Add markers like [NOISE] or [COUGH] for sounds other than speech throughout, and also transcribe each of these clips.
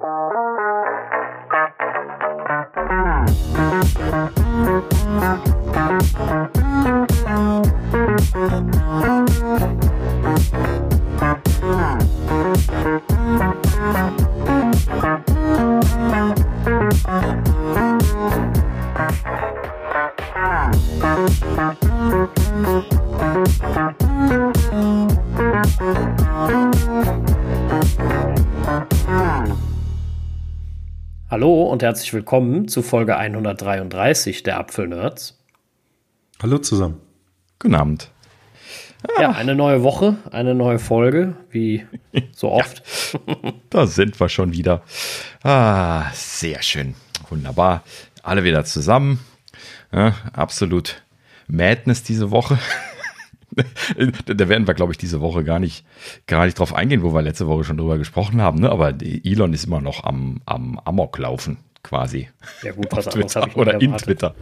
Hallo herzlich willkommen zu Folge 133 der Apfelnerds. Hallo zusammen. Guten Abend. Ja, eine neue Woche, eine neue Folge, wie so oft. Ja, [LAUGHS] da sind wir schon wieder. Ah, sehr schön. Wunderbar. Alle wieder zusammen. Ja, absolut Madness diese Woche. [LAUGHS] da werden wir, glaube ich, diese Woche gar nicht, gar nicht drauf eingehen, wo wir letzte Woche schon drüber gesprochen haben. Ne? Aber Elon ist immer noch am, am Amok laufen, quasi. Ja, gut, was anderes habe ich Oder in Twitter.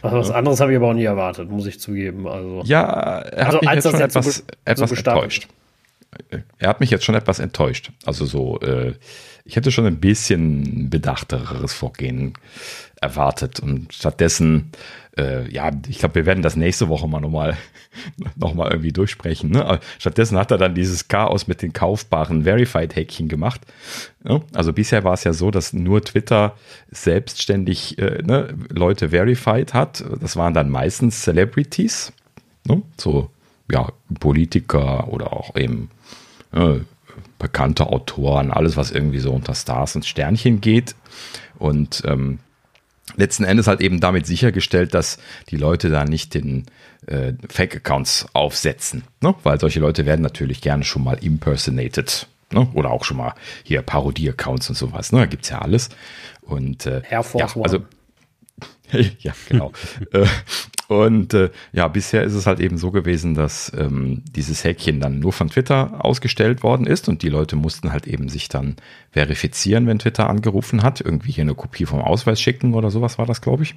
Was, was anderes habe ich aber auch nie erwartet, muss ich zugeben. Also, ja, er hat also, mich jetzt schon etwas, so etwas so enttäuscht. Er hat mich jetzt schon etwas enttäuscht. Also so, äh, ich hätte schon ein bisschen bedachteres Vorgehen erwartet. Und stattdessen, äh, ja, ich glaube, wir werden das nächste Woche mal nochmal [LAUGHS] noch mal irgendwie durchsprechen. Ne? stattdessen hat er dann dieses Chaos mit den kaufbaren Verified-Häkchen gemacht. Ja? Also bisher war es ja so, dass nur Twitter selbstständig äh, ne, Leute verified hat. Das waren dann meistens Celebrities, ne? so ja, Politiker oder auch eben äh, bekannte Autoren, alles, was irgendwie so unter Stars und Sternchen geht. Und ähm, letzten Endes halt eben damit sichergestellt, dass die Leute da nicht den äh, Fake-Accounts aufsetzen. Ne? Weil solche Leute werden natürlich gerne schon mal impersonated. Ne? Oder auch schon mal hier Parodie-Accounts und sowas. Ne? Da gibt es ja alles. Und äh, Air Force ja, also [LAUGHS] ja, genau. Äh, und äh, ja, bisher ist es halt eben so gewesen, dass ähm, dieses Häkchen dann nur von Twitter ausgestellt worden ist und die Leute mussten halt eben sich dann verifizieren, wenn Twitter angerufen hat. Irgendwie hier eine Kopie vom Ausweis schicken oder sowas war das, glaube ich.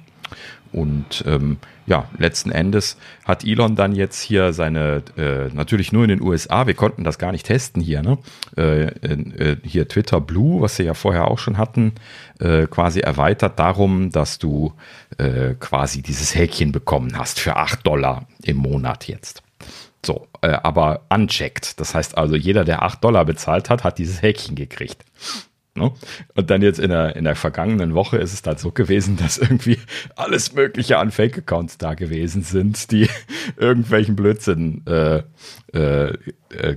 Und ähm, ja, letzten Endes hat Elon dann jetzt hier seine, äh, natürlich nur in den USA, wir konnten das gar nicht testen hier, ne? Äh, äh, hier Twitter Blue, was sie ja vorher auch schon hatten, äh, quasi erweitert darum, dass du äh, quasi dieses Häkchen bekommen hast für 8 Dollar im Monat jetzt. So, äh, aber unchecked. Das heißt also, jeder, der 8 Dollar bezahlt hat, hat dieses Häkchen gekriegt. Ne? Und dann jetzt in der, in der vergangenen Woche ist es dann so gewesen, [LAUGHS] dass irgendwie alles Mögliche an Fake-Accounts da gewesen sind, die [LAUGHS] irgendwelchen Blödsinn äh, äh, äh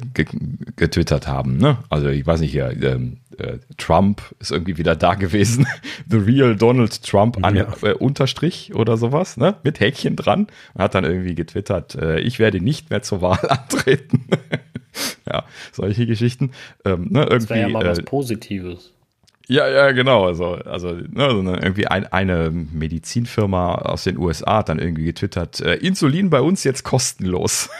getwittert haben. Ne? Also ich weiß nicht, hier, ähm, äh, Trump ist irgendwie wieder da gewesen. [LAUGHS] The real Donald Trump an, ja. äh, Unterstrich oder sowas, ne? Mit Häkchen dran. Und hat dann irgendwie getwittert, äh, ich werde nicht mehr zur Wahl antreten. [LAUGHS] ja, solche Geschichten. Ähm, ne, irgendwie, das wäre ja mal was äh, Positives. Ja, ja, genau. Also, also ne, irgendwie ein, eine Medizinfirma aus den USA hat dann irgendwie getwittert, äh, Insulin bei uns jetzt kostenlos. [LAUGHS]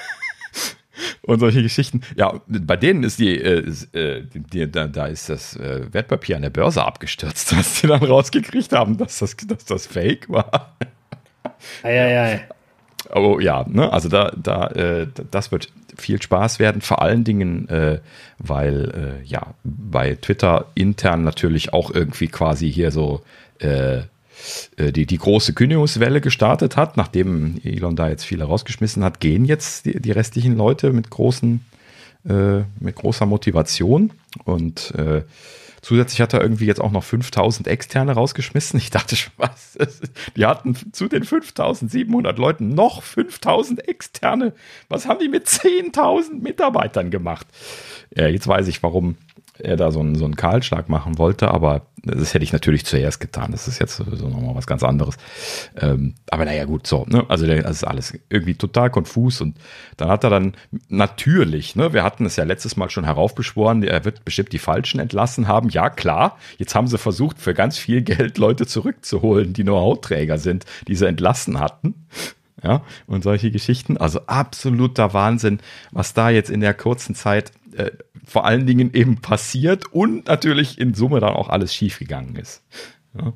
Und solche Geschichten. Ja, bei denen ist die, äh, äh die da, da, ist das äh, Wertpapier an der Börse abgestürzt, [LAUGHS] dass sie dann rausgekriegt haben, dass das, dass das Fake war. Eieiei. Oh ja, ne? also da, da, äh, das wird viel Spaß werden, vor allen Dingen, äh, weil äh, ja bei Twitter intern natürlich auch irgendwie quasi hier so äh, äh, die, die große Kündigungswelle gestartet hat, nachdem Elon da jetzt viele rausgeschmissen hat, gehen jetzt die, die restlichen Leute mit großen, äh, mit großer Motivation und Zusätzlich hat er irgendwie jetzt auch noch 5000 Externe rausgeschmissen. Ich dachte schon, was? Die hatten zu den 5700 Leuten noch 5000 Externe. Was haben die mit 10.000 Mitarbeitern gemacht? Ja, jetzt weiß ich, warum er da so einen, so einen Kahlschlag machen wollte, aber das hätte ich natürlich zuerst getan. Das ist jetzt sowieso nochmal was ganz anderes. Ähm, aber naja, gut, so, ne? Also das ist alles irgendwie total konfus und dann hat er dann natürlich, ne, wir hatten es ja letztes Mal schon heraufbeschworen, er wird bestimmt die Falschen entlassen haben. Ja, klar, jetzt haben sie versucht, für ganz viel Geld Leute zurückzuholen, die Know-how-Träger sind, die sie entlassen hatten. Ja, und solche Geschichten. Also absoluter Wahnsinn, was da jetzt in der kurzen Zeit äh, vor allen Dingen eben passiert und natürlich in Summe dann auch alles schiefgegangen ist. Ja,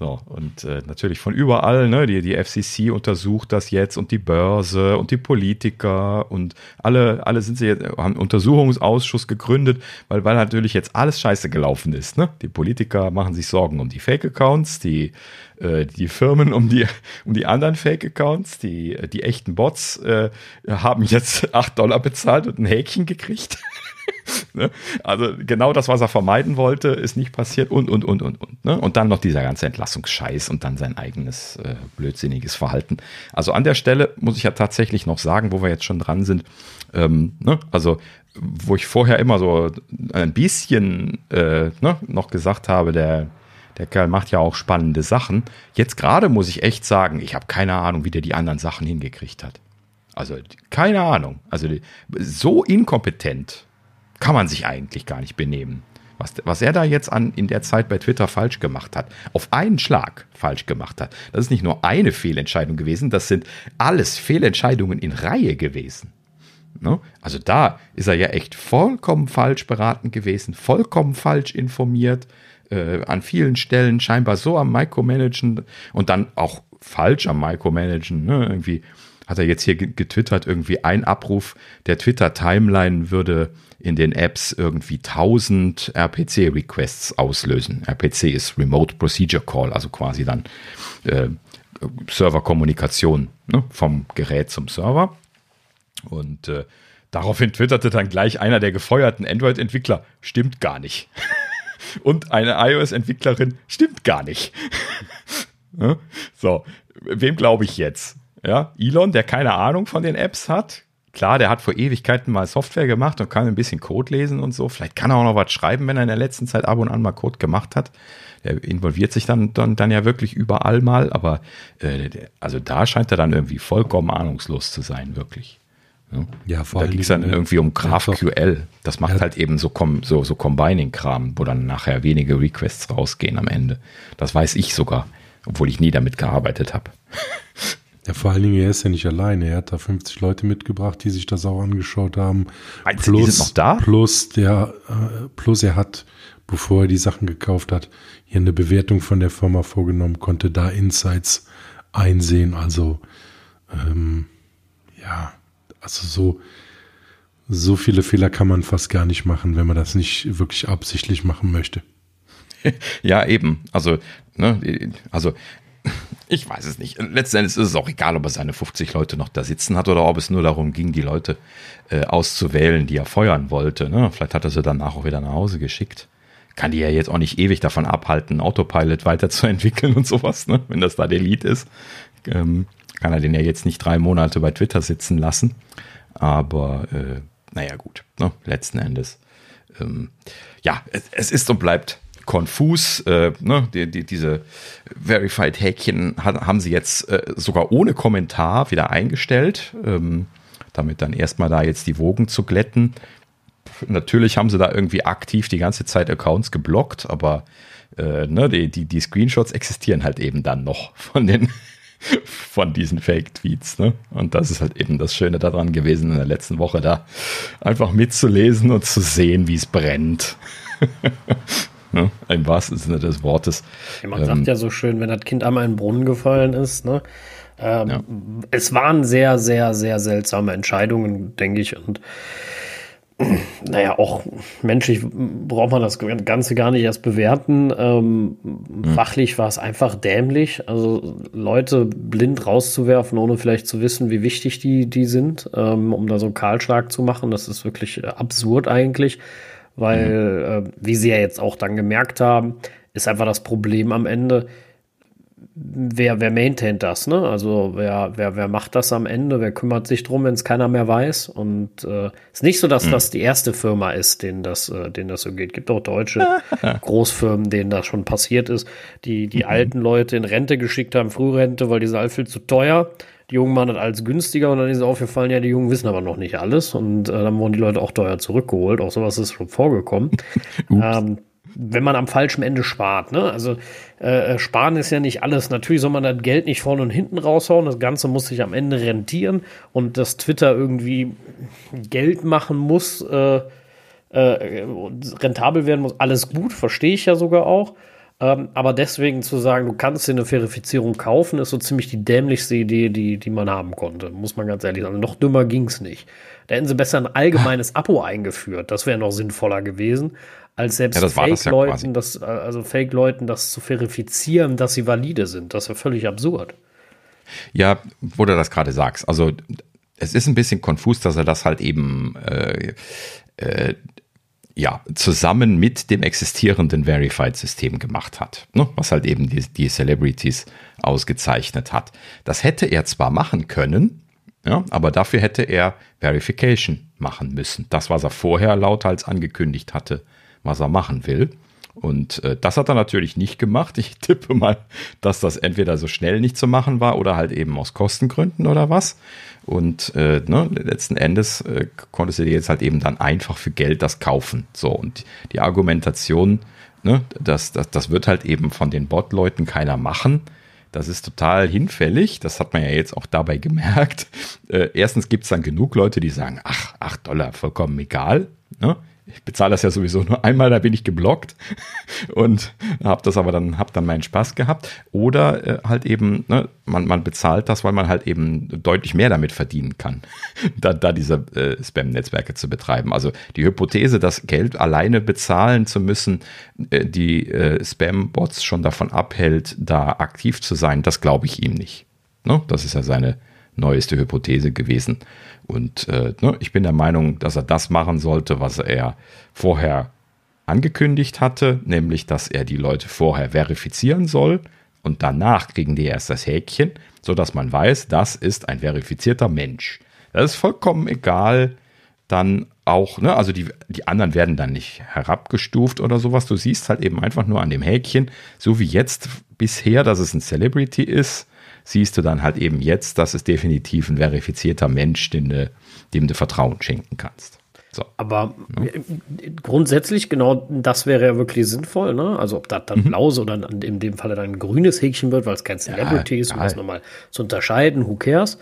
So, und äh, natürlich von überall, ne, die, die FCC untersucht das jetzt und die Börse und die Politiker und alle, alle sind sie jetzt, haben einen Untersuchungsausschuss gegründet, weil, weil natürlich jetzt alles scheiße gelaufen ist. Ne? Die Politiker machen sich Sorgen um die Fake-Accounts, die, äh, die Firmen um die, um die anderen Fake-Accounts, die, die echten Bots äh, haben jetzt 8 Dollar bezahlt und ein Häkchen gekriegt. [LAUGHS] [LAUGHS] ne? Also genau das, was er vermeiden wollte, ist nicht passiert und, und, und, und, und. Ne? Und dann noch dieser ganze Entlassungsscheiß und dann sein eigenes äh, blödsinniges Verhalten. Also an der Stelle muss ich ja tatsächlich noch sagen, wo wir jetzt schon dran sind, ähm, ne? also wo ich vorher immer so ein bisschen äh, ne, noch gesagt habe, der, der Kerl macht ja auch spannende Sachen. Jetzt gerade muss ich echt sagen, ich habe keine Ahnung, wie der die anderen Sachen hingekriegt hat. Also keine Ahnung. Also so inkompetent kann man sich eigentlich gar nicht benehmen. Was, was er da jetzt an, in der Zeit bei Twitter falsch gemacht hat, auf einen Schlag falsch gemacht hat, das ist nicht nur eine Fehlentscheidung gewesen, das sind alles Fehlentscheidungen in Reihe gewesen. Ne? Also da ist er ja echt vollkommen falsch beraten gewesen, vollkommen falsch informiert, äh, an vielen Stellen scheinbar so am Micromanagen und dann auch falsch am Micromanagen. Ne? Irgendwie hat er jetzt hier getwittert, irgendwie ein Abruf der Twitter-Timeline würde in den Apps irgendwie 1000 RPC-Requests auslösen. RPC ist Remote Procedure Call, also quasi dann äh, Serverkommunikation ne, vom Gerät zum Server. Und äh, daraufhin twitterte dann gleich einer der gefeuerten Android-Entwickler, stimmt gar nicht. [LAUGHS] Und eine iOS-Entwicklerin, stimmt gar nicht. [LAUGHS] So, wem glaube ich jetzt? Ja, Elon, der keine Ahnung von den Apps hat, Klar, der hat vor Ewigkeiten mal Software gemacht und kann ein bisschen Code lesen und so. Vielleicht kann er auch noch was schreiben, wenn er in der letzten Zeit ab und an mal Code gemacht hat. Der involviert sich dann, dann, dann ja wirklich überall mal, aber äh, also da scheint er dann irgendwie vollkommen ahnungslos zu sein, wirklich. Ja, ja vor Da ging es dann irgendwie um GraphQL. Das macht ja. halt eben so, so, so Combining-Kram, wo dann nachher wenige Requests rausgehen am Ende. Das weiß ich sogar, obwohl ich nie damit gearbeitet habe. Ja, vor allen Dingen, er ist ja nicht alleine. Er hat da 50 Leute mitgebracht, die sich das auch angeschaut haben. Meinst plus, noch da? Plus, der, äh, plus er hat, bevor er die Sachen gekauft hat, hier eine Bewertung von der Firma vorgenommen, konnte da Insights einsehen. Also, ähm, ja, also so, so viele Fehler kann man fast gar nicht machen, wenn man das nicht wirklich absichtlich machen möchte. [LAUGHS] Ja, eben. Also, ne, also ich weiß es nicht. Letzten Endes ist es auch egal, ob er seine 50 Leute noch da sitzen hat oder ob es nur darum ging, die Leute äh, auszuwählen, die er feuern wollte. Ne? Vielleicht hat er sie danach auch wieder nach Hause geschickt. Kann die ja jetzt auch nicht ewig davon abhalten, Autopilot weiterzuentwickeln und sowas, ne? wenn das da der Lead ist. Ähm, kann er den ja jetzt nicht drei Monate bei Twitter sitzen lassen. Aber äh, naja, gut, ne? letzten Endes. Ähm, ja, es, es ist und bleibt konfus. Äh, ne, die, die, diese Verified-Häkchen haben sie jetzt äh, sogar ohne Kommentar wieder eingestellt, ähm, damit dann erstmal da jetzt die Wogen zu glätten. Natürlich haben sie da irgendwie aktiv die ganze Zeit Accounts geblockt, aber äh, ne, die, die, die Screenshots existieren halt eben dann noch von den [LAUGHS] von diesen Fake-Tweets. Ne? Und das ist halt eben das Schöne daran gewesen, in der letzten Woche da einfach mitzulesen und zu sehen, wie es brennt. [LAUGHS] ne? im wahrsten Sinne des Wortes. Ja, man ähm, sagt ja so schön, wenn das Kind einmal in den Brunnen gefallen ist, ne? Ähm, ja. Es waren sehr, sehr, sehr seltsame Entscheidungen, denke ich. Und [CLEARS THROAT] naja, auch menschlich braucht man das Ganze gar nicht erst bewerten. Ähm, hm. Fachlich war es einfach dämlich. Also Leute blind rauszuwerfen, ohne vielleicht zu wissen, wie wichtig die, die sind, ähm, um da so einen Kahlschlag zu machen, das ist wirklich absurd eigentlich weil, mhm. äh, wie sie ja jetzt auch dann gemerkt haben, ist einfach das Problem am Ende, wer, wer maintaint das, ne? Also wer, wer, wer macht das am Ende, wer kümmert sich drum, wenn es keiner mehr weiß? Und äh, ist nicht so, dass mhm. das die erste Firma ist, denen das, äh, denen das so geht. Gibt auch deutsche [LAUGHS] Großfirmen, denen das schon passiert ist, die die mhm. alten Leute in Rente geschickt haben, Frührente, weil die sind all viel zu teuer. Die Jungen waren dann alles günstiger und dann ist aufgefallen, ja, die Jungen wissen aber noch nicht alles und äh, dann wurden die Leute auch teuer zurückgeholt. Auch sowas ist schon vorgekommen. [LAUGHS] ähm, wenn man am falschen Ende spart. Ne? Also äh, äh, sparen ist ja nicht alles. Natürlich soll man das Geld nicht vorne und hinten raushauen. Das Ganze muss sich am Ende rentieren und dass Twitter irgendwie Geld machen muss, äh, äh, rentabel werden muss, alles gut, verstehe ich ja sogar auch. Ähm, aber deswegen zu sagen, du kannst dir eine Verifizierung kaufen, ist so ziemlich die dämlichste Idee, die, die man haben konnte. Muss man ganz ehrlich sagen. Noch dümmer ging es nicht. Da hätten sie besser ein allgemeines [LAUGHS] Abo eingeführt. Das wäre noch sinnvoller gewesen, als selbst ja, Fake-Leuten, das, ja also Fake-Leuten das zu verifizieren, dass sie valide sind. Das wäre völlig absurd. Ja, wo du das gerade sagst. Also es ist ein bisschen konfus, dass er das halt eben äh, äh, ja, zusammen mit dem existierenden Verified-System gemacht hat, ne? was halt eben die, die Celebrities ausgezeichnet hat. Das hätte er zwar machen können, ja, aber dafür hätte er Verification machen müssen. Das, was er vorher lauthals angekündigt hatte, was er machen will. Und äh, das hat er natürlich nicht gemacht. Ich tippe mal, dass das entweder so schnell nicht zu machen war oder halt eben aus Kostengründen oder was. Und äh, ne, letzten Endes äh, konntest du dir jetzt halt eben dann einfach für Geld das kaufen. So, und die Argumentation, ne, das, das, das wird halt eben von den Bot-Leuten keiner machen. Das ist total hinfällig. Das hat man ja jetzt auch dabei gemerkt. Äh, erstens gibt es dann genug Leute, die sagen, ach, acht Dollar, vollkommen egal. Ne? Ich bezahle das ja sowieso nur einmal, da bin ich geblockt [LAUGHS] und habe das aber dann, habe dann meinen Spaß gehabt. Oder äh, halt eben, ne, man, man bezahlt das, weil man halt eben deutlich mehr damit verdienen kann, [LAUGHS] da, da diese äh, Spam-Netzwerke zu betreiben. Also die Hypothese, dass Geld alleine bezahlen zu müssen, äh, die äh, Spam-Bots schon davon abhält, da aktiv zu sein, das glaube ich ihm nicht. Ne? Das ist ja seine neueste Hypothese gewesen. Und äh, ne, ich bin der Meinung, dass er das machen sollte, was er vorher angekündigt hatte, nämlich dass er die Leute vorher verifizieren soll und danach kriegen die erst das Häkchen, sodass man weiß, das ist ein verifizierter Mensch. Das ist vollkommen egal, dann auch, ne, also die, die anderen werden dann nicht herabgestuft oder sowas. Du siehst halt eben einfach nur an dem Häkchen, so wie jetzt bisher, dass es ein Celebrity ist, siehst du dann halt eben jetzt, dass es definitiv ein verifizierter Mensch, dem du, dem du Vertrauen schenken kannst. So. Aber ja. grundsätzlich, genau das wäre ja wirklich sinnvoll, ne? Also ob das dann mhm. blaues oder in dem Falle dann ein grünes Häkchen wird, weil es kein Celebrity ja, ist, um das nochmal zu unterscheiden, who cares?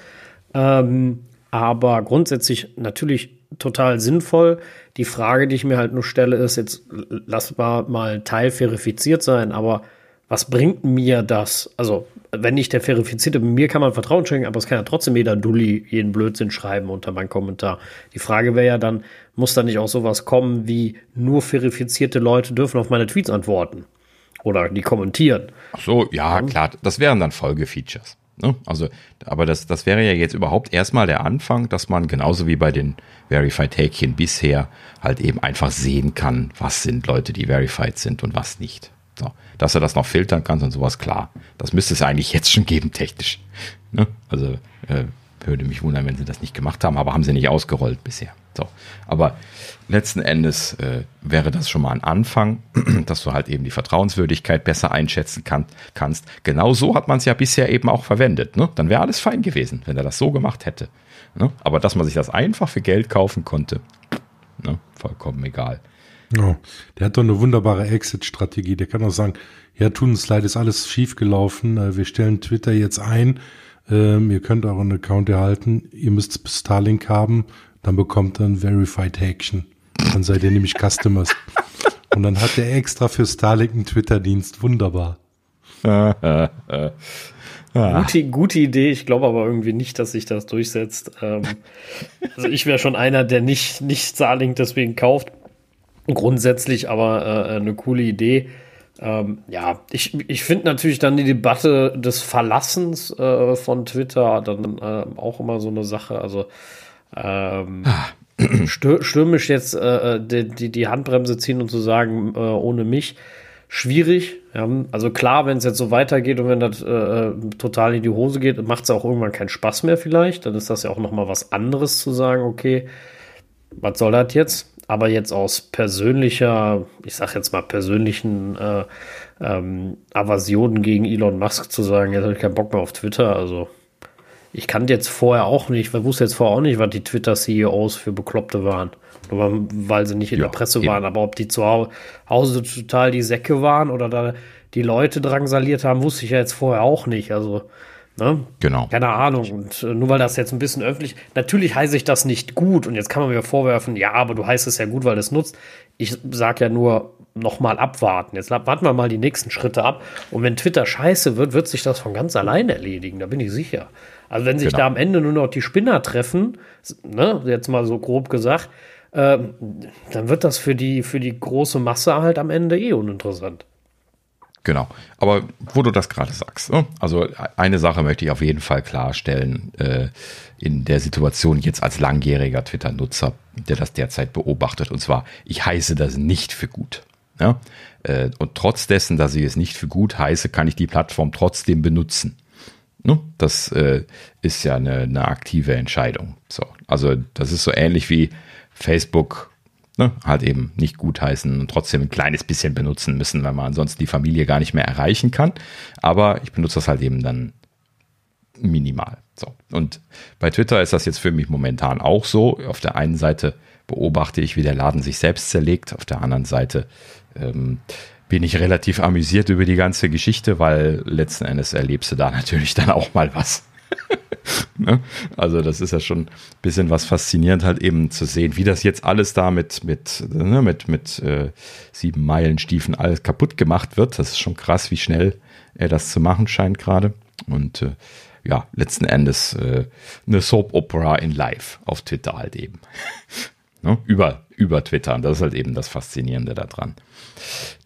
Ähm, aber grundsätzlich natürlich total sinnvoll. Die Frage, die ich mir halt nur stelle, ist jetzt, lass mal, mal teilverifiziert sein, aber was bringt mir das? Also, wenn ich der Verifizierte bin, mir kann man Vertrauen schenken, aber es kann ja trotzdem jeder Dulli jeden Blödsinn schreiben unter meinen Kommentar. Die Frage wäre ja dann, muss da nicht auch sowas kommen wie nur verifizierte Leute dürfen auf meine Tweets antworten? Oder die kommentieren? Ach so, ja, ja. klar. Das wären dann Folgefeatures. Ne? Also, aber das, das wäre ja jetzt überhaupt erstmal der Anfang, dass man genauso wie bei den Verified Häkchen bisher halt eben einfach sehen kann, was sind Leute, die verified sind und was nicht. Dass er das noch filtern kann und sowas, klar. Das müsste es eigentlich jetzt schon geben, technisch. Ne? Also äh, würde mich wundern, wenn sie das nicht gemacht haben, aber haben sie nicht ausgerollt bisher. So, aber letzten Endes äh, wäre das schon mal ein Anfang, [CLEARS THROAT] dass du halt eben die Vertrauenswürdigkeit besser einschätzen kann, kannst. Genau so hat man es ja bisher eben auch verwendet. Ne? Dann wäre alles fein gewesen, wenn er das so gemacht hätte. Ne? Aber dass man sich das einfach für Geld kaufen konnte, ne? vollkommen egal. Oh, der hat doch eine wunderbare Exit-Strategie. Der kann auch sagen, ja, tun uns leid, ist alles schiefgelaufen. Äh, wir stellen Twitter jetzt ein. Ähm, ihr könnt euren Account erhalten. Ihr müsst Starlink haben. Dann bekommt ihr ein Verified Action. Dann seid ihr nämlich Customers. [LAUGHS] Und dann hat er extra für Starlink einen Twitter-Dienst. Wunderbar. [LAUGHS] Gute, gute Idee, ich glaube aber irgendwie nicht, dass sich das durchsetzt. Ähm, also ich wäre schon einer, der nicht, nicht Starlink deswegen kauft. Grundsätzlich aber äh, eine coole Idee. Ähm, ja, ich, ich finde natürlich dann die Debatte des Verlassens äh, von Twitter dann äh, auch immer so eine Sache. Also ähm, ah. [CLEARS THROAT] stürmisch jetzt äh, die, die, die Handbremse ziehen und zu sagen, äh, ohne mich, schwierig. Ja, also klar, wenn es jetzt so weitergeht und wenn das äh, total in die Hose geht, macht es auch irgendwann keinen Spaß mehr vielleicht. Dann ist das ja auch noch mal was anderes zu sagen, okay, was soll das jetzt? Aber jetzt aus persönlicher, ich sag jetzt mal persönlichen äh, ähm, Aversionen gegen Elon Musk zu sagen, jetzt habe ich keinen Bock mehr auf Twitter. Also ich kannte jetzt vorher auch nicht, ich wusste jetzt vorher auch nicht, was die Twitter-CEOs für Bekloppte waren. Nur weil sie nicht in ja, der Presse eben. waren, aber ob die zu Hause total die Säcke waren oder da die Leute drangsaliert haben, wusste ich ja jetzt vorher auch nicht. Also Ne? Genau. Keine Ahnung. Und äh, nur weil das jetzt ein bisschen öffentlich, natürlich heiße ich das nicht gut. Und jetzt kann man mir vorwerfen, ja, aber du heißt es ja gut, weil es nutzt. Ich sage ja nur, noch mal abwarten. Jetzt warten wir mal die nächsten Schritte ab. Und wenn Twitter scheiße wird, wird sich das von ganz allein erledigen. Da bin ich sicher. Also wenn sich genau. da am Ende nur noch die Spinner treffen, ne, jetzt mal so grob gesagt, äh, dann wird das für die, für die große Masse halt am Ende eh uninteressant. Genau. Aber wo du das gerade sagst, ne? also eine Sache möchte ich auf jeden Fall klarstellen, äh, in der Situation jetzt als langjähriger Twitter-Nutzer, der das derzeit beobachtet, und zwar, ich heiße das nicht für gut. Ja? Äh, und trotz dessen, dass ich es nicht für gut heiße, kann ich die Plattform trotzdem benutzen. Ne? Das äh, ist ja eine, eine aktive Entscheidung. So, also das ist so ähnlich wie Facebook ne, halt eben nicht gutheißen und trotzdem ein kleines bisschen benutzen müssen, weil man ansonsten die Familie gar nicht mehr erreichen kann. Aber ich benutze das halt eben dann minimal. So. Und bei Twitter ist das jetzt für mich momentan auch so. Auf der einen Seite beobachte ich, wie der Laden sich selbst zerlegt. Auf der anderen Seite ähm, bin ich relativ amüsiert über die ganze Geschichte, weil letzten Endes erlebst du da [LAUGHS] natürlich dann auch mal was. [LAUGHS] ne? Also das ist ja schon ein bisschen was faszinierend halt eben zu sehen, wie das jetzt alles da mit, mit, ne, mit, mit äh, sieben Meilenstiefen alles kaputt gemacht wird. Das ist schon krass, wie schnell er das zu machen scheint gerade. Und äh, ja, letzten Endes äh, eine Soap Opera in Live auf Twitter halt eben. [LAUGHS] ne? Über, über Twitter. Und das ist halt eben das Faszinierende daran.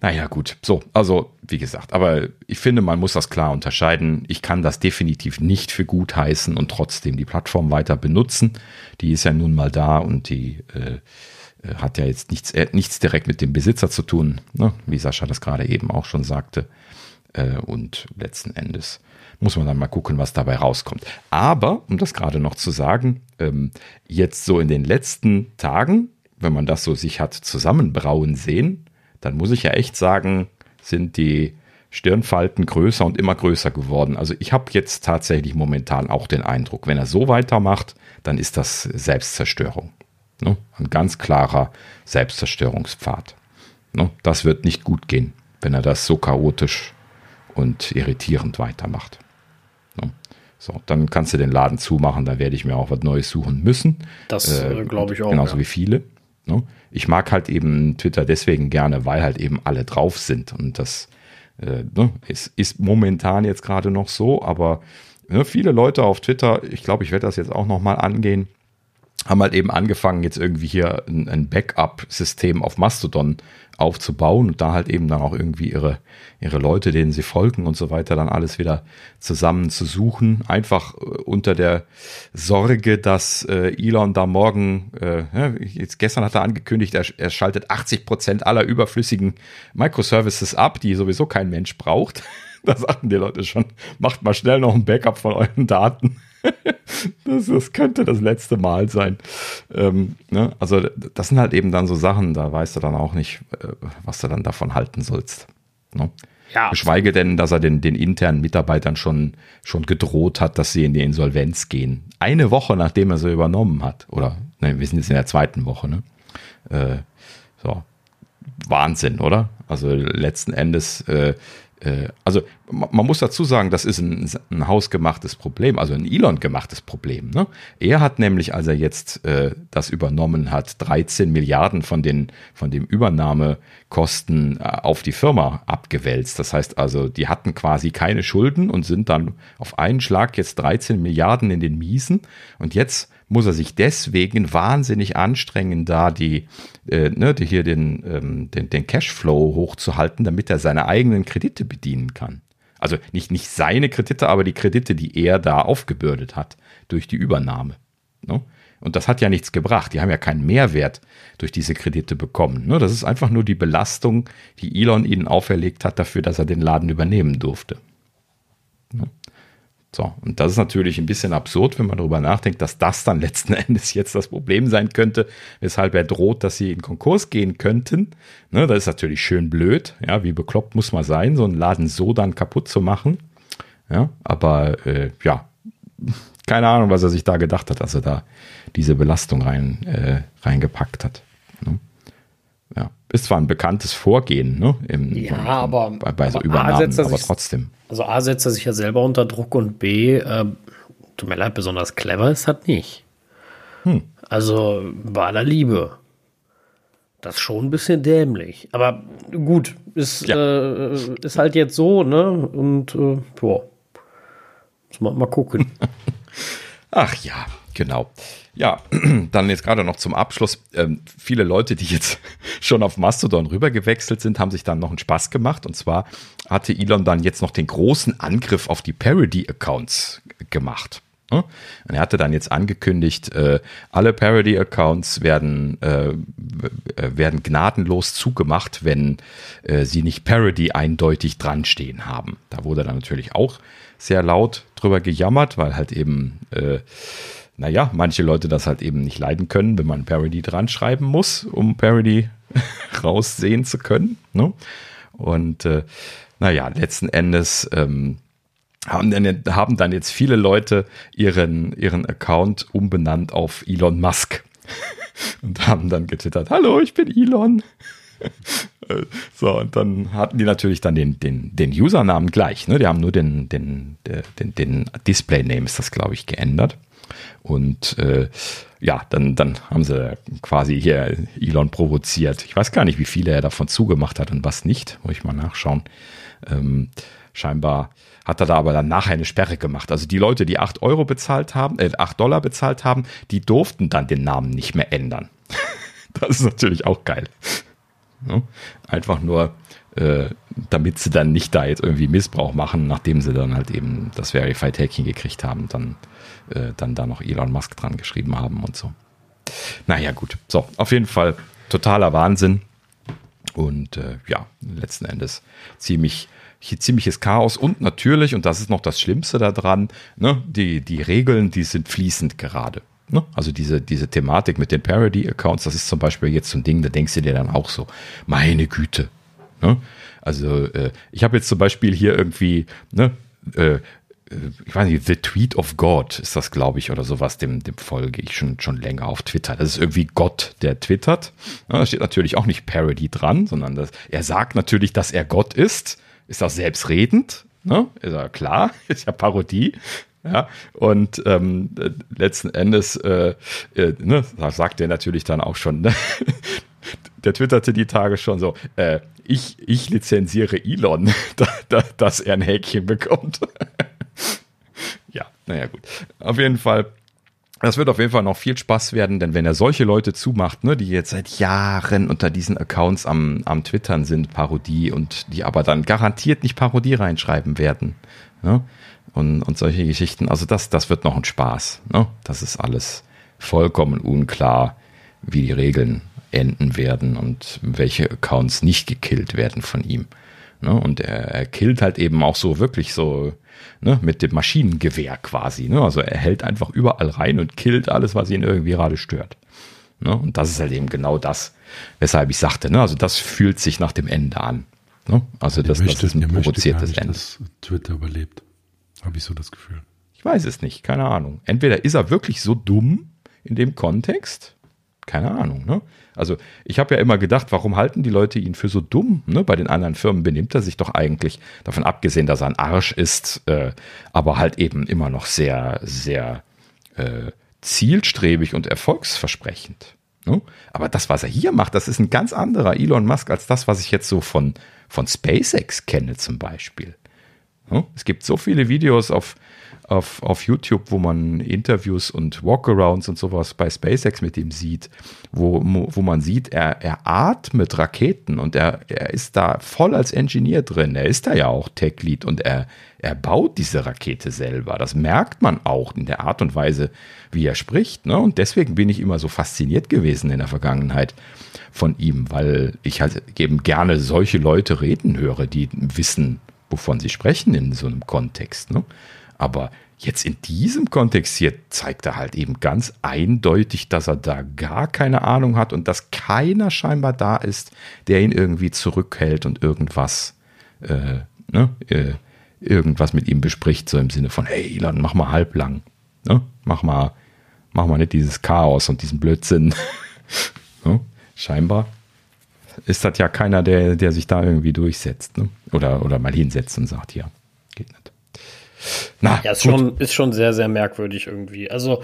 Naja, gut. So, also wie gesagt, aber ich finde, man muss das klar unterscheiden. Ich kann das definitiv nicht für gut heißen und trotzdem die Plattform weiter benutzen. Die ist ja nun mal da und die äh, äh hat ja jetzt nichts, äh, nichts direkt mit dem Besitzer zu tun, ne? wie Sascha das gerade eben auch schon sagte. Äh, und letzten Endes muss man dann mal gucken, was dabei rauskommt. Aber, um das gerade noch zu sagen, ähm, jetzt so in den letzten Tagen, wenn man das so sich hat zusammenbrauen sehen, dann muss ich ja echt sagen, sind die Stirnfalten größer und immer größer geworden. Also ich habe jetzt tatsächlich momentan auch den Eindruck, wenn er so weitermacht, dann ist das Selbstzerstörung. Ne? Ein ganz klarer Selbstzerstörungspfad. Ne? Das wird nicht gut gehen, wenn er das so chaotisch und irritierend weitermacht. Ne? So, dann kannst du den Laden zumachen, da werde ich mir auch was Neues suchen müssen. Das äh, glaube ich auch. Genauso ja. wie viele. Ich mag halt eben Twitter deswegen gerne, weil halt eben alle drauf sind. Und das äh, ne, ist, ist momentan jetzt gerade noch so, aber ne, viele Leute auf Twitter, ich glaube, ich werde das jetzt auch nochmal angehen, haben halt eben angefangen, jetzt irgendwie hier ein, ein Backup-System auf Mastodon aufzubauen und da halt eben dann auch irgendwie ihre, ihre Leute, denen sie folgen und so weiter, dann alles wieder zusammen zu suchen. Einfach äh, unter der Sorge, dass äh, Elon da morgen, äh, jetzt gestern hat er angekündigt, er, er schaltet 80 Prozent aller überflüssigen Microservices ab, die sowieso kein Mensch braucht. [LAUGHS] da sagten die Leute schon, macht mal schnell noch ein Backup von euren Daten. Das, das, könnte das letzte Mal sein. Ähm, ne? Also das sind halt eben dann so Sachen, da weißt du dann auch nicht, äh, was du dann davon halten sollst. Ne? Ja. Geschweige denn, dass er den, den internen Mitarbeitern schon, schon gedroht hat, dass sie in die Insolvenz gehen. Eine Woche nachdem er sie übernommen hat. Oder, ne, wir sind jetzt in der zweiten Woche. Ne? Äh, so. Wahnsinn, oder? Also letzten Endes äh, äh, also man muss dazu sagen, das ist ein, ein hausgemachtes Problem, also ein Elon gemachtes Problem. Ne? Er hat nämlich, als er jetzt äh, das übernommen hat, 13 Milliarden von den von dem Übernahmekosten äh, auf die Firma abgewälzt. Das heißt also, die hatten quasi keine Schulden und sind dann auf einen Schlag jetzt 13 Milliarden in den Miesen. Und jetzt muss er sich deswegen wahnsinnig anstrengen, da die, äh, ne, die hier den, ähm, den, den Cashflow hochzuhalten, damit er seine eigenen Kredite bedienen kann. Also nicht, nicht seine Kredite, aber die Kredite, die er da aufgebürdet hat durch die Übernahme. Ne? Und das hat ja nichts gebracht. Die haben ja keinen Mehrwert durch diese Kredite bekommen. Ne? Das ist einfach nur die Belastung, die Elon ihnen auferlegt hat dafür, dass er den Laden übernehmen durfte. So, und das ist natürlich ein bisschen absurd, wenn man darüber nachdenkt, dass das dann letzten [LAUGHS] Endes jetzt das Problem sein könnte, weshalb er droht, dass sie in Konkurs gehen könnten. Ne, das ist natürlich schön blöd. Ja, wie bekloppt muss man sein, so einen Laden so dann kaputt zu machen. Ja, aber äh, ja, keine Ahnung, was er sich da gedacht hat, dass er da diese Belastung rein, äh, reingepackt hat. Ne? Ja, ist zwar ein bekanntes Vorgehen, ne? Im, ja, aber bei, bei so Übernahmen, aber trotzdem. Also A setzt er sich ja selber unter Druck und B, äh, tut mir leid, besonders clever ist das nicht. Hm. Also bei aller Liebe. das ist schon ein bisschen dämlich. Aber gut, ist, ja. äh, ist halt jetzt so, ne? Und äh, boah. Man mal gucken. [LAUGHS] Ach ja, genau. Ja, [CLEARS THROAT] dann jetzt gerade noch zum Abschluss. Ähm, viele Leute, die jetzt [LAUGHS] schon auf Mastodon rübergewechselt sind, haben sich dann noch einen Spaß gemacht. Und zwar hatte Elon dann jetzt noch den großen Angriff auf die Parody-Accounts gemacht. Und er hatte dann jetzt angekündigt, äh, alle Parody-Accounts werden, äh, werden gnadenlos zugemacht, wenn äh, sie nicht Parody eindeutig dran stehen haben. Da wurde dann natürlich auch sehr laut drüber gejammert, weil halt eben äh, naja, manche Leute das halt eben nicht leiden können, wenn man Parody dran schreiben muss, um Parody [LAUGHS] raussehen zu können. Ne? Und äh, naja, letzten Endes ähm, haben, dann, haben dann jetzt viele Leute ihren, ihren Account umbenannt auf Elon Musk. [LAUGHS] Und haben dann getwittert, hallo, ich bin Elon. [LAUGHS] so, und dann hatten die natürlich dann den, den, den Usernamen gleich. Ne? Die haben nur den, den, den, den Display-Name, ist das, glaube ich, geändert. Und äh, ja, dann, dann haben sie quasi hier Elon provoziert. Ich weiß gar nicht, wie viele er davon zugemacht hat und was nicht. Muss ich mal nachschauen. Ähm, scheinbar hat er da aber dann nachher eine Sperre gemacht. Also die Leute, die 8 Euro bezahlt haben, äh, 8 Dollar bezahlt haben, die durften dann den Namen nicht mehr ändern. [LAUGHS] das ist natürlich auch geil. Einfach nur, äh, damit sie dann nicht da jetzt irgendwie Missbrauch machen, nachdem sie dann halt eben das Verified Hacking gekriegt haben, dann äh, dann da noch Elon Musk dran geschrieben haben und so. Naja, gut. So, auf jeden Fall totaler Wahnsinn. Und äh, ja, letzten Endes ziemlich, ziemliches Chaos. Und natürlich, und das ist noch das Schlimmste daran, ne, die, die Regeln, die sind fließend gerade. Ne? Also diese, diese Thematik mit den Parody-Accounts, das ist zum Beispiel jetzt so ein Ding, da denkst du dir dann auch so, meine Güte. Ne? Also äh, ich habe jetzt zum Beispiel hier irgendwie, ne, äh, ich weiß nicht, The Tweet of God ist das, glaube ich, oder sowas, dem, dem folge ich schon, schon länger auf Twitter. Das ist irgendwie Gott, der twittert. Da steht natürlich auch nicht Parody dran, sondern das, er sagt natürlich, dass er Gott ist. Ist auch selbstredend, ne? Ist ja klar, [LAUGHS] ist ja Parodie. Ja, und ähm, letzten Endes äh, äh, ne, sagt er natürlich dann auch schon, [LAUGHS] ne? der twitterte die Tage schon so, äh, ich, ich lizenziere Elon, [LAUGHS] da, da, dass er ein Häkchen bekommt. Ja, naja, gut. Auf jeden Fall. Das wird auf jeden Fall noch viel Spaß werden, denn wenn er solche Leute zumacht, ne, die jetzt seit Jahren unter diesen Accounts am, am Twittern sind, Parodie, und die aber dann garantiert nicht Parodie reinschreiben werden. Ne? Und, und solche Geschichten. Also das, das wird noch ein Spaß. Ne? Das ist alles vollkommen unklar, wie die Regeln enden werden und welche Accounts nicht gekillt werden von ihm. Ne? Und er, er killt halt eben auch so wirklich so ne, mit dem Maschinengewehr quasi. Ne? Also er hält einfach überall rein und killt alles, was ihn irgendwie gerade stört. Ne? Und das ist halt eben genau das, weshalb ich sagte, ne? also das fühlt sich nach dem Ende an. Ne? Also das, möchte, das ist ein provoziertes nicht, Ende. Dass Twitter überlebt, habe ich so das Gefühl. Ich weiß es nicht, keine Ahnung. Entweder ist er wirklich so dumm in dem Kontext, keine Ahnung, ne? Also ich habe ja immer gedacht, warum halten die Leute ihn für so dumm? Ne? Bei den anderen Firmen benimmt er sich doch eigentlich, davon abgesehen, dass er ein Arsch ist, äh, aber halt eben immer noch sehr, sehr äh, zielstrebig und erfolgsversprechend. Ne? Aber das, was er hier macht, das ist ein ganz anderer Elon Musk als das, was ich jetzt so von, von SpaceX kenne zum Beispiel. Ne? Es gibt so viele Videos auf auf, auf YouTube, wo man Interviews und Walkarounds und sowas bei SpaceX mit ihm sieht, wo, wo man sieht, er, er atmet Raketen und er, er ist da voll als Engineer drin. Er ist da ja auch Tech-Lead und er, er baut diese Rakete selber. Das merkt man auch in der Art und Weise, wie er spricht. Ne? Und deswegen bin ich immer so fasziniert gewesen in der Vergangenheit von ihm, weil ich halt eben gerne solche Leute reden höre, die wissen, wovon sie sprechen in so einem Kontext. Ne? Aber jetzt in diesem Kontext hier zeigt er halt eben ganz eindeutig, dass er da gar keine Ahnung hat und dass keiner scheinbar da ist, der ihn irgendwie zurückhält und irgendwas, äh, ne, äh, irgendwas mit ihm bespricht, so im Sinne von, hey Elon, mach mal halblang, ne? mach mal, mach mal nicht dieses Chaos und diesen Blödsinn. [LAUGHS] ne? Scheinbar ist das ja keiner, der, der sich da irgendwie durchsetzt, ne? oder, oder mal hinsetzt und sagt, ja. Na, ja, ist schon, ist schon sehr, sehr merkwürdig irgendwie. Also,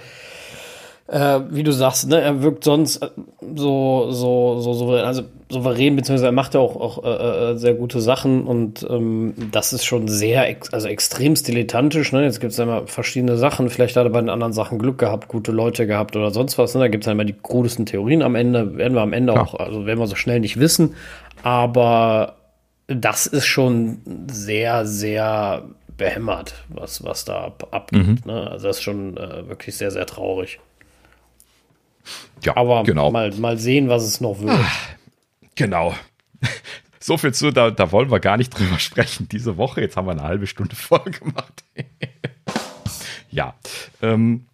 äh, wie du sagst, ne, er wirkt sonst äh, so, so, so souverän, also souverän, beziehungsweise er macht ja auch, auch äh, äh, sehr gute Sachen und ähm, das ist schon sehr, ex also extrem dilettantisch. Ne? Jetzt gibt es ja immer verschiedene Sachen. Vielleicht hat er bei den anderen Sachen Glück gehabt, gute Leute gehabt oder sonst was. Ne? Da gibt es ja immer die krudesten Theorien am Ende, werden wir am Ende ja. auch, also werden wir so schnell nicht wissen. Aber das ist schon sehr, sehr behämmert, was, was da ab, abgeht. Mhm. Ne? Also das ist schon äh, wirklich sehr, sehr traurig. Ja, aber genau. mal, mal sehen, was es noch wird. Ah, genau. [LAUGHS] So viel zu, da, da wollen wir gar nicht drüber sprechen diese Woche. Jetzt haben wir eine halbe Stunde [LAUGHS] voll gemacht. [LAUGHS] ja. Ähm,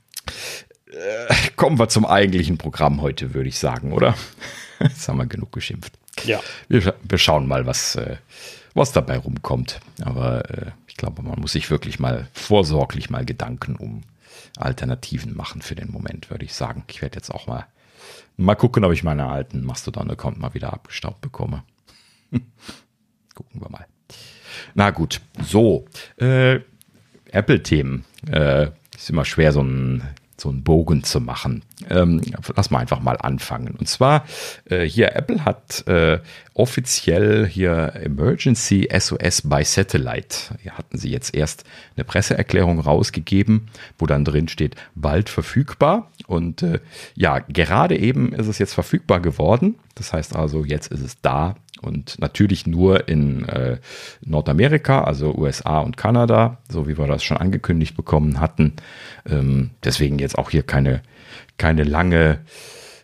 äh, kommen wir zum eigentlichen Programm heute, würde ich sagen, oder? Jetzt haben wir genug geschimpft. Ja. Wir, wir schauen mal, was, äh, was dabei rumkommt. Aber äh, glaube, man muss sich wirklich mal vorsorglich mal Gedanken um Alternativen machen für den Moment, würde ich sagen. Ich werde jetzt auch mal mal gucken, ob ich meine alten Mastodon-Account mal wieder abgestaubt bekomme. [LAUGHS] Gucken wir mal. Na gut, so. Äh, Apple-Themen. Äh, ist immer schwer, so ein so einen Bogen zu machen. Ähm, lass mal einfach mal anfangen. Und zwar äh, hier Apple hat äh, offiziell hier Emergency SOS by Satellite. Hier hatten sie jetzt erst eine Presseerklärung rausgegeben, wo dann drin steht, bald verfügbar. Und äh, ja, gerade eben ist es jetzt verfügbar geworden. Das heißt also, jetzt ist es da und natürlich nur in äh, Nordamerika, also USA und Kanada, so wie wir das schon angekündigt bekommen hatten. Ähm, deswegen jetzt auch hier keine, keine lange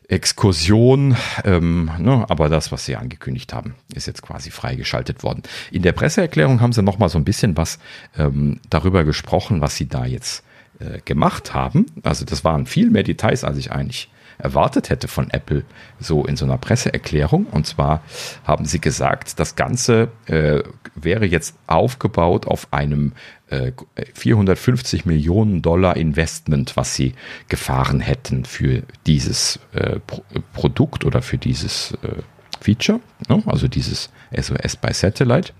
Exkursion, ähm, ne, aber das, was sie angekündigt haben, ist jetzt quasi freigeschaltet worden. In der Presseerklärung haben sie noch mal so ein bisschen was ähm, darüber gesprochen, was sie da jetzt äh, gemacht haben. Also das waren viel mehr Details, als ich eigentlich erwartet hätte von Apple so in so einer Presseerklärung. Und zwar haben sie gesagt, das Ganze äh, wäre jetzt aufgebaut auf einem äh, 450 Millionen Dollar Investment, was sie gefahren hätten für dieses äh, Pro Produkt oder für dieses äh, Feature, ne? also dieses SOS by Satellite.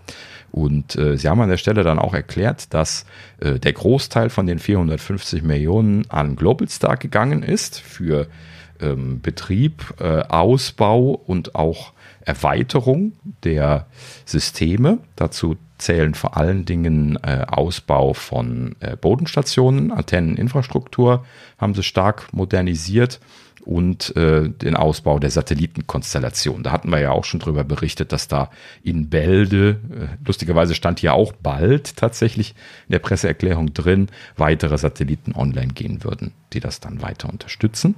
Und äh, sie haben an der Stelle dann auch erklärt, dass äh, der Großteil von den 450 Millionen an Globalstar gegangen ist für ähm, Betrieb, äh, Ausbau und auch Erweiterung der Systeme. Dazu zählen vor allen Dingen äh, Ausbau von äh, Bodenstationen, Antenneninfrastruktur haben sie stark modernisiert und äh, den Ausbau der Satellitenkonstellation. Da hatten wir ja auch schon drüber berichtet, dass da in Bälde, äh, lustigerweise stand hier auch bald tatsächlich in der Presseerklärung drin, weitere Satelliten online gehen würden, die das dann weiter unterstützen.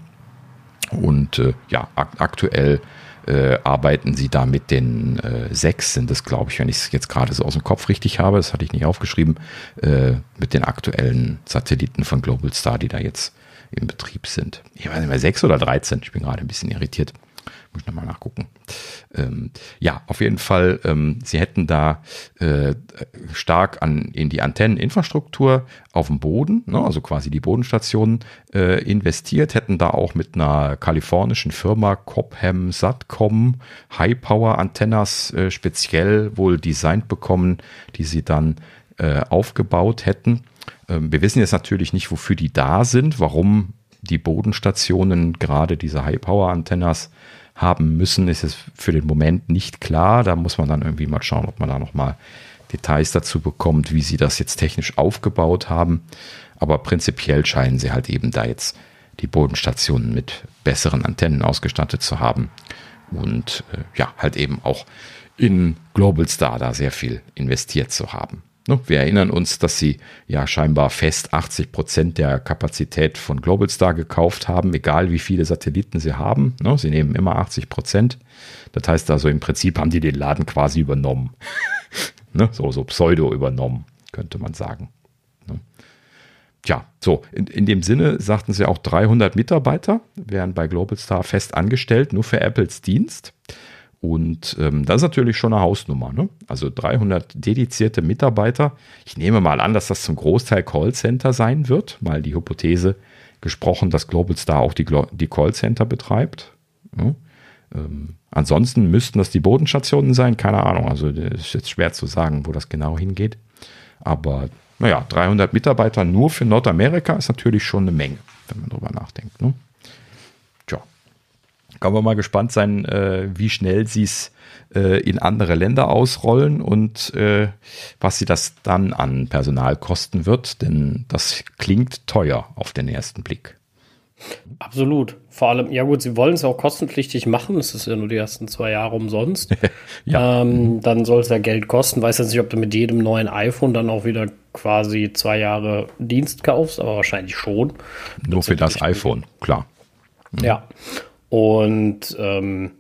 Und äh, ja, ak aktuell äh, arbeiten sie da mit den äh, sechs, sind es, glaube ich, wenn ich es jetzt gerade so aus dem Kopf richtig habe, das hatte ich nicht aufgeschrieben, äh, mit den aktuellen Satelliten von Global Star, die da jetzt im Betrieb sind. Ich weiß nicht mehr, sechs oder 13, ich bin gerade ein bisschen irritiert. Muss ich nochmal nachgucken. Ähm, ja, auf jeden Fall, ähm, sie hätten da äh, stark an, in die Antenneninfrastruktur auf dem Boden, ne, also quasi die Bodenstationen, äh, investiert, hätten da auch mit einer kalifornischen Firma Cobham Satcom High Power Antennas äh, speziell wohl designt bekommen, die sie dann äh, aufgebaut hätten. Ähm, wir wissen jetzt natürlich nicht, wofür die da sind, warum die Bodenstationen gerade diese High Power Antennas haben müssen, ist es für den Moment nicht klar. Da muss man dann irgendwie mal schauen, ob man da nochmal Details dazu bekommt, wie sie das jetzt technisch aufgebaut haben. Aber prinzipiell scheinen sie halt eben da jetzt die Bodenstationen mit besseren Antennen ausgestattet zu haben. Und äh, ja, halt eben auch in Global Star da sehr viel investiert zu haben. Ne, wir erinnern uns, dass sie ja scheinbar fest 80 Prozent der Kapazität von Globalstar gekauft haben, egal wie viele Satelliten sie haben. Ne, sie nehmen immer 80 Prozent. Das heißt also, im Prinzip haben die den Laden quasi übernommen. [LAUGHS] Ne, so, so pseudo übernommen, könnte man sagen. Tja, so, in, in dem Sinne sagten sie auch 300 Mitarbeiter wären bei Globalstar fest angestellt, nur für Apples Dienst. Und ähm, das ist natürlich schon eine Hausnummer. Ne? Also 300 dedizierte Mitarbeiter. Ich nehme mal an, dass das zum Großteil Callcenter sein wird, mal die Hypothese gesprochen, dass Global Star auch die, die Callcenter betreibt. Ne? Ähm, ansonsten müssten das die Bodenstationen sein, keine Ahnung. Also das ist jetzt schwer zu sagen, wo das genau hingeht. Aber naja, 300 Mitarbeiter nur für Nordamerika ist natürlich schon eine Menge, wenn man drüber nachdenkt. Ne? Kann man mal gespannt sein, äh, wie schnell sie es äh, in andere Länder ausrollen und äh, was sie das dann an Personal kosten wird, denn das klingt teuer auf den ersten Blick. Absolut. Vor allem, ja gut, sie wollen es auch kostenpflichtig machen. Es ist ja nur die ersten zwei Jahre umsonst. [LAUGHS] ja. ähm, dann soll es ja Geld kosten. Weiß jetzt nicht, ob du mit jedem neuen iPhone dann auch wieder quasi zwei Jahre Dienst kaufst, aber wahrscheinlich schon. Nur für das iPhone, klar. Mhm. Ja. Und ähm,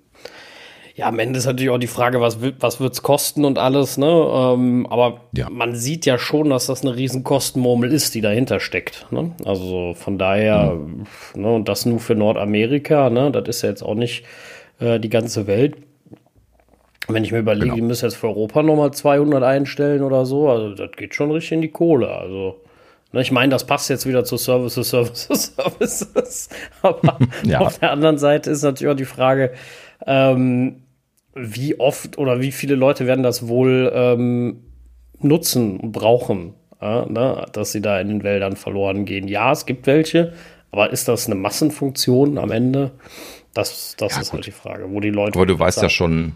ja, am Ende ist natürlich auch die Frage, was, was wird es kosten und alles, ne? Ähm, aber ja. man sieht ja schon, dass das eine riesen Kostenmurmel ist, die dahinter steckt. Ne? Also von daher, mhm. ne, und das nur für Nordamerika, ne? Das ist ja jetzt auch nicht äh, die ganze Welt. Wenn ich mir überlege, genau. die müssen jetzt für Europa nochmal 200 einstellen oder so, also das geht schon richtig in die Kohle. Also ich meine, das passt jetzt wieder zu Services, Services, [LAUGHS] Services. Aber [LAUGHS] ja. auf der anderen Seite ist natürlich auch die Frage, ähm, wie oft oder wie viele Leute werden das wohl ähm, nutzen und brauchen, äh, ne? dass sie da in den Wäldern verloren gehen. Ja, es gibt welche, aber ist das eine Massenfunktion am Ende? Das, das ja, ist halt gut. halt die Frage, wo die Leute. Aber du weißt ja schon,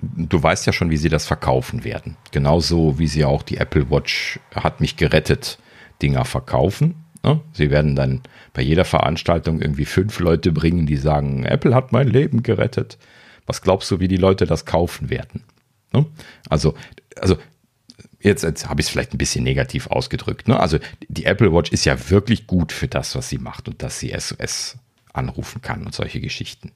du weißt ja schon, wie sie das verkaufen werden. Genauso wie sie auch die Apple Watch hat mich gerettet Dinger verkaufen. Ne? Sie werden dann bei jeder Veranstaltung irgendwie fünf Leute bringen, die sagen, Apple hat mein Leben gerettet. Was glaubst du, wie die Leute das kaufen werden? Ne? Also, also jetzt, jetzt habe ich es vielleicht ein bisschen negativ ausgedrückt. Ne? Also die Apple Watch ist ja wirklich gut für das, was sie macht und dass sie SOS anrufen kann und solche Geschichten.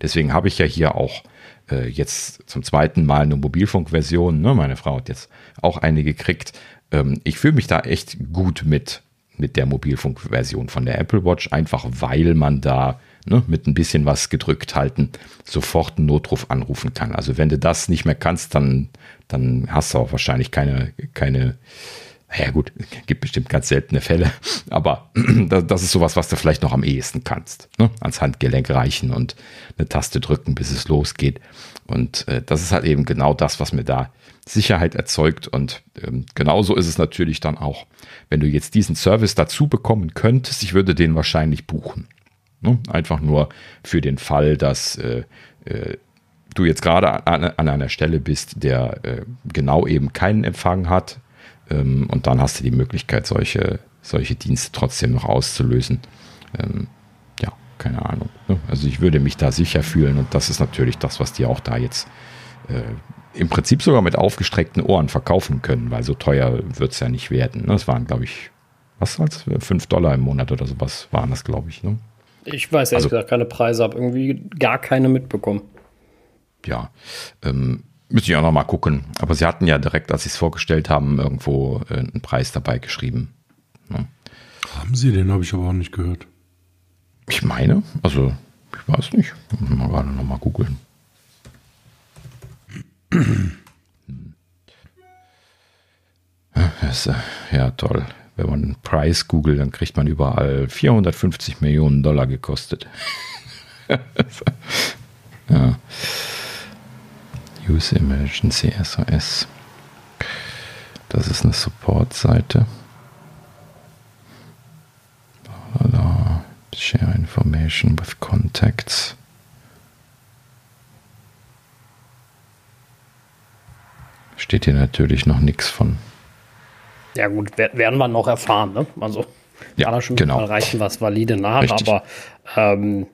Deswegen habe ich ja hier auch äh, jetzt zum zweiten Mal eine Mobilfunkversion. Ne? Meine Frau hat jetzt auch eine gekriegt. Ähm, ich fühle mich da echt gut mit, mit der Mobilfunkversion von der Apple Watch, einfach weil man da ne, mit ein bisschen was gedrückt halten, sofort einen Notruf anrufen kann. Also wenn du das nicht mehr kannst, dann, dann hast du auch wahrscheinlich keine, keine, ja gut, gibt bestimmt ganz seltene Fälle, aber [CLEARS THROAT] das ist sowas, was du vielleicht noch am ehesten kannst. Ne? Ans Handgelenk reichen und eine Taste drücken, bis es losgeht. Und äh, das ist halt eben genau das, was mir da Sicherheit erzeugt. Und ähm, genauso ist es natürlich dann auch, wenn du jetzt diesen Service dazu bekommen könntest, ich würde den wahrscheinlich buchen. Ne? Einfach nur für den Fall, dass äh, äh, du jetzt gerade an, an, einer Stelle bist, der äh, genau eben keinen Empfang hat. Ähm, und dann hast du die Möglichkeit, solche, solche Dienste trotzdem noch auszulösen. Ähm, ja, keine Ahnung. Ne? Also ich würde mich da sicher fühlen und das ist natürlich das, was die auch da jetzt äh, im Prinzip sogar mit aufgestreckten Ohren verkaufen können, weil so teuer wird es ja nicht werden. Ne? Das waren, glaube ich, was es? 5 Dollar im Monat oder sowas waren das, glaube ich. Ne? Ich weiß ehrlich also, gesagt keine Preise, habe irgendwie gar keine mitbekommen. Ja, ähm, müsste ich auch noch mal gucken. Aber sie hatten ja direkt, als sie es vorgestellt haben, irgendwo äh, einen Preis dabei geschrieben. Ne? Haben sie den? Habe ich aber auch nicht gehört. Ich meine, also ich weiß nicht. Mal gerade noch mal googeln. Ja, toll. Wenn man Preis googelt, dann kriegt man überall 450 Millionen Dollar gekostet. [LAUGHS] ja. Use Emergency SOS. Das ist eine Support-Seite. Share information with contacts. Steht hier natürlich noch nichts von. Ja, gut, werden wir noch erfahren, ne? Also, ja, kann er schon genau. mal reichen, was valide nach, Richtig. aber ähm,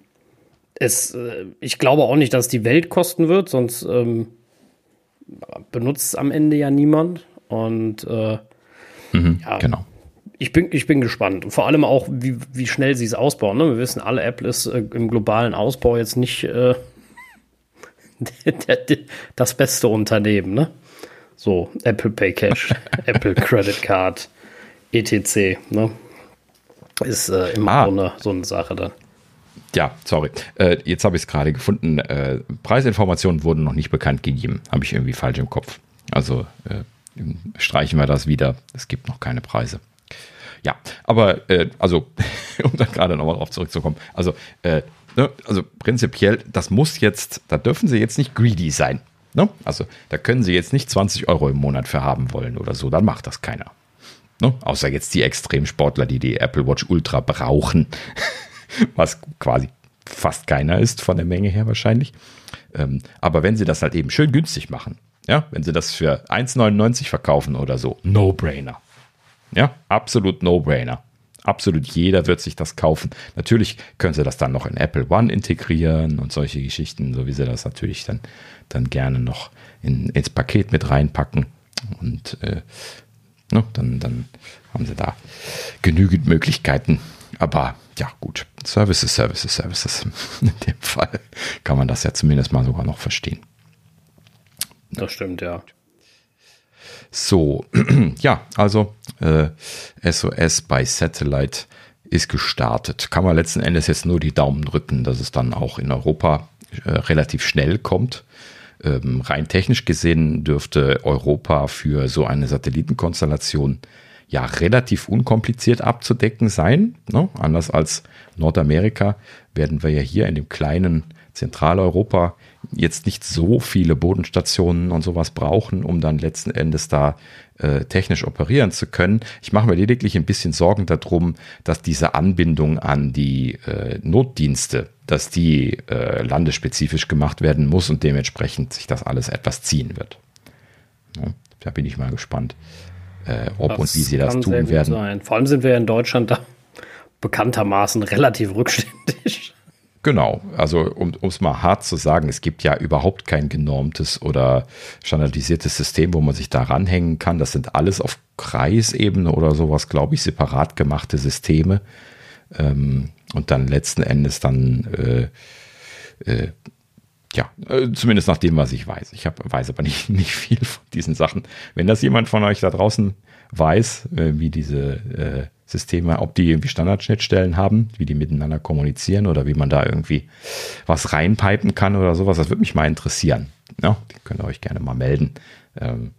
es, äh, ich glaube auch nicht, dass es die Welt kosten wird, sonst ähm, benutzt am Ende ja niemand. Und äh, mhm, ja, genau. Ich bin, ich bin gespannt. Und vor allem auch, wie, wie schnell sie es ausbauen. Ne? Wir wissen alle, Apple ist äh, im globalen Ausbau jetzt nicht äh, [LAUGHS] das beste Unternehmen. Ne? So, Apple Pay Cash, [LAUGHS] Apple Credit Card, etc. Ne? Ist äh, immer ah. so, eine, so eine Sache dann. Ja, sorry. Äh, jetzt habe ich es gerade gefunden. Äh, Preisinformationen wurden noch nicht bekannt gegeben. Habe ich irgendwie falsch im Kopf. Also äh, streichen wir das wieder. Es gibt noch keine Preise. Ja, aber äh, also, [LAUGHS] um da gerade nochmal drauf zurückzukommen. Also, äh, ne, also prinzipiell, das muss jetzt, da dürfen sie jetzt nicht greedy sein. Ne? Also da können Sie jetzt nicht 20 Euro im Monat für haben wollen oder so, dann macht das keiner. Ne? Außer jetzt die Extremsportler, die die Apple Watch Ultra brauchen, [LAUGHS] was quasi fast keiner ist von der Menge her wahrscheinlich. Ähm, aber wenn sie das halt eben schön günstig machen, ja, wenn sie das für 1,99 verkaufen oder so, No-Brainer. Ja, absolut No-Brainer. Absolut jeder wird sich das kaufen. Natürlich können sie das dann noch in Apple One integrieren und solche Geschichten, so wie sie das natürlich dann, dann gerne noch in, ins Paket mit reinpacken. Und äh, ne, dann, dann haben sie da genügend Möglichkeiten. Aber ja, gut, Services, Services, Services. [LAUGHS] In dem Fall kann man das ja zumindest mal sogar noch verstehen. Das stimmt, ja. So, [CLEARS THROAT] ja, also äh, SOS bei Satellite ist gestartet. Kann man letzten Endes jetzt nur die Daumen drücken, dass es dann auch in Europa äh, relativ schnell kommt. Ähm, rein technisch gesehen dürfte Europa für so eine Satellitenkonstellation ja relativ unkompliziert abzudecken sein. Ne? Anders als Nordamerika werden wir ja hier in dem kleinen Zentraleuropa jetzt nicht so viele Bodenstationen und sowas brauchen, um dann letzten Endes da äh, technisch operieren zu können. Ich mache mir lediglich ein bisschen Sorgen darum, dass diese Anbindung an die äh, Notdienste, dass die äh, landesspezifisch gemacht werden muss und dementsprechend sich das alles etwas ziehen wird. Ja, da bin ich mal gespannt, äh, ob das und wie sie das tun werden. Sein. Vor allem sind wir in Deutschland da bekanntermaßen relativ rückständig. Genau, also um es mal hart zu sagen, es gibt ja überhaupt kein genormtes oder standardisiertes System, wo man sich da ranhängen kann. Das sind alles auf Kreisebene oder sowas, glaube ich, separat gemachte Systeme. Ähm, und dann letzten Endes dann, äh, äh, ja, äh, zumindest nach dem, was ich weiß. Ich hab, weiß aber nicht, [LAUGHS] nicht viel von diesen Sachen. Wenn das jemand von euch da draußen weiß, äh, wie diese äh, Systeme, ob die irgendwie Standardschnittstellen haben, wie die miteinander kommunizieren oder wie man da irgendwie was reinpipen kann oder sowas. Das würde mich mal interessieren. Ja, die könnt ihr euch gerne mal melden. Ähm,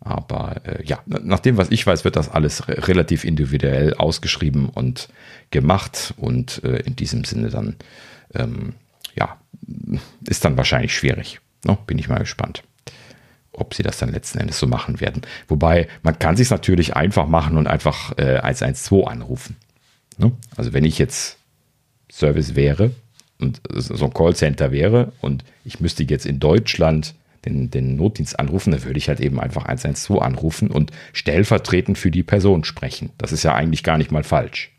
aber äh, ja, nach dem, was ich weiß, wird das alles re relativ individuell ausgeschrieben und gemacht und in diesem Sinne dann, ähm, ist dann wahrscheinlich schwierig. No, bin ich mal gespannt ob sie das dann letzten Endes so machen werden. Wobei, man kann sich natürlich einfach machen und einfach äh, 112 anrufen. Ne? Also wenn ich jetzt Service wäre und so ein Callcenter wäre und ich müsste jetzt in Deutschland den, den Notdienst anrufen, dann würde ich halt eben einfach 112 anrufen und stellvertretend für die Person sprechen. Das ist ja eigentlich gar nicht mal falsch.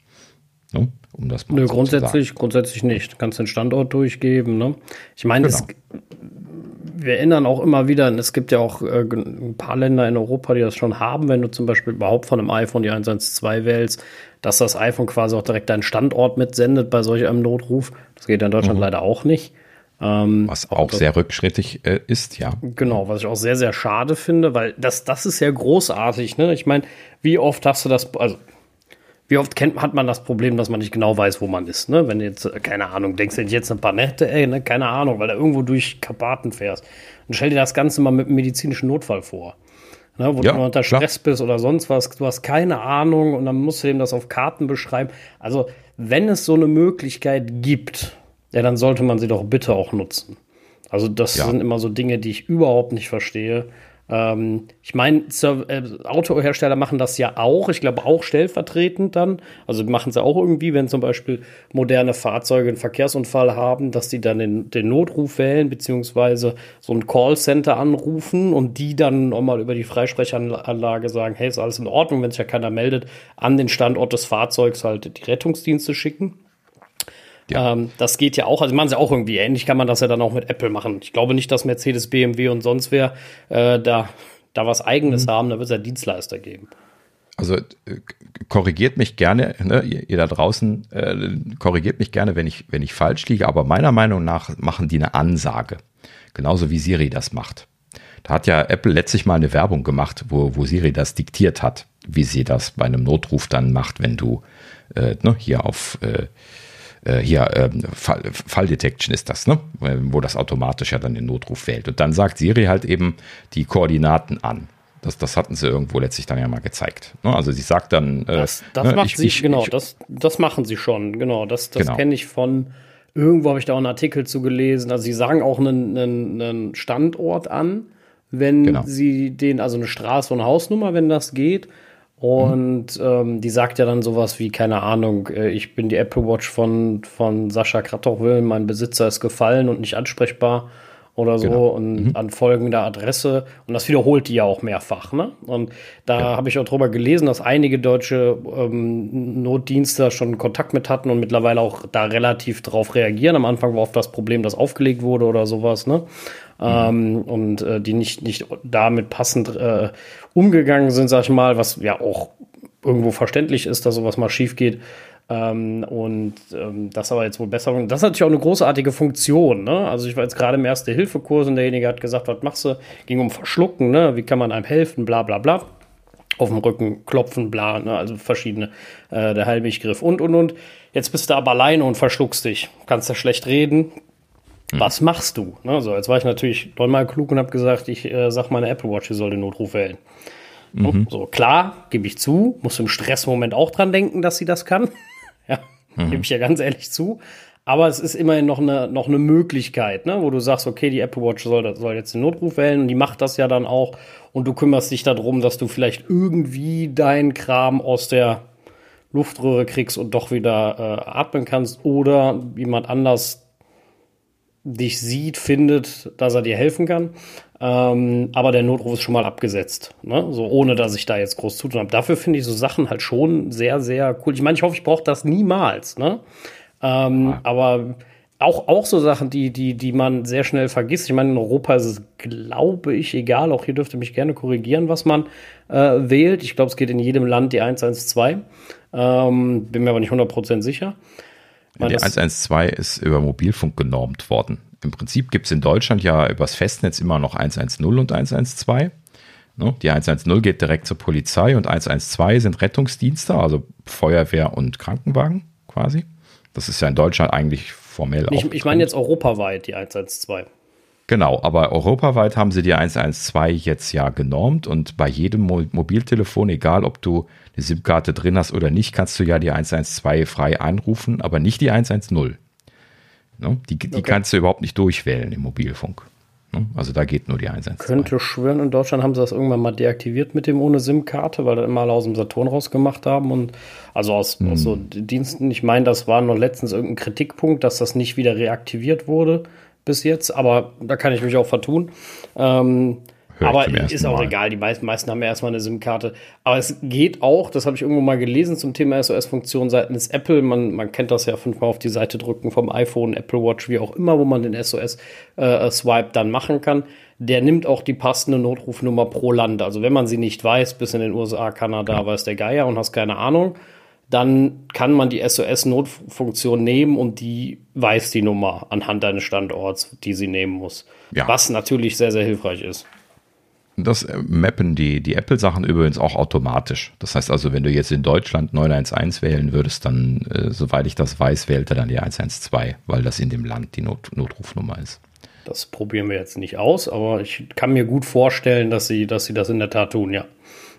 Ne? Um das mal Nö, grundsätzlich, grundsätzlich nicht. Du kannst den Standort durchgeben. Ne? Ich meine, genau. wir erinnern auch immer wieder, es gibt ja auch äh, ein paar Länder in Europa, die das schon haben, wenn du zum Beispiel überhaupt von einem iPhone die 112 wählst, dass das iPhone quasi auch direkt deinen Standort mitsendet bei solch einem Notruf. Das geht in Deutschland mhm. leider auch nicht. Ähm, was auch, auch sehr rückschrittig äh, ist, ja. Genau, was ich auch sehr, sehr schade finde, weil das, das ist ja großartig. Ne? Ich meine, wie oft hast du das, also wie oft kennt, hat man das Problem, dass man nicht genau weiß, wo man ist, ne? Wenn du jetzt, äh, keine Ahnung, denkst du jetzt ein paar Nächte, ey, ne? keine Ahnung, weil du irgendwo durch Karpaten fährst. Und stell dir das Ganze mal mit einem medizinischen Notfall vor. Ne, wo ja, du unter Stress klar. bist oder sonst was, du hast keine Ahnung und dann musst du dem das auf Karten beschreiben. Also, wenn es so eine Möglichkeit gibt, ja, dann sollte man sie doch bitte auch nutzen. Also, das ja. sind immer so Dinge, die ich überhaupt nicht verstehe. Ähm, ich meine, äh, Autohersteller machen das ja auch, ich glaube auch stellvertretend dann. Also machen sie auch irgendwie, wenn zum Beispiel moderne Fahrzeuge einen Verkehrsunfall haben, dass die dann den, den Notruf wählen, beziehungsweise so ein Callcenter anrufen und die dann nochmal über die Freisprechanlage sagen, hey, ist alles in Ordnung, wenn sich ja keiner meldet, an den Standort des Fahrzeugs halt die Rettungsdienste schicken. Ja. Ähm, das geht ja auch, also machen sie auch irgendwie ähnlich, kann man das ja dann auch mit Apple machen. Ich glaube nicht, dass Mercedes, BMW und sonst wer äh, da, da was Eigenes mhm. haben, da wird es ja Dienstleister geben. Also äh, korrigiert mich gerne, ne, ihr, ihr, da draußen, äh, korrigiert mich gerne, wenn ich, wenn ich falsch liege, aber meiner Meinung nach machen die eine Ansage. Genauso wie Siri das macht. Da hat ja Apple letztlich mal eine Werbung gemacht, wo, wo Siri das diktiert hat, wie sie das bei einem Notruf dann macht, wenn du äh, ne, hier auf äh, äh, hier äh, Fall, Falldetection ist das, ne? wo das automatisch ja dann den Notruf wählt. Und dann sagt Siri halt eben die Koordinaten an. Das, das hatten sie irgendwo letztlich dann ja mal gezeigt. Ne? Also sie sagt dann. Äh, das, das ne, macht ich, sie, ich, genau, ich, das, das machen sie schon, genau. Das, das genau. kenne ich von, irgendwo habe ich da auch einen Artikel zu gelesen. Also sie sagen auch einen, einen, einen Standort an, wenn genau. sie den, also eine Straße und Hausnummer, wenn das geht. Und ähm, die sagt ja dann sowas wie, keine Ahnung, äh, ich bin die Apple Watch von, von Sascha Kratochwil, mein Besitzer ist gefallen und nicht ansprechbar oder so genau. und mhm. an folgender Adresse. Und das wiederholt die ja auch mehrfach. Ne? Und da ja. habe ich auch drüber gelesen, dass einige deutsche ähm, Notdienste schon Kontakt mit hatten und mittlerweile auch da relativ drauf reagieren. Am Anfang war oft das Problem, dass aufgelegt wurde oder sowas. Ne? Mhm. Ähm, und äh, die nicht, nicht damit passend äh, umgegangen sind, sag ich mal, was ja auch irgendwo verständlich ist, dass sowas mal schief geht. Ähm, und ähm, das aber jetzt wohl besser. Das ist natürlich auch eine großartige Funktion. Ne? Also ich war jetzt gerade im Erste-Hilfe-Kurs und derjenige hat gesagt, was machst du? Ging um Verschlucken, ne? wie kann man einem helfen, bla bla bla. Auf dem Rücken klopfen, bla, ne? also verschiedene, äh, der Heilmilchgriff und und und. Jetzt bist du aber alleine und verschluckst dich. Kannst ja schlecht reden. Hm. Was machst du? Ne? So, jetzt war ich natürlich neunmal klug und habe gesagt, ich äh, sag meine Apple Watch, sie soll den Notruf wählen. Mhm. So, klar, gebe ich zu, muss im Stressmoment auch dran denken, dass sie das kann. Ja, mhm. gebe ich ja ganz ehrlich zu. Aber es ist immerhin noch eine, noch eine Möglichkeit, ne, wo du sagst, okay, die Apple Watch soll, soll jetzt den Notruf wählen und die macht das ja dann auch. Und du kümmerst dich darum, dass du vielleicht irgendwie deinen Kram aus der Luftröhre kriegst und doch wieder äh, atmen kannst oder jemand anders dich sieht, findet, dass er dir helfen kann. Ähm, aber der Notruf ist schon mal abgesetzt. Ne? So ohne dass ich da jetzt groß zu tun habe. Dafür finde ich so Sachen halt schon sehr, sehr cool. Ich meine, ich hoffe, ich brauche das niemals. Ne? Ähm, ja. Aber auch, auch so Sachen, die, die, die man sehr schnell vergisst. Ich meine, in Europa ist es, glaube ich, egal. Auch hier dürfte mich gerne korrigieren, was man äh, wählt. Ich glaube, es geht in jedem Land die 112. Ähm, bin mir aber nicht 100% sicher. Ja, die 112 ist über Mobilfunk genormt worden. Im Prinzip gibt es in Deutschland ja übers Festnetz immer noch 110 und 112. Ne? Die 110 geht direkt zur Polizei und 112 sind Rettungsdienste, also Feuerwehr und Krankenwagen quasi. Das ist ja in Deutschland eigentlich formell ich, auch. Ich meine jetzt europaweit die 112. Genau, aber europaweit haben sie die 112 jetzt ja genormt und bei jedem Mo Mobiltelefon, egal ob du eine SIM-Karte drin hast oder nicht, kannst du ja die 112 frei anrufen, aber nicht die 110. Ne? Die, die okay. kannst du überhaupt nicht durchwählen im Mobilfunk. Ne? Also da geht nur die 112. Könnte schwören, in Deutschland haben sie das irgendwann mal deaktiviert mit dem ohne SIM-Karte, weil das immer alle aus dem Saturn rausgemacht haben und also aus, hm. aus so Diensten. Ich meine, das war noch letztens irgendein Kritikpunkt, dass das nicht wieder reaktiviert wurde bis jetzt, aber da kann ich mich auch vertun. Ähm, aber ist auch Mal. egal, die meisten, meisten haben ja erstmal eine SIM-Karte. Aber es geht auch, das habe ich irgendwo mal gelesen zum Thema SOS-Funktion seitens Apple. Man, man kennt das ja fünfmal auf die Seite drücken vom iPhone, Apple Watch, wie auch immer, wo man den SOS-Swipe äh, dann machen kann. Der nimmt auch die passende Notrufnummer pro Land. Also wenn man sie nicht weiß, bis in den USA, Kanada, ja. weiß der Geier und hast keine Ahnung, dann kann man die SOS-Notfunktion nehmen und die weiß die Nummer anhand deines Standorts, die sie nehmen muss. Ja. Was natürlich sehr, sehr hilfreich ist. Das äh, mappen die, die Apple-Sachen übrigens auch automatisch. Das heißt also, wenn du jetzt in Deutschland 911 wählen würdest, dann, äh, soweit ich das weiß, wählt er dann die 112, weil das in dem Land die Not Notrufnummer ist. Das probieren wir jetzt nicht aus, aber ich kann mir gut vorstellen, dass sie, dass sie das in der Tat tun, ja.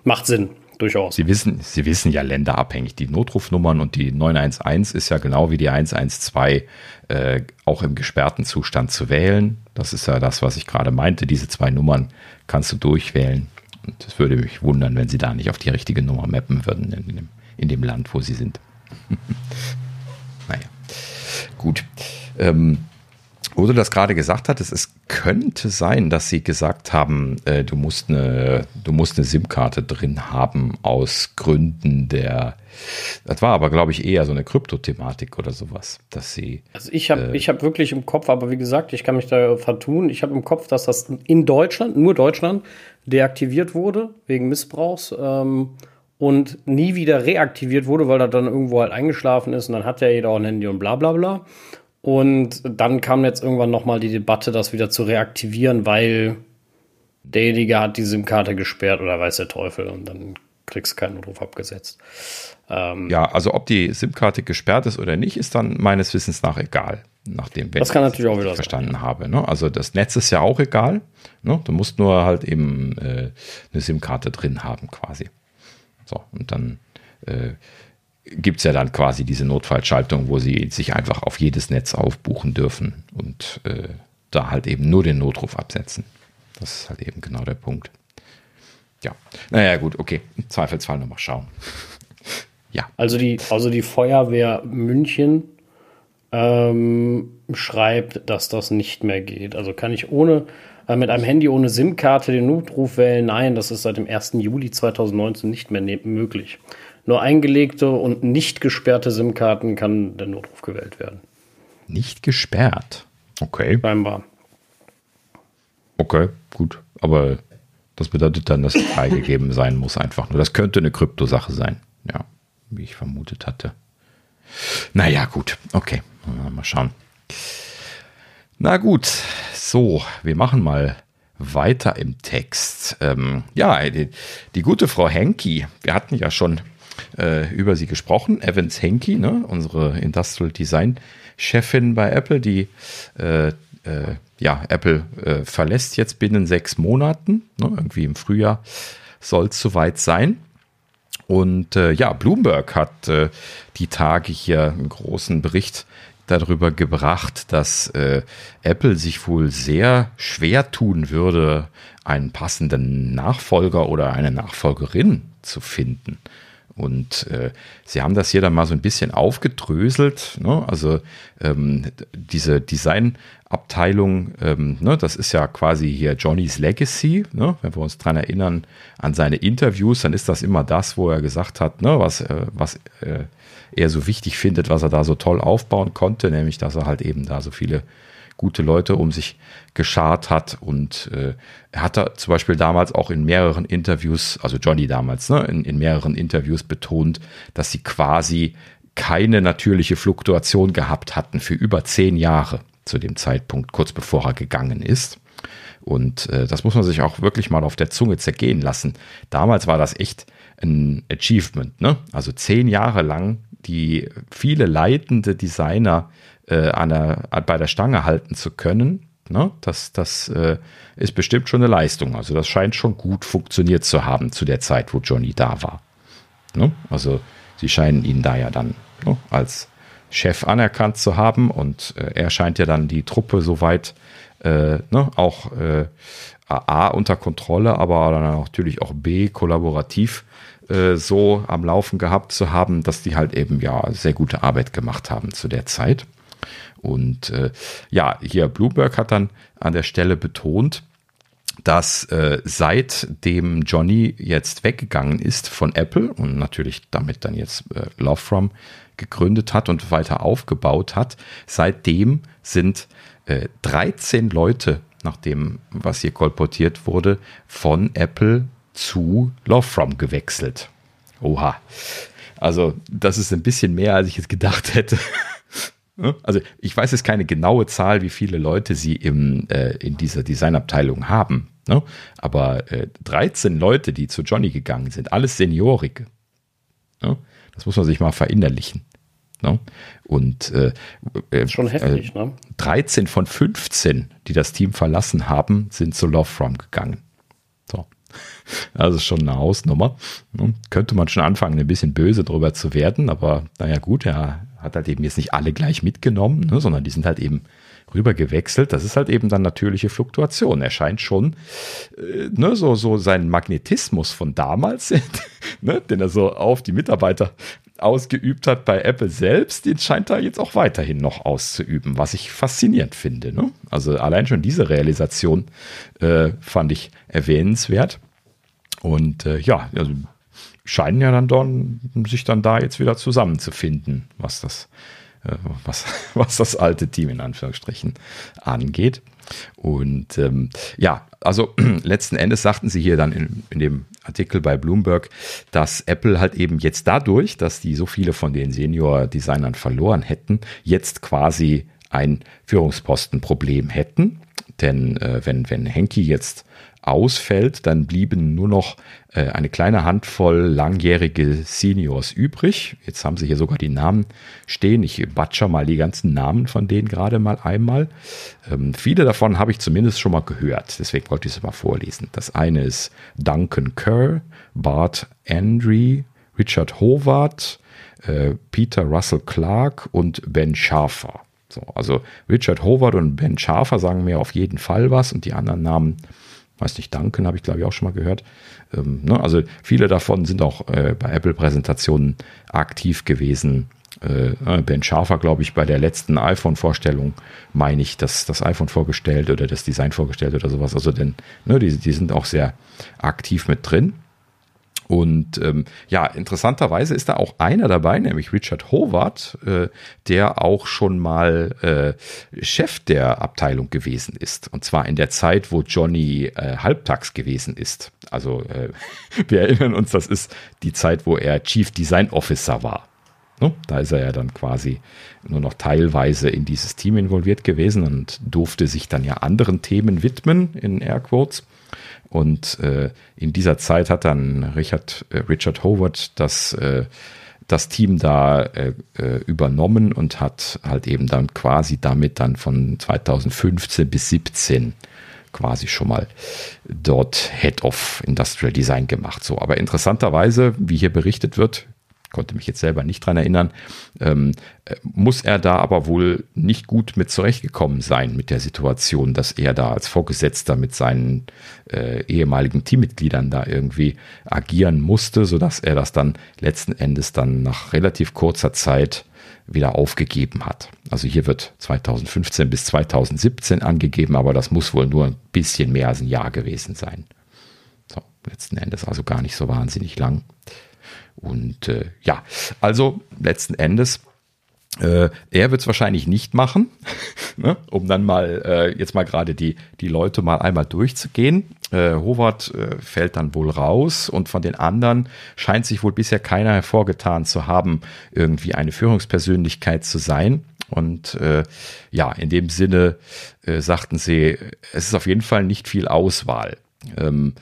Macht Sinn, durchaus. Sie wissen, Sie wissen ja länderabhängig. Die Notrufnummern und die 911 ist ja genau wie die 112 äh, auch im gesperrten Zustand zu wählen. Das ist ja das, was ich gerade meinte. Diese zwei Nummern kannst du durchwählen. Und es würde mich wundern, wenn sie da nicht auf die richtige Nummer mappen würden in dem, in dem Land, wo sie sind. [LAUGHS] naja, gut. Ähm, wo du das gerade gesagt hattest, es könnte sein, dass sie gesagt haben, äh, du musst eine, du musst eine SIM-Karte drin haben aus Gründen der. Das war aber, glaube ich, eher so eine Kryptothematik oder sowas, dass sie. Also ich habe, äh, ich habe wirklich im Kopf, aber wie gesagt, ich kann mich da vertun. Ich habe im Kopf, dass das in Deutschland, nur Deutschland, deaktiviert wurde wegen Missbrauchs. Ähm, und nie wieder reaktiviert wurde, weil er dann irgendwo halt eingeschlafen ist und dann hat ja jeder auch ein Handy und bla bla bla. Und dann kam jetzt irgendwann nochmal die Debatte, das wieder zu reaktivieren, weil derjenige hat die SIM-Karte gesperrt oder weiß der Teufel und dann kriegst du keinen Notruf abgesetzt. Ähm, ja, also ob die SIM-Karte gesperrt ist oder nicht, ist dann meines Wissens nach egal. Nachdem das kann natürlich auch wieder verstanden sein. habe. Ne? Also das Netz ist ja auch egal. Ne? Du musst nur halt eben äh, eine SIM-Karte drin haben quasi. So, und dann äh, gibt es ja dann quasi diese Notfallschaltung, wo sie sich einfach auf jedes Netz aufbuchen dürfen und äh, da halt eben nur den Notruf absetzen. Das ist halt eben genau der Punkt. ja. Naja, gut, okay. Im Zweifelsfall nochmal schauen. [LAUGHS] ja. Also die, also die Feuerwehr München ähm, schreibt, dass das nicht mehr geht. Also kann ich ohne äh, mit einem Handy ohne SIM-Karte den Notruf wählen? Nein, das ist seit dem 1. Juli 2019 nicht mehr ne-, möglich. Nur eingelegte und nicht gesperrte SIM-Karten kann der Notruf gewählt werden. Nicht gesperrt? Okay. Scheinbar. Okay, gut. Aber das bedeutet dann, dass [LAUGHS] es freigegeben sein muss, einfach nur. Das könnte eine Kryptosache sein. Ja, wie ich vermutet hatte. Naja, gut. Okay, mal schauen. Na gut, so, wir machen mal weiter im Text. Ähm, ja, die, die, gute Frau Henke, wir hatten ja schon äh, über sie gesprochen, Evans Henke, ne, unsere Industrial Design Chefin bei Apple, die äh, äh, ja, Apple äh, verlässt jetzt binnen sechs Monaten. Ne, irgendwie im Frühjahr soll es soweit sein. Und äh, ja, Bloomberg hat äh, die Tage hier einen großen Bericht darüber gebracht, dass äh, Apple sich wohl sehr schwer tun würde, einen passenden Nachfolger oder eine Nachfolgerin zu finden. Und äh, sie haben das hier dann mal so ein bisschen aufgedröselt. Ne? Also ähm, diese Designabteilung, ähm, ne, das ist ja quasi hier Johnnys Legacy. Ne? Wenn wir uns dran erinnern an seine Interviews, dann ist das immer das, wo er gesagt hat, ne, was, äh, was äh, er so wichtig findet, was er da so toll aufbauen konnte, nämlich dass er halt eben da so viele gute Leute um sich geschart hat. Und äh, er hat da zum Beispiel damals auch in mehreren Interviews, also Johnny damals, ne, in, in mehreren Interviews betont, dass sie quasi keine natürliche Fluktuation gehabt hatten für über zehn Jahre zu dem Zeitpunkt, kurz bevor er gegangen ist. Und äh, das muss man sich auch wirklich mal auf der Zunge zergehen lassen. Damals war das echt ein Achievement, ne? Also zehn Jahre lang die viele leitende Designer äh, der, bei der Stange halten zu können, ne? das, das äh, ist bestimmt schon eine Leistung. Also das scheint schon gut funktioniert zu haben zu der Zeit, wo Johnny da war. Ne? Also sie scheinen ihn da ja dann ne, als Chef anerkannt zu haben und äh, er scheint ja dann die Truppe soweit äh, ne, auch äh, A unter Kontrolle, aber dann natürlich auch B kollaborativ äh, so am Laufen gehabt zu haben, dass die halt eben ja sehr gute Arbeit gemacht haben zu der Zeit. Und äh, ja, hier Bloomberg hat dann an der Stelle betont, dass äh, seitdem Johnny jetzt weggegangen ist von Apple und natürlich damit dann jetzt äh, Love From gegründet hat und weiter aufgebaut hat, seitdem sind äh, 13 Leute, nach dem, was hier kolportiert wurde, von Apple zu Love From gewechselt. Oha. Also, das ist ein bisschen mehr, als ich jetzt gedacht hätte. [LAUGHS] Also ich weiß jetzt keine genaue Zahl, wie viele Leute sie im, äh, in dieser Designabteilung haben. Ne? Aber äh, 13 Leute, die zu Johnny gegangen sind, alles Seniorige. Ne? Das muss man sich mal verinnerlichen. Ne? Und äh, äh schon heftig, äh, ne? 13 von 15, die das Team verlassen haben, sind zu Love From gegangen. So. Ist schon eine Hausnummer. Ne? Könnte man schon anfangen, ein bisschen böse drüber zu werden, aber naja, gut, er hat halt eben jetzt nicht alle gleich mitgenommen, ne, sondern die sind halt eben rüber gewechselt. Das ist halt eben dann natürliche Fluktuation. Er scheint schon äh, ne, so, so seinen Magnetismus von damals, [LAUGHS] ne, den er so auf die Mitarbeiter ausgeübt hat bei Apple selbst, den scheint er jetzt auch weiterhin noch auszuüben, was ich faszinierend finde. Ne? Also allein schon diese Realisation äh, fand ich erwähnenswert. Und äh, ja, also scheinen ja dann, dann sich dann da jetzt wieder zusammenzufinden, was das, äh, was, [LAUGHS] was das alte Team in Anführungsstrichen angeht. Und ähm, ja, also [CLEARS THROAT] letzten Endes sagten sie hier dann in, in dem Artikel bei Bloomberg, dass Apple halt eben jetzt dadurch, dass die so viele von den Senior-Designern verloren hätten, jetzt quasi ein Führungspostenproblem hätten. Denn äh, wenn, wenn Henki jetzt ausfällt, dann blieben nur noch äh, eine kleine Handvoll langjährige Seniors übrig. Jetzt haben sie hier sogar die Namen stehen. Ich batscher mal die ganzen Namen von denen gerade mal einmal. Ähm, viele davon habe ich zumindest schon mal gehört. Deswegen wollte ich es mal vorlesen. Das eine ist Duncan Kerr, Bart Andre, Richard Howard, äh, Peter Russell Clark und Ben Schafer. So, also Richard Howard und Ben Schafer sagen mir auf jeden Fall was und die anderen Namen weiß nicht, Duncan habe ich glaube ich auch schon mal gehört. Ähm, ne? Also viele davon sind auch äh, bei Apple-Präsentationen aktiv gewesen. Äh, äh ben Schafer, glaube ich, bei der letzten iPhone-Vorstellung, meine ich, dass das iPhone vorgestellt oder das Design vorgestellt oder sowas. Also denn, ne, die, die sind auch sehr aktiv mit drin. Und ähm, ja, interessanterweise ist da auch einer dabei, nämlich Richard Howard, äh, der auch schon mal äh, Chef der Abteilung gewesen ist. Und zwar in der Zeit, wo Johnny äh, halbtags gewesen ist. Also äh, [LAUGHS] wir erinnern uns, das ist die Zeit, wo er Chief Design Officer war. Ne? Da ist er ja dann quasi nur noch teilweise in dieses Team involviert gewesen und durfte sich dann ja anderen Themen widmen, in Airquotes. Und äh, in dieser Zeit hat dann Richard, äh, Richard Howard das, äh, das Team da äh, äh übernommen und hat halt eben dann quasi damit dann von 2015 bis 17 quasi schon mal dort Head of Industrial Design gemacht. So, aber interessanterweise, wie hier berichtet wird, konnte mich jetzt selber nicht dran erinnern, ähm, äh, muss er da aber wohl nicht gut mit zurechtgekommen sein mit der Situation, dass er da als Vorgesetzter mit seinen äh, ehemaligen Teammitgliedern da irgendwie agieren musste, sodass er das dann letzten Endes dann nach relativ kurzer Zeit wieder aufgegeben hat. Also hier wird 2015 bis 2017 angegeben, aber das muss wohl nur ein bisschen mehr als ein Jahr gewesen sein. So, letzten Endes also gar nicht so wahnsinnig lang. Und äh, ja, also letzten Endes, äh, er wird es wahrscheinlich nicht machen, [LAUGHS] ne? um dann mal äh, jetzt mal gerade die, die Leute mal einmal durchzugehen. Äh, Howard äh, fällt dann wohl raus und von den anderen scheint sich wohl bisher keiner hervorgetan zu haben, irgendwie eine Führungspersönlichkeit zu sein. Und äh, ja, in dem Sinne äh, sagten sie, es ist auf jeden Fall nicht viel Auswahl. Ähm,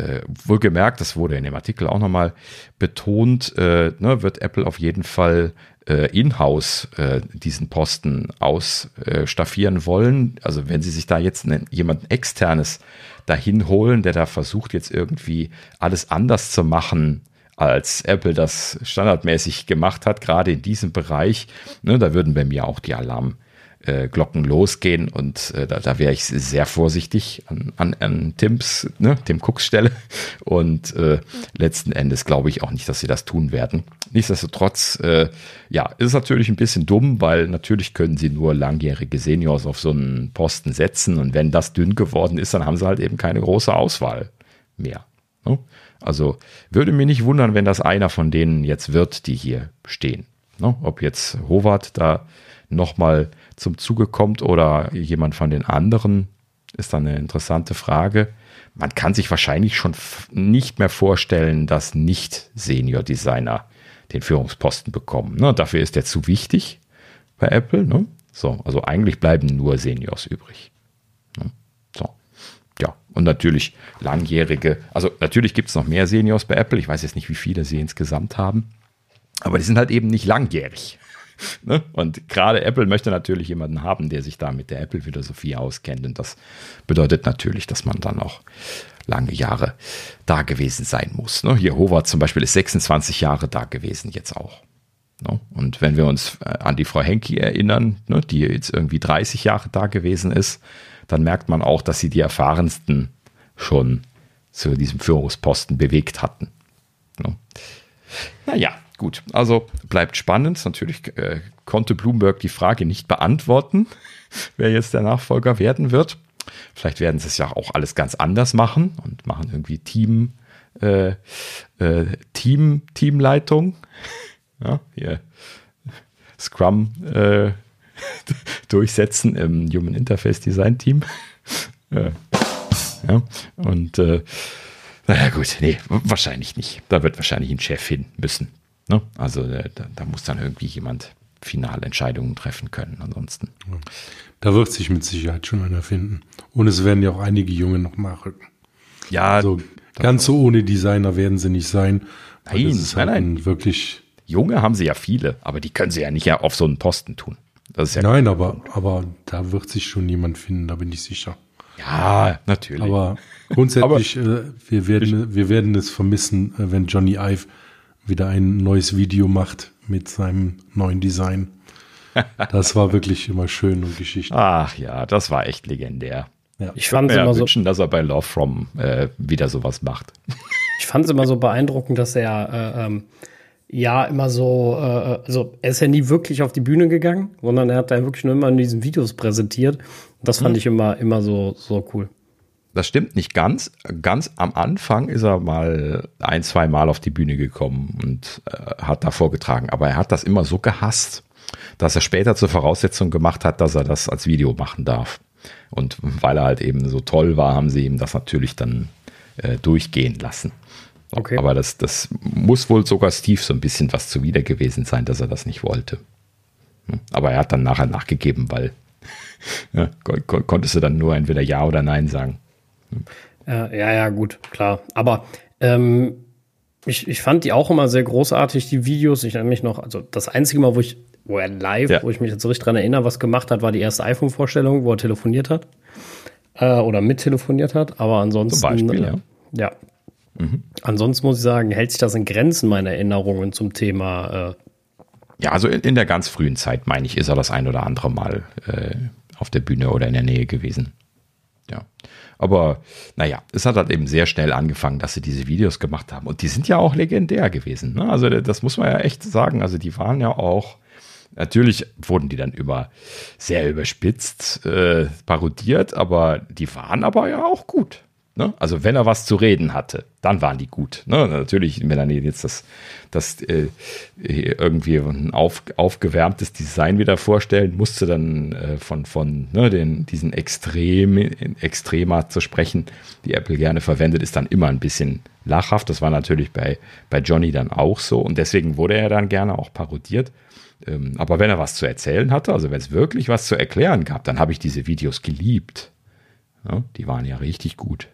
äh, wohlgemerkt, das wurde in dem Artikel auch nochmal betont, äh, ne, wird Apple auf jeden Fall äh, in-house äh, diesen Posten ausstaffieren wollen. Also wenn sie sich da jetzt einen, jemanden externes dahin holen, der da versucht jetzt irgendwie alles anders zu machen, als Apple das standardmäßig gemacht hat, gerade in diesem Bereich, ne, da würden bei mir auch die Alarm äh, Glocken losgehen und äh, da, da wäre ich sehr vorsichtig an, an, an Tims, ne, Tim Cooks Stelle und äh, letzten Endes glaube ich auch nicht, dass sie das tun werden. Nichtsdestotrotz, äh, ja, ist natürlich ein bisschen dumm, weil natürlich können sie nur langjährige Seniors auf so einen Posten setzen und wenn das dünn geworden ist, dann haben sie halt eben keine große Auswahl mehr. Ne? Also würde mich nicht wundern, wenn das einer von denen jetzt wird, die hier stehen. Ne? Ob jetzt Howard da nochmal zum Zuge kommt oder jemand von den anderen, ist dann eine interessante Frage. Man kann sich wahrscheinlich schon nicht mehr vorstellen, dass nicht Senior-Designer den Führungsposten bekommen. Ne? Dafür ist der zu wichtig bei Apple. Ne? So, also eigentlich bleiben nur Seniors übrig. Ne? So. Ja, und natürlich langjährige, also natürlich gibt es noch mehr Seniors bei Apple. Ich weiß jetzt nicht, wie viele sie insgesamt haben. Aber die sind halt eben nicht langjährig. [LAUGHS] Ne? Und gerade Apple möchte natürlich jemanden haben, der sich da mit der Apple-Philosophie auskennt. Und das bedeutet natürlich, dass man dann auch lange Jahre da gewesen sein muss. Ne? Hier Howard zum Beispiel ist 26 Jahre da gewesen, jetzt auch. Ne? Und wenn wir uns äh, an die Frau Henke erinnern, ne, die jetzt irgendwie 30 Jahre da gewesen ist, dann merkt man auch, dass sie die erfahrensten schon zu diesem Führungsposten bewegt hatten. Naja, Gut, also bleibt spannend. Natürlich äh, konnte Bloomberg die Frage nicht beantworten, [LAUGHS] wer jetzt der Nachfolger werden wird. Vielleicht werden sie es ja auch alles ganz anders machen und machen irgendwie Team, äh, äh, Team, Teamleitung. [LAUGHS] Ja, hier Scrum äh, [LAUGHS] durchsetzen im Human Interface Design Team. Äh, ja, und äh, naja gut, nee, wahrscheinlich nicht. Da wird wahrscheinlich ein Chef hin müssen. Ne? Also äh, da, da, muss dann irgendwie jemand finale Entscheidungen treffen können. Ansonsten. Da wird sich mit Sicherheit schon einer finden. Und es werden ja auch einige Junge noch nachrücken. Ja. Also ganz so ohne Designer werden sie nicht sein. Nein, ist halt nein, nein. wirklich. Junge haben sie ja viele, aber die können sie ja nicht auf so einen Posten tun. Ja nein, aber, aber da wird sich schon jemand finden, da bin ich sicher. Ja, natürlich. Aber [LAUGHS] grundsätzlich, aber, äh, wir, werden, wir werden es vermissen, äh, wenn Johnny Ive wieder ein neues Video macht mit seinem neuen Design. Das war [LAUGHS] wirklich immer schön und Geschichte. Ach ja, das war echt legendär. Ja. Ich fand es immer so. wünschen, dass er bei Love From äh, wieder sowas macht. [LAUGHS] Ich fand es immer so beeindruckend, dass er äh, ähm, ja immer so, äh, also er ist ja nie wirklich auf die Bühne gegangen, sondern er hat da wirklich nur immer in diesen Videos präsentiert. Das fand hm. ich immer, immer so, so cool. Das stimmt nicht ganz. Ganz am Anfang ist er mal ein, zwei Mal auf die Bühne gekommen und äh, hat da vorgetragen. Aber er hat das immer so gehasst, dass er später zur Voraussetzung gemacht hat, dass er das als Video machen darf. Und weil er halt eben so toll war, haben sie ihm das natürlich dann äh, durchgehen lassen. Okay. Aber das, das muss wohl sogar Steve so ein bisschen was zuwider gewesen sein, dass er das nicht wollte. Hm. Aber er hat dann nachher nachgegeben, weil [LAUGHS] ja, kon konntest du dann nur entweder Ja oder Nein sagen. Hm. Ja, ja, gut, klar. Aber ähm, ich, ich fand die auch immer sehr großartig, die Videos. Ich erinnere mich noch, also das einzige Mal, wo ich, wo er live, ja. wo ich mich jetzt so richtig dran erinnere, was gemacht hat, war die erste iPhone-Vorstellung, wo er telefoniert hat. Äh, oder mittelefoniert hat. Aber ansonsten. Zum Beispiel, äh, ja. Ja, Mhm. Ansonsten muss ich sagen, hält sich das in Grenzen meine Erinnerungen zum Thema. Äh ja, also in, in, der ganz frühen Zeit, meine ich, ist er das ein oder andere Mal äh, auf der Bühne oder in der Nähe gewesen. Ja. Aber naja, es hat halt eben sehr schnell angefangen, dass sie diese Videos gemacht haben. Und die sind ja auch legendär gewesen. Ne? Also das muss man ja echt sagen. Also die waren ja auch, natürlich wurden die dann über sehr überspitzt äh, parodiert, aber die waren aber ja auch gut. Ne? Also wenn er was zu reden hatte, dann waren die gut. Ne? Natürlich, wenn er jetzt das, das äh, irgendwie ein auf, aufgewärmtes Design wieder vorstellen musste, dann äh, von, von ne, den, diesen Extrem, Extrema zu sprechen, die Apple gerne verwendet, ist dann immer ein bisschen lachhaft. Das war natürlich bei, bei Johnny dann auch so und deswegen wurde er dann gerne auch parodiert. Ähm, aber wenn er was zu erzählen hatte, also wenn es wirklich was zu erklären gab, dann habe ich diese Videos geliebt. Ja, die waren ja richtig gut.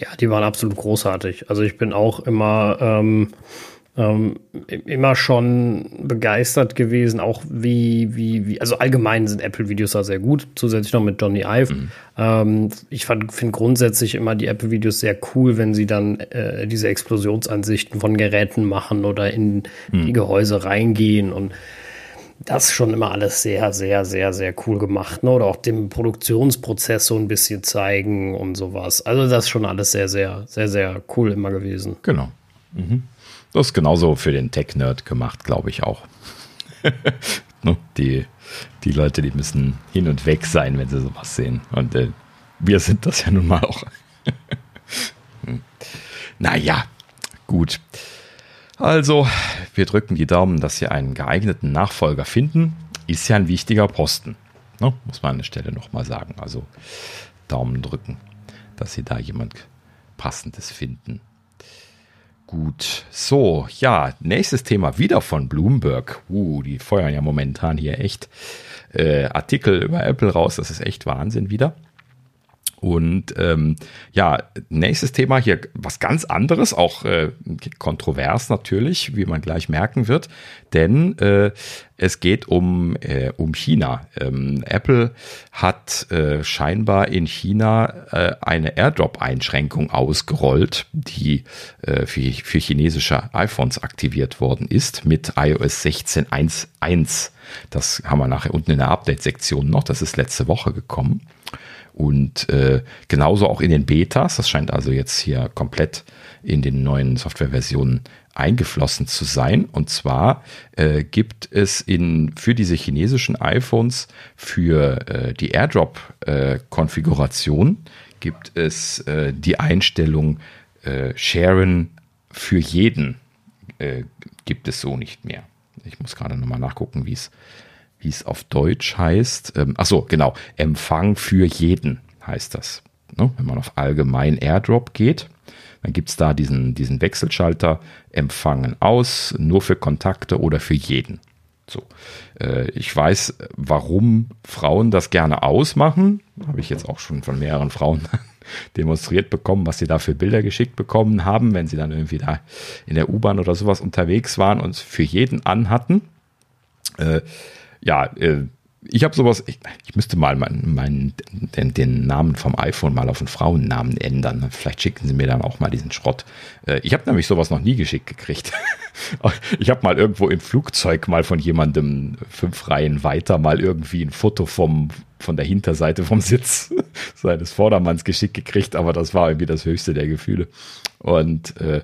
Ja, die waren absolut großartig. Also ich bin auch immer, ähm, ähm, immer schon begeistert gewesen, auch wie, wie, wie, also allgemein sind Apple-Videos da sehr gut, zusätzlich noch mit Johnny Ive. Mhm. Ähm, ich finde grundsätzlich immer die Apple-Videos sehr cool, wenn sie dann äh, diese Explosionsansichten von Geräten machen oder in mhm. die Gehäuse reingehen und das schon immer alles sehr, sehr, sehr, sehr cool gemacht. Ne? Oder auch den Produktionsprozess so ein bisschen zeigen und sowas. Also das ist schon alles sehr, sehr, sehr, sehr cool immer gewesen. Genau. Mhm. Das ist genauso für den Tech-Nerd gemacht, glaube ich auch. [LAUGHS] ne? die, die Leute, die müssen hin und weg sein, wenn sie sowas sehen. Und äh, wir sind das ja nun mal auch. [LAUGHS] hm. Naja, gut. Also, wir drücken die Daumen, dass Sie einen geeigneten Nachfolger finden. Ist ja ein wichtiger Posten. Ne? Muss man an der Stelle nochmal sagen. Also, Daumen drücken, dass Sie da jemand Passendes finden. Gut, so, ja, nächstes Thema wieder von Bloomberg. Uh, die feuern ja momentan hier echt äh, Artikel über Apple raus. Das ist echt Wahnsinn wieder. Und ähm, ja, nächstes Thema hier was ganz anderes, auch äh, kontrovers natürlich, wie man gleich merken wird, denn äh, es geht um, äh, um China. Ähm, Apple hat äh, scheinbar in China äh, eine Airdrop-Einschränkung ausgerollt, die äh, für, für chinesische iPhones aktiviert worden ist mit iOS 16.1.1. Das haben wir nachher unten in der Update-Sektion noch. Das ist letzte Woche gekommen. Und äh, genauso auch in den Betas, das scheint also jetzt hier komplett in den neuen Softwareversionen eingeflossen zu sein. Und zwar äh, gibt es in, für diese chinesischen iPhones für äh, die AirDrop-Konfiguration äh, gibt es äh, die Einstellung äh, Sharen für jeden. Gibt es so nicht mehr. Ich muss gerade nochmal nachgucken, wie es wie es auf Deutsch heißt. Ähm, ach so, genau. Empfang für jeden heißt das. Ne? Wenn man auf allgemein Airdrop geht, dann gibt es da diesen, diesen Wechselschalter Empfangen aus, nur für Kontakte oder für jeden. So. Äh, ich weiß, warum Frauen das gerne ausmachen. Habe ich jetzt auch schon von mehreren Frauen [LAUGHS] demonstriert bekommen, was sie da für Bilder geschickt bekommen haben, wenn sie dann irgendwie da in der U-Bahn oder sowas unterwegs waren und für jeden anhatten. Äh, ja, äh, ich habe sowas, ich, ich, müsste mal meinen, meinen, den, den, Namen vom iPhone mal auf einen Frauennamen ändern. Vielleicht schicken sie mir dann auch mal diesen Schrott. Äh, ich habe nämlich sowas noch nie geschickt gekriegt. [LAUGHS] Ich habe mal irgendwo im Flugzeug mal von jemandem fünf Reihen weiter mal irgendwie ein Foto vom, von der Hinterseite vom Sitz [LAUGHS] seines Vordermanns geschickt gekriegt, aber das war irgendwie das höchste der Gefühle. Und äh,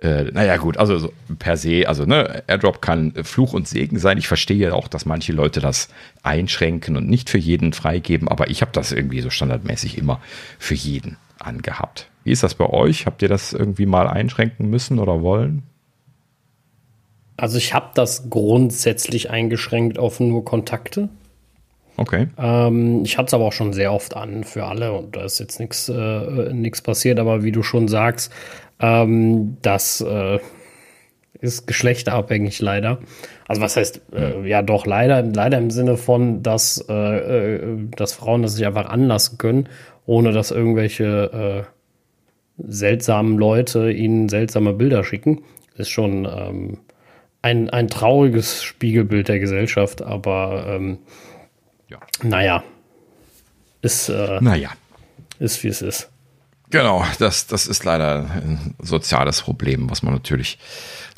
äh, naja, gut, also so per se, also ne, Airdrop kann Fluch und Segen sein. Ich verstehe auch, dass manche Leute das einschränken und nicht für jeden freigeben, aber ich habe das irgendwie so standardmäßig immer für jeden angehabt. Wie ist das bei euch? Habt ihr das irgendwie mal einschränken müssen oder wollen? Also ich habe das grundsätzlich eingeschränkt auf nur Kontakte. Okay. Ähm, ich hatte es aber auch schon sehr oft an für alle und da ist jetzt nichts äh, passiert, aber wie du schon sagst, ähm, das äh, ist geschlechterabhängig leider. Also was heißt, äh, ja doch, leider, leider im Sinne von, dass, äh, äh dass Frauen das sich einfach anlassen können, ohne dass irgendwelche äh, seltsamen Leute ihnen seltsame Bilder schicken. Ist schon ähm, ein, ein trauriges Spiegelbild der Gesellschaft, aber ähm, ja. naja, ist, äh, naja. ist wie es ist. Genau, das, das ist leider ein soziales Problem, was man natürlich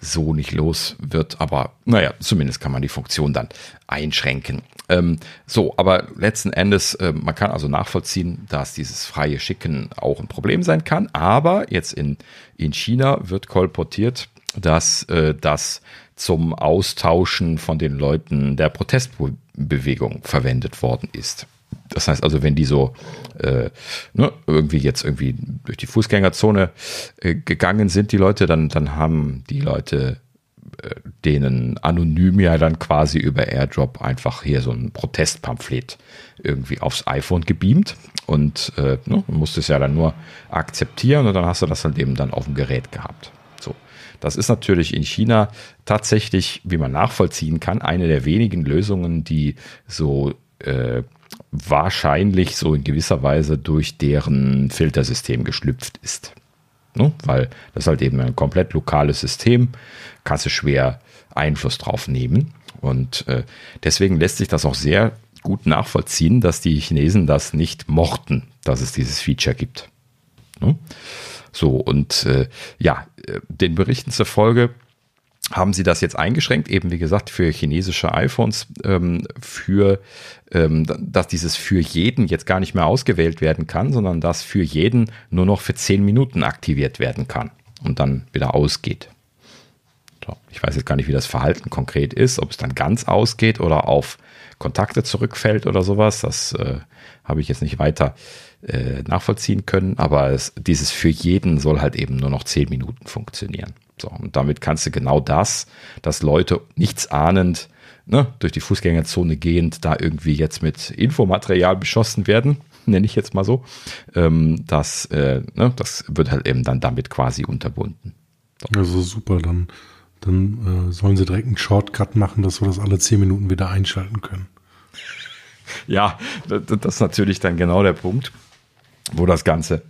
so nicht los wird. Aber naja, zumindest kann man die Funktion dann einschränken. Ähm, so, aber letzten Endes, äh, man kann also nachvollziehen, dass dieses freie Schicken auch ein Problem sein kann. Aber jetzt in, in China wird kolportiert, dass äh, das zum Austauschen von den Leuten der Protestbewegung verwendet worden ist. Das heißt also, wenn die so äh, ne, irgendwie jetzt irgendwie durch die Fußgängerzone äh, gegangen sind, die Leute, dann, dann haben die Leute äh, denen anonym ja dann quasi über Airdrop einfach hier so ein Protestpamphlet irgendwie aufs iPhone gebeamt und äh, ne, musst es ja dann nur akzeptieren und dann hast du das halt eben dann auf dem Gerät gehabt. So. Das ist natürlich in China tatsächlich, wie man nachvollziehen kann, eine der wenigen Lösungen, die so äh, wahrscheinlich so in gewisser Weise durch deren Filtersystem geschlüpft ist. Ne? Weil das halt eben ein komplett lokales System, kannst du schwer Einfluss drauf nehmen. Und äh, deswegen lässt sich das auch sehr gut nachvollziehen, dass die Chinesen das nicht mochten, dass es dieses Feature gibt. Ne? So, und äh, ja, äh, den Berichten zur Folge haben sie das jetzt eingeschränkt, eben wie gesagt, für chinesische iPhones, ähm, für ähm, dass dieses für jeden jetzt gar nicht mehr ausgewählt werden kann, sondern dass für jeden nur noch für zehn Minuten aktiviert werden kann und dann wieder ausgeht. So, ich weiß jetzt gar nicht, wie das Verhalten konkret ist, ob es dann ganz ausgeht oder auf Kontakte zurückfällt oder sowas. Das äh, habe ich jetzt nicht weiter äh, nachvollziehen können, aber es, dieses für jeden soll halt eben nur noch zehn Minuten funktionieren. So, und damit kannst du genau das, dass Leute nichts ahnend ne, durch die Fußgängerzone gehend da irgendwie jetzt mit Infomaterial beschossen werden, [LAUGHS] nenne ich jetzt mal so. Ähm, das, äh, ne, das wird halt eben dann damit quasi unterbunden. So. Also super, dann, dann äh, sollen sie direkt einen Shortcut machen, dass wir das alle zehn Minuten wieder einschalten können. Ja, das, das ist natürlich dann genau der Punkt, wo das Ganze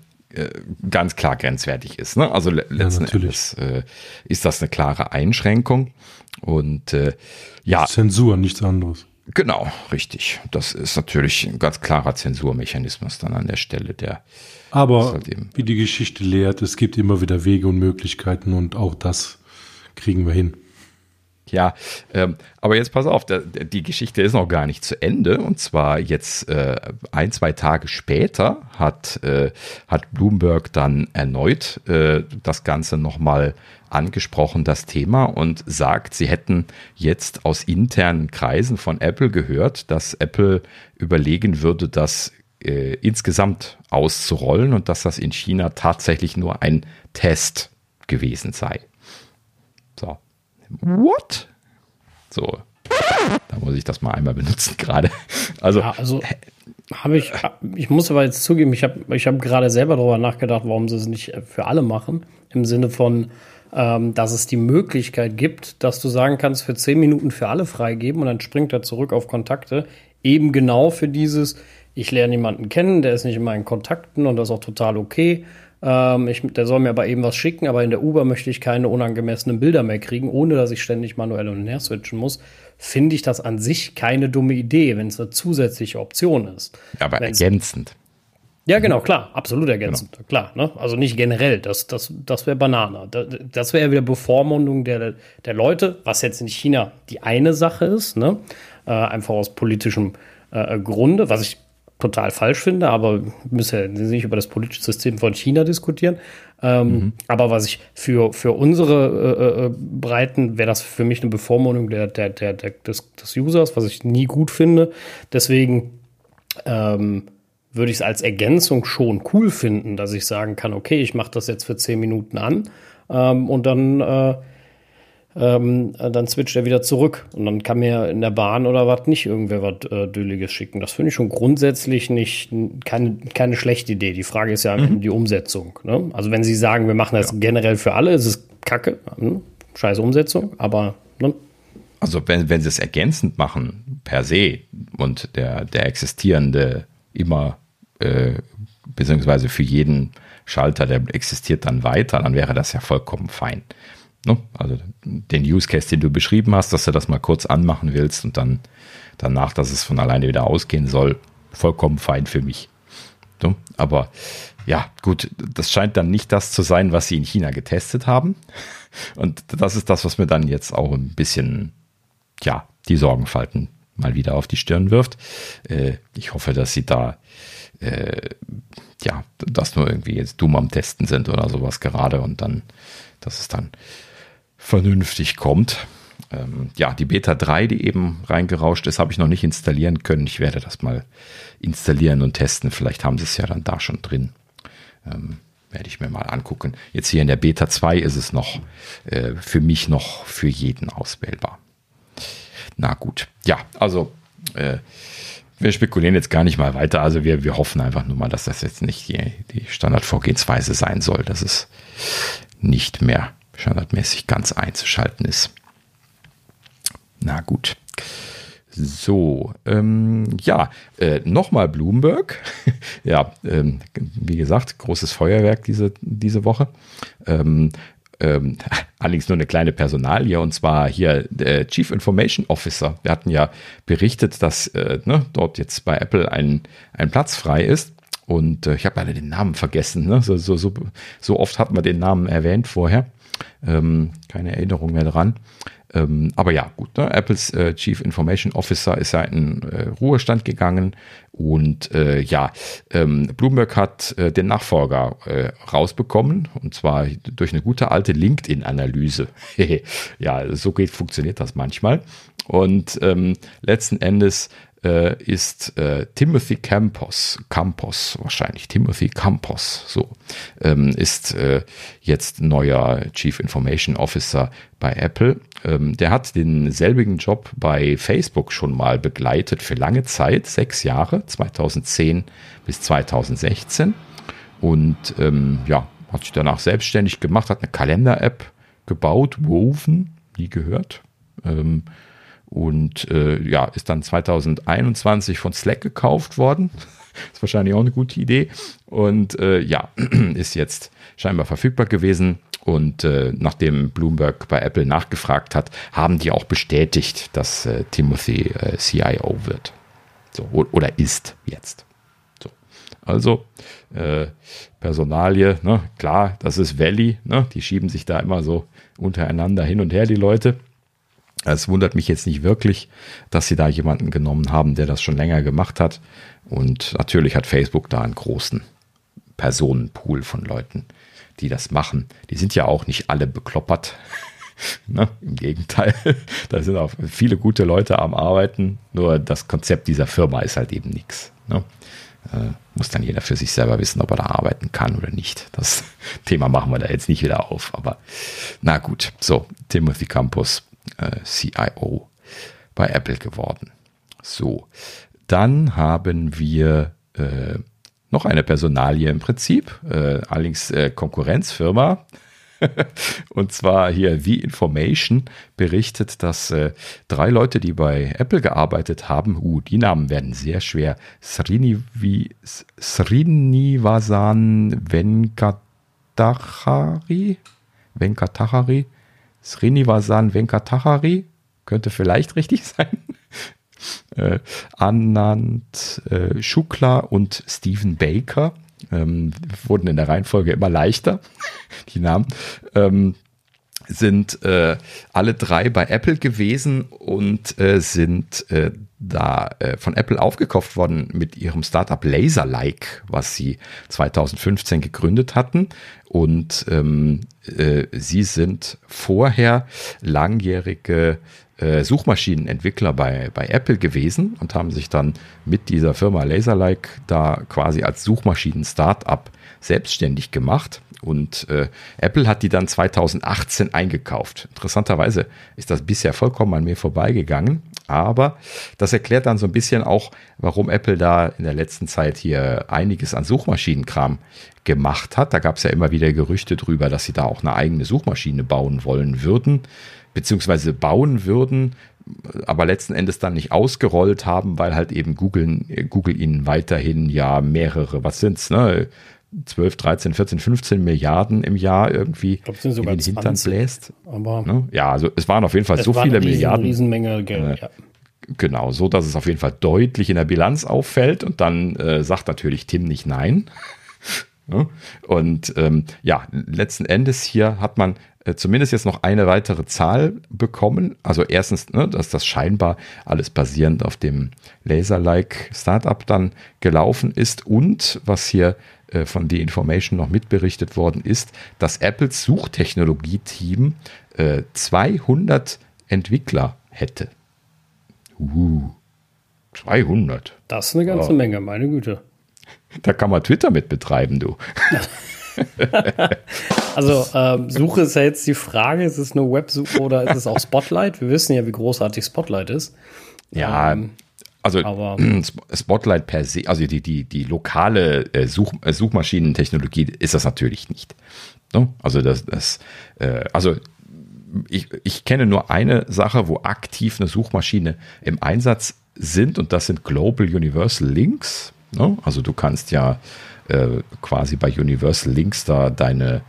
ganz klar grenzwertig ist. Ne? Also letzten ja, Endes äh, ist das eine klare Einschränkung und äh, ja. Zensur, nichts anderes. Genau, richtig. Das ist natürlich ein ganz klarer Zensurmechanismus dann an der Stelle, der. Aber halt wie die Geschichte lehrt, es gibt immer wieder Wege und Möglichkeiten und auch das kriegen wir hin. Ja, ähm, aber jetzt pass auf, der, die Geschichte ist noch gar nicht zu Ende. Und zwar jetzt äh, ein, zwei Tage später hat, äh, hat Bloomberg dann erneut äh, das Ganze nochmal angesprochen, das Thema, und sagt, sie hätten jetzt aus internen Kreisen von Apple gehört, dass Apple überlegen würde, das äh, insgesamt auszurollen und dass das in China tatsächlich nur ein Test gewesen sei. So. What? So. Da muss ich das mal einmal benutzen gerade. Also, ja, also habe ich, ich muss aber jetzt zugeben, ich habe ich hab gerade selber darüber nachgedacht, warum sie es nicht für alle machen. Im Sinne von, ähm, dass es die Möglichkeit gibt, dass du sagen kannst, für zehn Minuten für alle freigeben und dann springt er zurück auf Kontakte. Eben genau für dieses, ich lerne jemanden kennen, der ist nicht in meinen Kontakten und das ist auch total okay. Ähm, ich, der soll mir aber eben was schicken, aber in der Uber möchte ich keine unangemessenen Bilder mehr kriegen, ohne dass ich ständig manuell und her switchen muss. Finde ich das an sich keine dumme Idee, wenn es eine zusätzliche Option ist. Aber Wenn's, ergänzend. Ja, genau, klar, absolut ergänzend, genau. klar. Ne? Also nicht generell, das, das, das wäre Banane. Das, das wäre wieder Bevormundung der, der Leute, was jetzt in China die eine Sache ist, ne? Äh, einfach aus politischem äh, Grunde, was ich total falsch finde, aber wir müssen ja nicht über das politische System von China diskutieren. Ähm, mhm. Aber was ich für, für unsere äh, äh, Breiten wäre das für mich eine Bevormundung der, der, der, der, des, des Users, was ich nie gut finde. Deswegen ähm, würde ich es als Ergänzung schon cool finden, dass ich sagen kann, okay, ich mache das jetzt für zehn Minuten an ähm, und dann, äh, ähm, dann switcht er wieder zurück. Und dann kann mir in der Bahn oder was nicht irgendwer was äh, Dülliges schicken. Das finde ich schon grundsätzlich nicht keine, keine schlechte Idee. Die Frage ist ja mhm. die Umsetzung. Ne? Also wenn Sie sagen, wir machen das ja. generell für alle, ist es Kacke, ne? scheiß Umsetzung, aber ne? Also wenn, wenn sie es ergänzend machen, per se, und der, der existierende immer äh, beziehungsweise für jeden Schalter, der existiert dann weiter, dann wäre das ja vollkommen fein. Ne? Also den Use Case, den du beschrieben hast, dass du das mal kurz anmachen willst und dann danach, dass es von alleine wieder ausgehen soll, vollkommen fein für mich. Ne? Aber ja, gut, das scheint dann nicht das zu sein, was sie in China getestet haben. Und das ist das, was mir dann jetzt auch ein bisschen, ja, die Sorgenfalten mal wieder auf die Stirn wirft. Äh, ich hoffe, dass sie da äh, ja, dass nur irgendwie jetzt dumm am Testen sind oder sowas gerade und dann, dass es dann vernünftig kommt. Ähm, ja, die Beta 3, die eben reingerauscht ist, habe ich noch nicht installieren können. Ich werde das mal installieren und testen. Vielleicht haben sie es ja dann da schon drin. Ähm, werde ich mir mal angucken. Jetzt hier in der Beta 2 ist es noch äh, für mich noch für jeden auswählbar. Na gut. Ja, also äh, wir spekulieren jetzt gar nicht mal weiter. Also wir, wir hoffen einfach nur mal, dass das jetzt nicht die, die Standardvorgehensweise sein soll, dass es nicht mehr standardmäßig ganz einzuschalten ist. Na gut. So, ähm, ja, äh, nochmal Bloomberg. [LAUGHS] ja, ähm, wie gesagt, großes Feuerwerk diese, diese Woche. Ähm, ähm, [LAUGHS] allerdings nur eine kleine Personalie und zwar hier der Chief Information Officer. Wir hatten ja berichtet, dass äh, ne, dort jetzt bei Apple ein, ein Platz frei ist. Und äh, ich habe leider den Namen vergessen. Ne? So, so, so, so oft hat man den Namen erwähnt vorher. Ähm, keine Erinnerung mehr dran. Ähm, aber ja, gut, ne? Apples äh, Chief Information Officer ist ja in äh, Ruhestand gegangen und äh, ja, ähm, Bloomberg hat äh, den Nachfolger äh, rausbekommen und zwar durch eine gute alte LinkedIn-Analyse. [LAUGHS] ja, so geht, funktioniert das manchmal. Und ähm, letzten Endes äh, ist äh, Timothy Campos, Campos wahrscheinlich, Timothy Campos, so, ähm, ist äh, jetzt neuer Chief Information Officer bei Apple. Ähm, der hat denselbigen Job bei Facebook schon mal begleitet für lange Zeit, sechs Jahre, 2010 bis 2016. Und ähm, ja, hat sich danach selbstständig gemacht, hat eine Kalender-App gebaut, Woven, nie gehört. Ähm, und äh, ja, ist dann 2021 von Slack gekauft worden. [LAUGHS] ist wahrscheinlich auch eine gute Idee. Und äh, ja, [CLEARS THROAT] ist jetzt scheinbar verfügbar gewesen. Und äh, nachdem Bloomberg bei Apple nachgefragt hat, haben die auch bestätigt, dass äh, Timothy äh, CIO wird. So, oder ist jetzt. So. Also, äh, Personalie, ne? klar, das ist Valley, ne? die schieben sich da immer so untereinander hin und her, die Leute. Es wundert mich jetzt nicht wirklich, dass sie da jemanden genommen haben, der das schon länger gemacht hat. Und natürlich hat Facebook da einen großen Personenpool von Leuten, die das machen. Die sind ja auch nicht alle bekloppert. [LAUGHS] ne? Im Gegenteil, [LAUGHS] da sind auch viele gute Leute am Arbeiten. Nur das Konzept dieser Firma ist halt eben nichts. Ne? Äh, muss dann jeder für sich selber wissen, ob er da arbeiten kann oder nicht. Das [LAUGHS] Thema machen wir da jetzt nicht wieder auf. Aber na gut, so, Timothy Campus äh, CIO bei Apple geworden. So, dann haben wir äh, noch eine Personalie im Prinzip, äh, allerdings äh, Konkurrenzfirma. [LAUGHS] Und zwar hier The Information berichtet, dass äh, drei Leute, die bei Apple gearbeitet haben, uh, die Namen werden sehr schwer, Srinivasan Venkatachari, Venkatachari, Srinivasan Venkatahari, könnte vielleicht [LAUGHS] richtig sein. äh, Anand äh, Shukla und Stephen Baker. Ähm, wurden in der Reihenfolge immer leichter, [LAUGHS] die Namen. Ähm, sind äh, alle drei bei Apple gewesen und äh, sind äh, da äh, von Apple aufgekauft worden mit ihrem Startup Laserlike, was sie 2015 gegründet hatten. Und ähm, äh, sie sind vorher langjährige äh, Suchmaschinenentwickler bei, bei Apple gewesen und haben sich dann mit dieser Firma Laserlike da quasi als Suchmaschinen-Startup selbstständig gemacht. Und äh, Apple hat die dann 2018 eingekauft. Interessanterweise ist das bisher vollkommen an mir vorbeigegangen. Aber das erklärt dann so ein bisschen auch, warum Apple da in der letzten Zeit hier einiges an Suchmaschinenkram gemacht hat. Da gab es ja immer wieder Gerüchte drüber, dass sie da auch eine eigene Suchmaschine bauen wollen würden, beziehungsweise bauen würden, aber letzten Endes dann nicht ausgerollt haben, weil halt eben Google, Google ihnen weiterhin ja mehrere, was sind's, ne? 12, 13, 14, 15 Milliarden im Jahr irgendwie glaub, in den Hintern 20, bläst. Aber ne? Ja, also es waren auf jeden Fall so viele riesen, Milliarden. Riesenmenge Geld, äh, ja. Genau, so dass es auf jeden Fall deutlich in der Bilanz auffällt und dann äh, sagt natürlich Tim nicht nein. [LAUGHS] und ähm, ja, letzten Endes hier hat man zumindest jetzt noch eine weitere Zahl bekommen. Also erstens, ne, dass das scheinbar alles basierend auf dem Laser-like Startup dann gelaufen ist und was hier äh, von The Information noch mitberichtet worden ist, dass Apples Suchtechnologie-Team äh, 200 Entwickler hätte. Uh, 200. Das ist eine ganze oh. Menge, meine Güte. Da kann man Twitter mit betreiben, du. [LAUGHS] [LAUGHS] also ähm, Suche ist ja jetzt die Frage, ist es nur Websuche oder ist es auch Spotlight? Wir wissen ja, wie großartig Spotlight ist. Ja, ähm, also aber [CLEARS THROAT] Spotlight per se, also die, die, die lokale äh, Such, äh, Suchmaschinentechnologie ist das natürlich nicht. Ne? Also das, das äh, also ich, ich kenne nur eine Sache, wo aktiv eine Suchmaschine im Einsatz sind und das sind Global Universal Links. Ne? Also du kannst ja äh, quasi bei Universal Links da deine,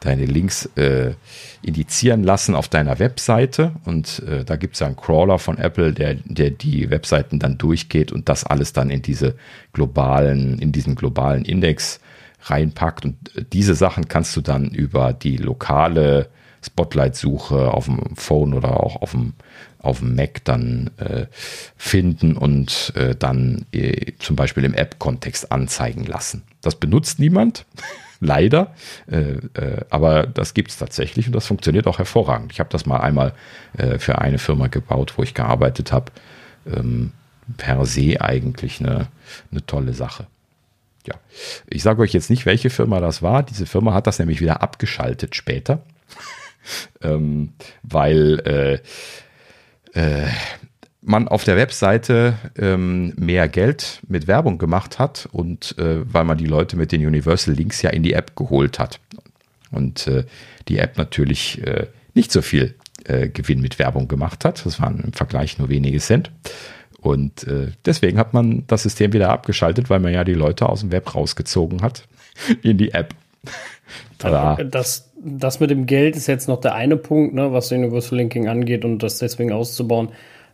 deine Links äh, indizieren lassen auf deiner Webseite. Und äh, da gibt es ja einen Crawler von Apple, der, der die Webseiten dann durchgeht und das alles dann in diese globalen, in diesen globalen Index reinpackt. Und äh, diese Sachen kannst du dann über die lokale Spotlight-Suche auf dem Phone oder auch auf dem, auf dem Mac dann äh, finden und äh, dann äh, zum Beispiel im App-Kontext anzeigen lassen. Das benutzt niemand. [LAUGHS] Leider. Äh, äh, aber das gibt es tatsächlich und das funktioniert auch hervorragend. Ich habe das mal einmal äh, für eine Firma gebaut, wo ich gearbeitet habe. Ähm, per se eigentlich eine, eine tolle Sache. Ja, ich sage euch jetzt nicht, welche Firma das war. Diese Firma hat das nämlich wieder abgeschaltet später, [LAUGHS] ähm, weil äh, man auf der Webseite ähm, mehr Geld mit Werbung gemacht hat und äh, weil man die Leute mit den Universal Links ja in die App geholt hat. Und äh, die App natürlich äh, nicht so viel äh, Gewinn mit Werbung gemacht hat. Das waren im Vergleich nur wenige Cent. Und äh, deswegen hat man das System wieder abgeschaltet, weil man ja die Leute aus dem Web rausgezogen hat [LAUGHS] in die App. [LAUGHS] das, das mit dem Geld ist jetzt noch der eine Punkt, ne, was Universal Linking angeht und das deswegen auszubauen.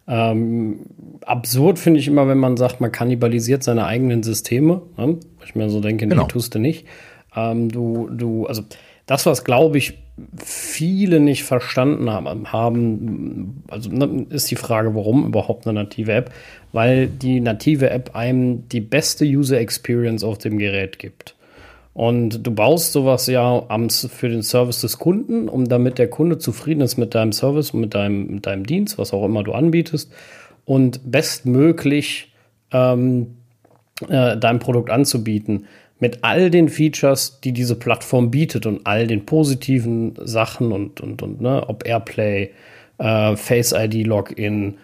Ähm, absurd finde ich immer, wenn man sagt, man kannibalisiert seine eigenen Systeme. Ne? Ich mir so denke, genau. nee, tust du nicht. Ähm, du, du, also das, was glaube ich viele nicht verstanden haben, haben also ne, ist die Frage, warum überhaupt eine native App? Weil die native App einem die beste User Experience auf dem Gerät gibt. Und du baust sowas ja am, für den Service des Kunden, um damit der Kunde zufrieden ist mit deinem Service und mit deinem, mit deinem Dienst, was auch immer du anbietest, und bestmöglich ähm, äh, dein Produkt anzubieten. Mit all den Features, die diese Plattform bietet und all den positiven Sachen und, und, und ne, ob Airplay, äh, Face ID Login,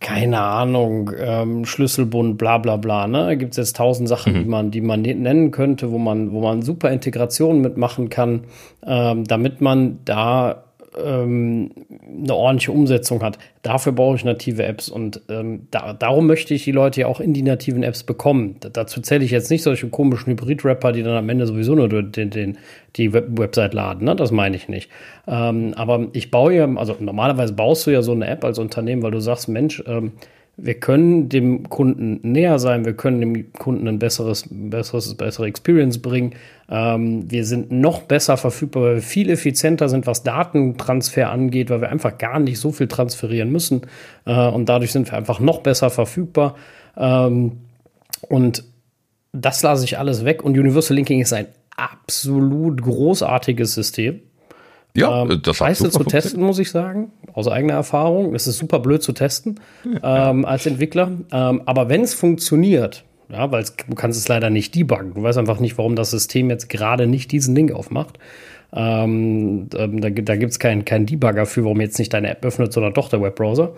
keine Ahnung, ähm, Schlüsselbund, bla bla bla. Ne? Da gibt es jetzt tausend Sachen, mhm. die man, die man nennen könnte, wo man, wo man super Integration mitmachen kann, ähm, damit man da ähm, eine ordentliche Umsetzung hat. Dafür brauche ich native Apps und ähm, da, darum möchte ich die Leute ja auch in die nativen Apps bekommen. Da, dazu zähle ich jetzt nicht solche komischen Hybrid-Rapper, die dann am Ende sowieso nur den, den, die Web Website laden. Ne? Das meine ich nicht. Ähm, aber ich baue ja, also normalerweise baust du ja so eine App als Unternehmen, weil du sagst, Mensch, ähm, wir können dem Kunden näher sein, wir können dem Kunden ein besseres, besseres, bessere Experience bringen. Ähm, wir sind noch besser verfügbar, weil wir viel effizienter sind, was Datentransfer angeht, weil wir einfach gar nicht so viel transferieren müssen. Äh, und dadurch sind wir einfach noch besser verfügbar. Ähm, und das lasse ich alles weg. Und Universal Linking ist ein absolut großartiges System. Ja, ähm, das Scheiße zu testen, muss ich sagen, aus eigener Erfahrung. Es ist super blöd zu testen ja. ähm, als Entwickler. Ähm, aber wenn es funktioniert, ja, weil du kannst es leider nicht debuggen. Du weißt einfach nicht, warum das System jetzt gerade nicht diesen Link aufmacht. Ähm, ähm da da gibt es keinen kein Debugger für, warum jetzt nicht deine App öffnet, sondern doch der Webbrowser.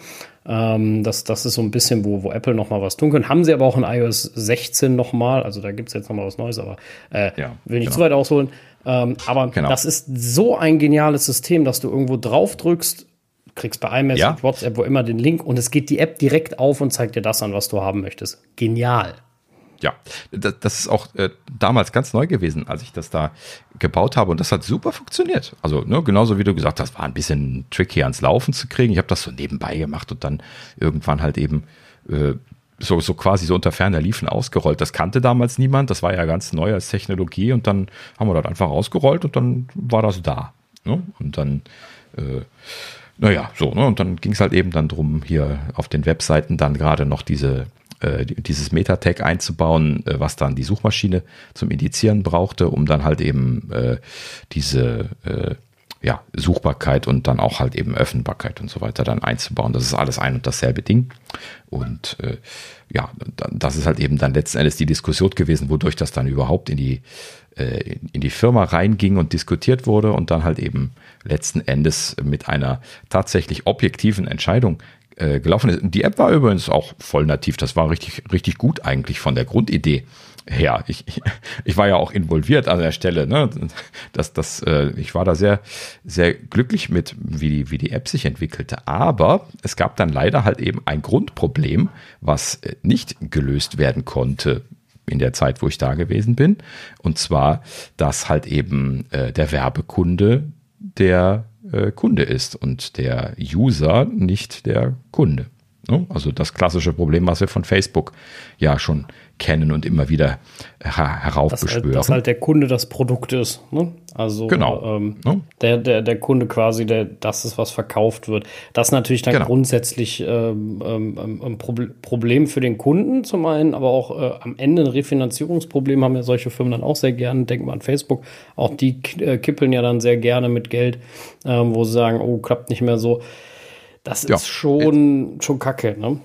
Ähm, das, das ist so ein bisschen, wo, wo Apple noch mal was tun können. Haben sie aber auch in iOS 16 noch mal, also da gibt es jetzt noch mal was Neues, aber äh, ja, will nicht genau. zu weit ausholen. Ähm, aber genau. das ist so ein geniales System, dass du irgendwo drauf drückst, kriegst bei iMessage, ja. WhatsApp, wo immer den Link und es geht die App direkt auf und zeigt dir das an, was du haben möchtest. Genial. Ja, das, das ist auch äh, damals ganz neu gewesen, als ich das da gebaut habe und das hat super funktioniert. Also ne, genauso wie du gesagt hast, war ein bisschen tricky ans Laufen zu kriegen. Ich habe das so nebenbei gemacht und dann irgendwann halt eben äh, so, so quasi so unter ferner Liefen ausgerollt. Das kannte damals niemand, das war ja ganz neu als Technologie und dann haben wir das einfach ausgerollt und dann war das da. Ne? Und dann, äh, naja, so, ne? und dann ging es halt eben dann drum, hier auf den Webseiten dann gerade noch diese äh, dieses Meta-Tag einzubauen, äh, was dann die Suchmaschine zum Indizieren brauchte, um dann halt eben äh, diese äh, ja, Suchbarkeit und dann auch halt eben Öffnbarkeit und so weiter dann einzubauen. Das ist alles ein und dasselbe Ding. Und äh, ja, das ist halt eben dann letzten Endes die Diskussion gewesen, wodurch das dann überhaupt in die, äh, in die Firma reinging und diskutiert wurde und dann halt eben letzten Endes mit einer tatsächlich objektiven Entscheidung äh, gelaufen ist. Die App war übrigens auch voll nativ. Das war richtig, richtig gut eigentlich von der Grundidee her. Ich, ich war ja auch involviert an der Stelle. Ne? Das, das, äh, ich war da sehr, sehr glücklich mit, wie die, wie die App sich entwickelte. Aber es gab dann leider halt eben ein Grundproblem, was äh, nicht gelöst werden konnte in der Zeit, wo ich da gewesen bin. Und zwar, dass halt eben äh, der Werbekunde der äh, Kunde ist und der User nicht der Kunde. Ne? Also das klassische Problem, was wir von Facebook ja schon kennen und immer wieder heraufbeschwören. Dass, dass halt der Kunde das Produkt ist. Ne? Also genau. Ähm, ne? der, der, der Kunde quasi, der, das ist, was verkauft wird. Das ist natürlich dann genau. grundsätzlich ähm, ähm, ähm ein Problem für den Kunden zum einen, aber auch äh, am Ende ein Refinanzierungsproblem haben ja solche Firmen dann auch sehr gerne. Denken wir an Facebook. Auch die äh, kippeln ja dann sehr gerne mit Geld, ähm, wo sie sagen, oh, klappt nicht mehr so. Das ja. ist schon, schon kacke, ne?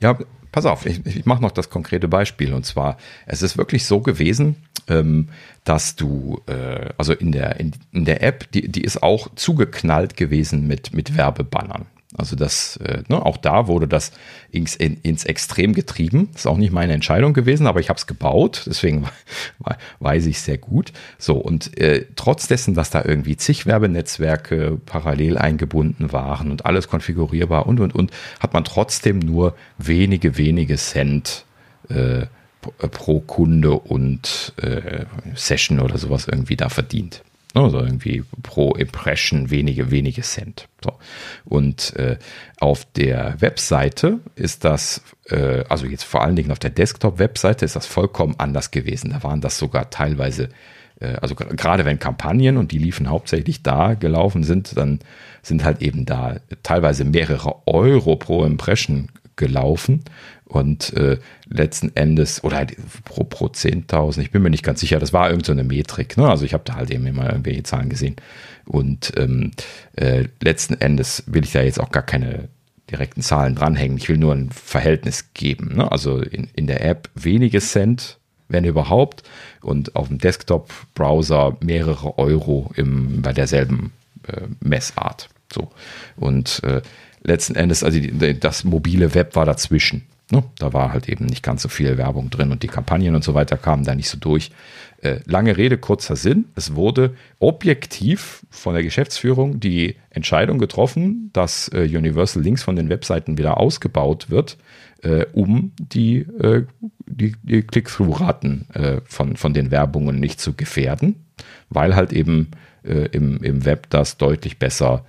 Ja, pass auf, ich, ich mache noch das konkrete Beispiel. Und zwar, es ist wirklich so gewesen, ähm, dass du, äh, also in der, in, in der App, die, die ist auch zugeknallt gewesen mit, mit Werbebannern. Also das, äh, ne, auch da wurde das ins, in, ins Extrem getrieben. Ist auch nicht meine Entscheidung gewesen, aber ich habe es gebaut, deswegen [LAUGHS] weiß ich sehr gut. So, und äh, trotz dessen, dass da irgendwie zig Werbenetzwerke parallel eingebunden waren und alles konfigurierbar und und und, hat man trotzdem nur wenige, wenige Cent äh, pro Kunde und äh, Session oder sowas irgendwie da verdient. Also irgendwie pro Impression wenige, wenige Cent. So. Und äh, auf der Webseite ist das, äh, also jetzt vor allen Dingen auf der Desktop-Webseite ist das vollkommen anders gewesen. Da waren das sogar teilweise, äh, also gerade wenn Kampagnen und die liefen hauptsächlich da gelaufen sind, dann sind halt eben da teilweise mehrere Euro pro Impression gelaufen und äh, letzten Endes, oder halt pro, pro 10.000, ich bin mir nicht ganz sicher, das war irgendeine so Metrik. Ne? Also ich habe da halt eben immer irgendwelche Zahlen gesehen. Und ähm, äh, letzten Endes will ich da jetzt auch gar keine direkten Zahlen dranhängen. Ich will nur ein Verhältnis geben. Ne? Also in, in der App wenige Cent, wenn überhaupt, und auf dem Desktop-Browser mehrere Euro im, bei derselben äh, Messart. So. Und äh, letzten Endes, also die, das mobile Web war dazwischen. Ne? Da war halt eben nicht ganz so viel Werbung drin und die Kampagnen und so weiter kamen da nicht so durch. Äh, lange Rede, kurzer Sinn. Es wurde objektiv von der Geschäftsführung die Entscheidung getroffen, dass äh, Universal Links von den Webseiten wieder ausgebaut wird, äh, um die, äh, die, die Click-Through-Raten äh, von, von den Werbungen nicht zu gefährden, weil halt eben äh, im, im Web das deutlich besser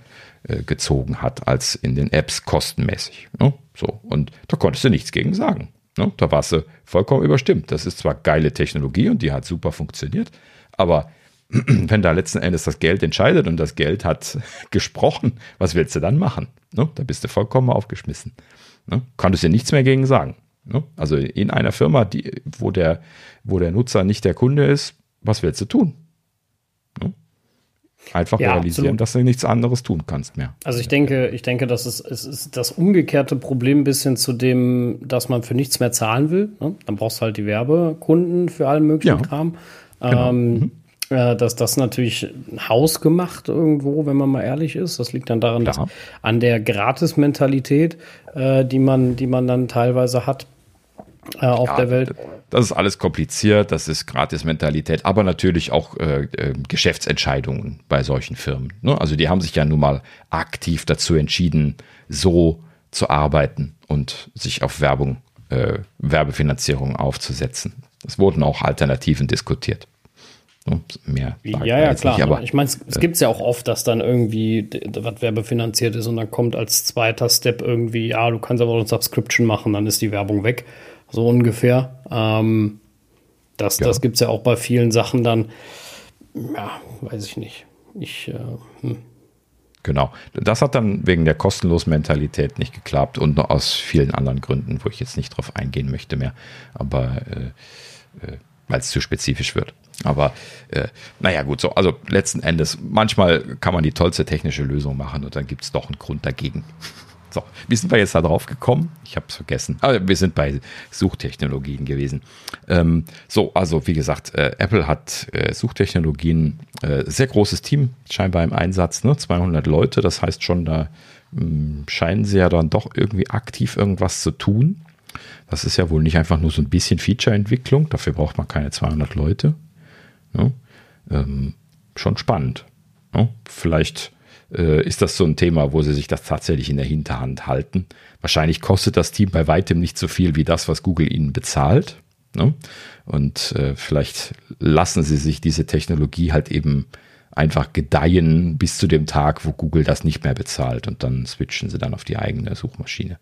gezogen hat als in den Apps kostenmäßig. Ne? So, und da konntest du nichts gegen sagen. Ne? Da warst du vollkommen überstimmt. Das ist zwar geile Technologie und die hat super funktioniert, aber [CLEARS THROAT] wenn da letzten Endes das Geld entscheidet und das Geld hat [LAUGHS] gesprochen, was willst du dann machen? Ne? Da bist du vollkommen aufgeschmissen. Ne? Konntest dir nichts mehr gegen sagen. Ne? Also in einer Firma, die, wo, der, wo der Nutzer nicht der Kunde ist, was willst du tun? Ne? Einfach ja, realisieren, absolut. dass du nichts anderes tun kannst mehr. Also ich denke, ich denke, das ist, es ist das umgekehrte Problem ein bisschen zu dem, dass man für nichts mehr zahlen will. Ne? Dann brauchst du halt die Werbekunden für allen möglichen ja, Kram. Genau. Ähm, mhm. äh, dass das natürlich hausgemacht irgendwo, wenn man mal ehrlich ist. Das liegt dann daran, dass an der Gratis-Mentalität, äh, die man, die man dann teilweise hat, äh, auf ja, der Welt. Das ist alles kompliziert, das ist Gratis-Mentalität, aber natürlich auch äh, äh, Geschäftsentscheidungen bei solchen Firmen. Ne? Also die haben sich ja nun mal aktiv dazu entschieden, so zu arbeiten und sich auf Werbung, äh, Werbefinanzierung aufzusetzen. Es wurden auch Alternativen diskutiert. Ne? Mehr ja, ja, klar. Nicht, aber, ich meine, es, es gibt es ja auch oft, dass dann irgendwie was werbefinanziert ist und dann kommt als zweiter Step irgendwie, ja, du kannst aber eine Subscription machen, dann ist die Werbung weg so ungefähr. Ähm, das ja. das gibt es ja auch bei vielen Sachen dann. Ja, weiß ich nicht. Ich, äh, hm. Genau. Das hat dann wegen der kostenlosen Mentalität nicht geklappt und noch aus vielen anderen Gründen, wo ich jetzt nicht drauf eingehen möchte mehr, aber äh, äh, weil es zu spezifisch wird. Aber äh, naja, gut, so, also letzten Endes, manchmal kann man die tollste technische Lösung machen und dann gibt es doch einen Grund dagegen. So, wie sind wir jetzt da drauf gekommen? Ich habe es vergessen. Aber wir sind bei Suchtechnologien gewesen. Ähm, so, also wie gesagt, äh, Apple hat äh, Suchtechnologien, äh, sehr großes Team scheinbar im Einsatz, ne? 200 Leute. Das heißt schon, da mh, hm, scheinen sie ja dann doch irgendwie aktiv irgendwas zu tun. Das ist ja wohl nicht einfach nur so ein bisschen Feature-Entwicklung. Dafür braucht man keine 200 Leute. Ne? Ähm, schon spannend. Ne? Vielleicht ist das so ein Thema, wo sie sich das tatsächlich in der Hinterhand halten. Wahrscheinlich kostet das Team bei weitem nicht so viel wie das, was Google ihnen bezahlt. Ne? Und äh, vielleicht lassen sie sich diese Technologie halt eben einfach gedeihen bis zu dem Tag, wo Google das nicht mehr bezahlt und dann switchen sie dann auf die eigene Suchmaschine.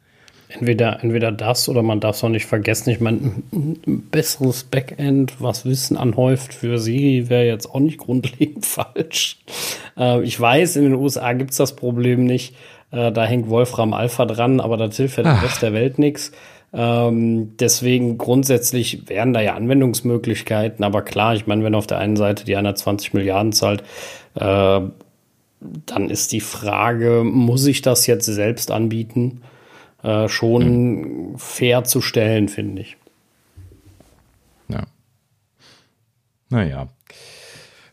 Entweder, entweder das oder man darf es auch nicht vergessen. Ich meine, ein besseres Backend, was Wissen anhäuft für Siri, wäre jetzt auch nicht [LAUGHS] grundlegend falsch. Äh, ich weiß, in den USA gibt es das Problem nicht. Äh, da hängt Wolfram Alpha dran, aber das hilft ja dem Rest der Welt nichts. Ähm, deswegen grundsätzlich wären da ja Anwendungsmöglichkeiten, aber klar, ich meine, wenn auf der einen Seite die 120 Milliarden zahlt, äh, dann ist die Frage, muss ich das jetzt selbst anbieten? Äh, schon hm. fair zu stellen, finde ich. Ja. Naja.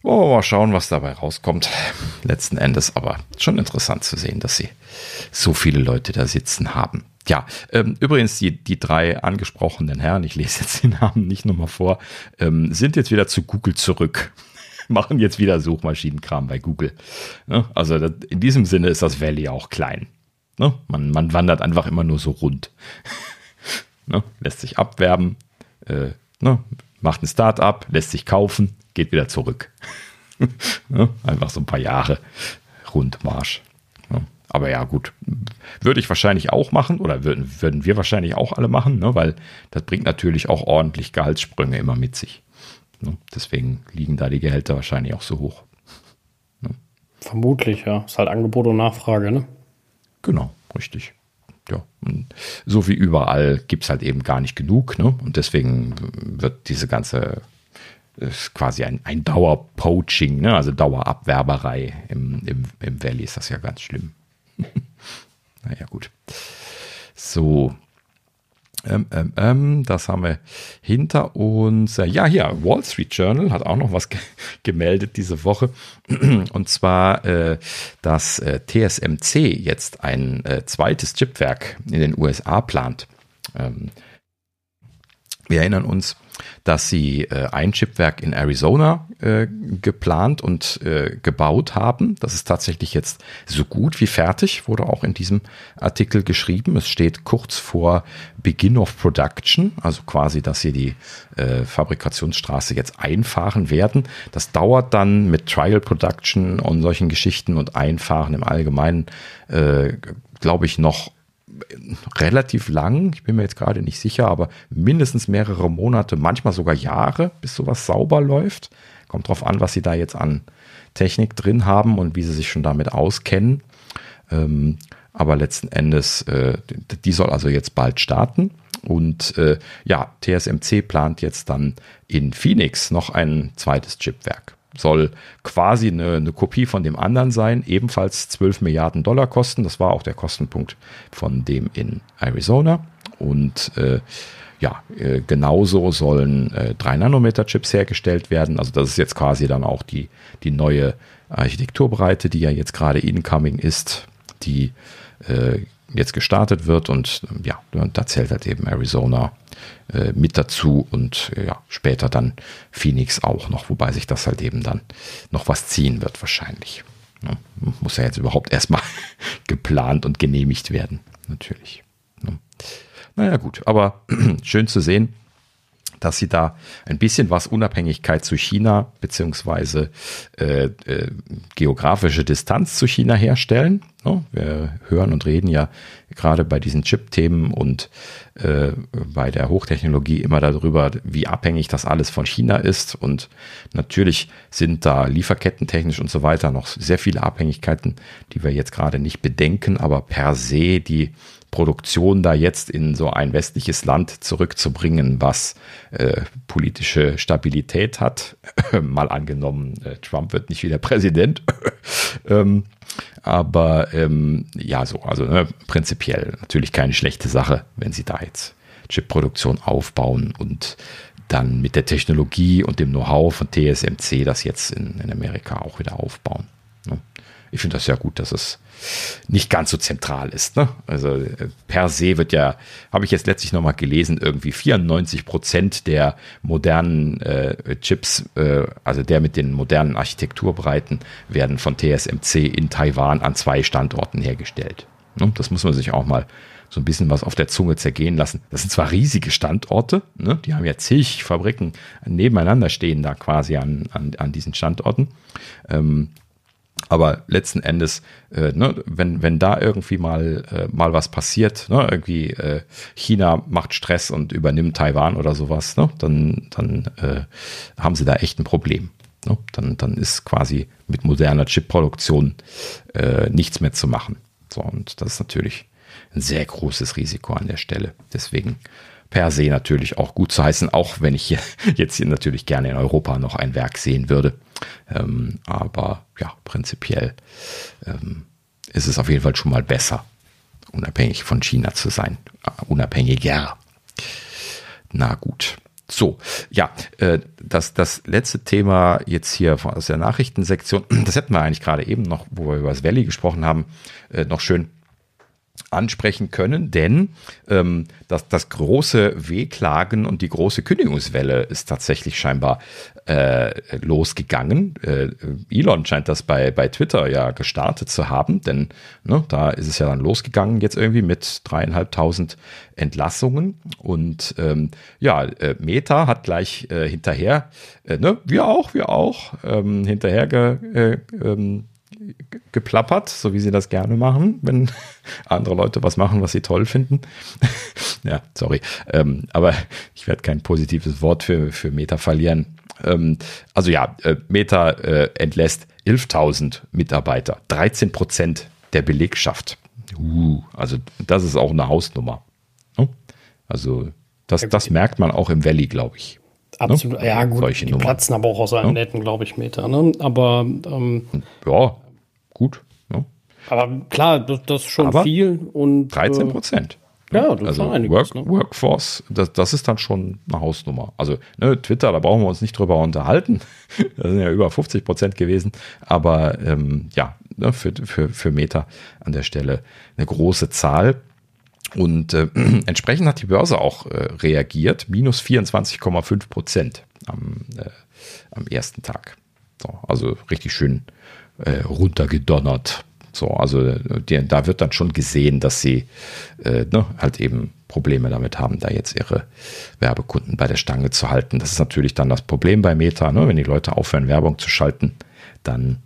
Wollen wir mal schauen, was dabei rauskommt. Letzten Endes aber schon interessant zu sehen, dass sie so viele Leute da sitzen haben. Ja, ähm, übrigens, die, die drei angesprochenen Herren, ich lese jetzt den Namen nicht nochmal vor, ähm, sind jetzt wieder zu Google zurück. [LAUGHS] Machen jetzt wieder Suchmaschinenkram bei Google. Ja, also das, in diesem Sinne ist das Valley auch klein. Ne? Man, man wandert einfach immer nur so rund. [LAUGHS] ne? Lässt sich abwerben, äh, ne? macht ein Start-up, lässt sich kaufen, geht wieder zurück. [LAUGHS] ne? Einfach so ein paar Jahre Rundmarsch. Ne? Aber ja, gut, würde ich wahrscheinlich auch machen oder würden, würden wir wahrscheinlich auch alle machen, ne? weil das bringt natürlich auch ordentlich Gehaltssprünge immer mit sich. Ne? Deswegen liegen da die Gehälter wahrscheinlich auch so hoch. Ne? Vermutlich, ja. Ist halt Angebot und Nachfrage, ne? Genau, richtig. Ja, so wie überall gibt es halt eben gar nicht genug. Ne? Und deswegen wird diese ganze ist quasi ein, ein Dauerpoaching, ne? also Dauerabwerberei. Im, im, Im Valley ist das ja ganz schlimm. [LAUGHS] naja, gut. So, ähm, ähm, ähm, das haben wir hinter uns. Ja, hier, Wall Street Journal hat auch noch was ge [LAUGHS] gemeldet diese Woche. [CLEARS THROAT] Und zwar, äh, dass äh, TSMC jetzt ein äh, zweites Chipwerk in den USA plant. Ähm, wir erinnern uns, dass sie äh, ein Chipwerk in Arizona äh, geplant und äh, gebaut haben. Das ist tatsächlich jetzt so gut wie fertig, wurde auch in diesem Artikel geschrieben. Es steht kurz vor Begin of Production, also quasi, dass sie die äh, Fabrikationsstraße jetzt einfahren werden. Das dauert dann mit Trial Production und solchen Geschichten und Einfahren im Allgemeinen, äh, glaube ich, noch relativ lang, ich bin mir jetzt gerade nicht sicher, aber mindestens mehrere Monate, manchmal sogar Jahre, bis sowas sauber läuft. Kommt drauf an, was sie da jetzt an Technik drin haben und wie sie sich schon damit auskennen. Ähm, aber letzten Endes, äh, die soll also jetzt bald starten. Und äh, ja, TSMC plant jetzt dann in Phoenix noch ein zweites Chipwerk. Soll quasi eine, eine, Kopie von dem anderen sein, ebenfalls 12 Milliarden Dollar kosten. Das war auch der Kostenpunkt von dem in Arizona. Und äh, ja, äh, genauso sollen äh, 3-Nanometer-Chips hergestellt werden. Also das ist jetzt quasi dann auch die, die neue Architekturbreite, die ja jetzt gerade incoming ist, die äh, jetzt gestartet wird und ja, da zählt halt eben Arizona äh, mit dazu und äh, ja, später dann Phoenix auch noch, wobei sich das halt eben dann noch was ziehen wird wahrscheinlich. Ja, muss ja jetzt überhaupt erstmal [LAUGHS] geplant und genehmigt werden, natürlich. Ja. Naja gut, aber [CLEARS THROAT] schön zu sehen, dass sie da ein bisschen was Unabhängigkeit zu China beziehungsweise äh, äh, geografische Distanz zu China herstellen. No, wir hören und reden ja gerade bei diesen Chip-Themen und äh, bei der Hochtechnologie immer darüber, wie abhängig das alles von China ist. Und natürlich sind da lieferkettentechnisch und so weiter noch sehr viele Abhängigkeiten, die wir jetzt gerade nicht bedenken, aber per se die Produktion da jetzt in so ein westliches Land zurückzubringen, was äh, politische Stabilität hat. [LAUGHS] Mal angenommen, äh, Trump wird nicht wieder Präsident. [LAUGHS] ähm, aber ähm, ja, so, also ne, prinzipiell natürlich keine schlechte Sache, wenn sie da jetzt Chipproduktion aufbauen und dann mit der Technologie und dem Know-how von TSMC das jetzt in, in Amerika auch wieder aufbauen. Ne? Ich finde das ja gut, dass es nicht ganz so zentral ist. Ne? Also äh, per se wird ja, habe ich jetzt letztlich nochmal gelesen, irgendwie 94 Prozent der modernen äh, Chips, äh, also der mit den modernen Architekturbreiten, werden von TSMC in Taiwan an zwei Standorten hergestellt. Ne? Das muss man sich auch mal so ein bisschen was auf der Zunge zergehen lassen. Das sind zwar riesige Standorte, ne? die haben ja zig Fabriken nebeneinander stehen da quasi an, an, an diesen Standorten. Ähm, aber letzten Endes, äh, ne, wenn, wenn da irgendwie mal, äh, mal was passiert, ne, irgendwie äh, China macht Stress und übernimmt Taiwan oder sowas, ne, dann, dann äh, haben sie da echt ein Problem. Ne? Dann, dann ist quasi mit moderner Chipproduktion äh, nichts mehr zu machen. So, und das ist natürlich ein sehr großes Risiko an der Stelle. Deswegen per se natürlich auch gut zu heißen, auch wenn ich hier, [LAUGHS] jetzt hier natürlich gerne in Europa noch ein Werk sehen würde. Ähm, aber ja, prinzipiell ähm, ist es auf jeden Fall schon mal besser, unabhängig von China zu sein. Uh, unabhängiger. Na gut. So, ja, äh, das, das letzte Thema jetzt hier aus der Nachrichtensektion, [CLEARS THROAT] das hätten wir eigentlich gerade eben noch, wo wir über das Valley gesprochen haben, äh, noch schön ansprechen können, denn ähm, das, das große Wehklagen und die große Kündigungswelle ist tatsächlich scheinbar äh, losgegangen. Äh, Elon scheint das bei, bei Twitter ja gestartet zu haben, denn ne, da ist es ja dann losgegangen jetzt irgendwie mit dreieinhalbtausend Entlassungen und ähm, ja, äh, Meta hat gleich äh, hinterher, äh, ne, wir auch, wir auch, ähm, hinterher ge, äh, ähm, geplappert, so wie sie das gerne machen, wenn [LAUGHS] andere Leute was machen, was sie toll finden. [LAUGHS] ja, sorry. Ähm, aber ich werde kein positives Wort für, für Meta verlieren. Ähm, also ja, äh, Meta äh, entlässt 11.000 Mitarbeiter, 13 Prozent der Belegschaft. Uh, also das ist auch eine Hausnummer. Ne? Also das, das merkt man auch im Valley, glaube ich. Absolut, ne? ja gut, Solche die Nummern. platzen aber auch aus allen ja? Netten, glaube ich, Meter. Ne? Aber ähm, ja, gut. Ne? Aber klar, das, das ist schon aber viel. Und, 13 äh, Prozent. Ja, das also ist einiges, Work, ne? Workforce, das, das ist dann schon eine Hausnummer. Also ne, Twitter, da brauchen wir uns nicht drüber unterhalten. [LAUGHS] Das sind ja über 50 Prozent gewesen. Aber ähm, ja, ne, für, für, für Meta an der Stelle eine große Zahl. Und äh, [CLEARS THROAT] entsprechend hat die Börse auch äh, reagiert, minus 24,5 Prozent am, äh, am ersten Tag. So, also richtig schön äh, runtergedonnert. So, also die, da wird dann schon gesehen, dass sie äh, ne, halt eben Probleme damit haben, da jetzt ihre Werbekunden bei der Stange zu halten. Das ist natürlich dann das Problem bei Meta, ne? wenn die Leute aufhören, Werbung zu schalten, dann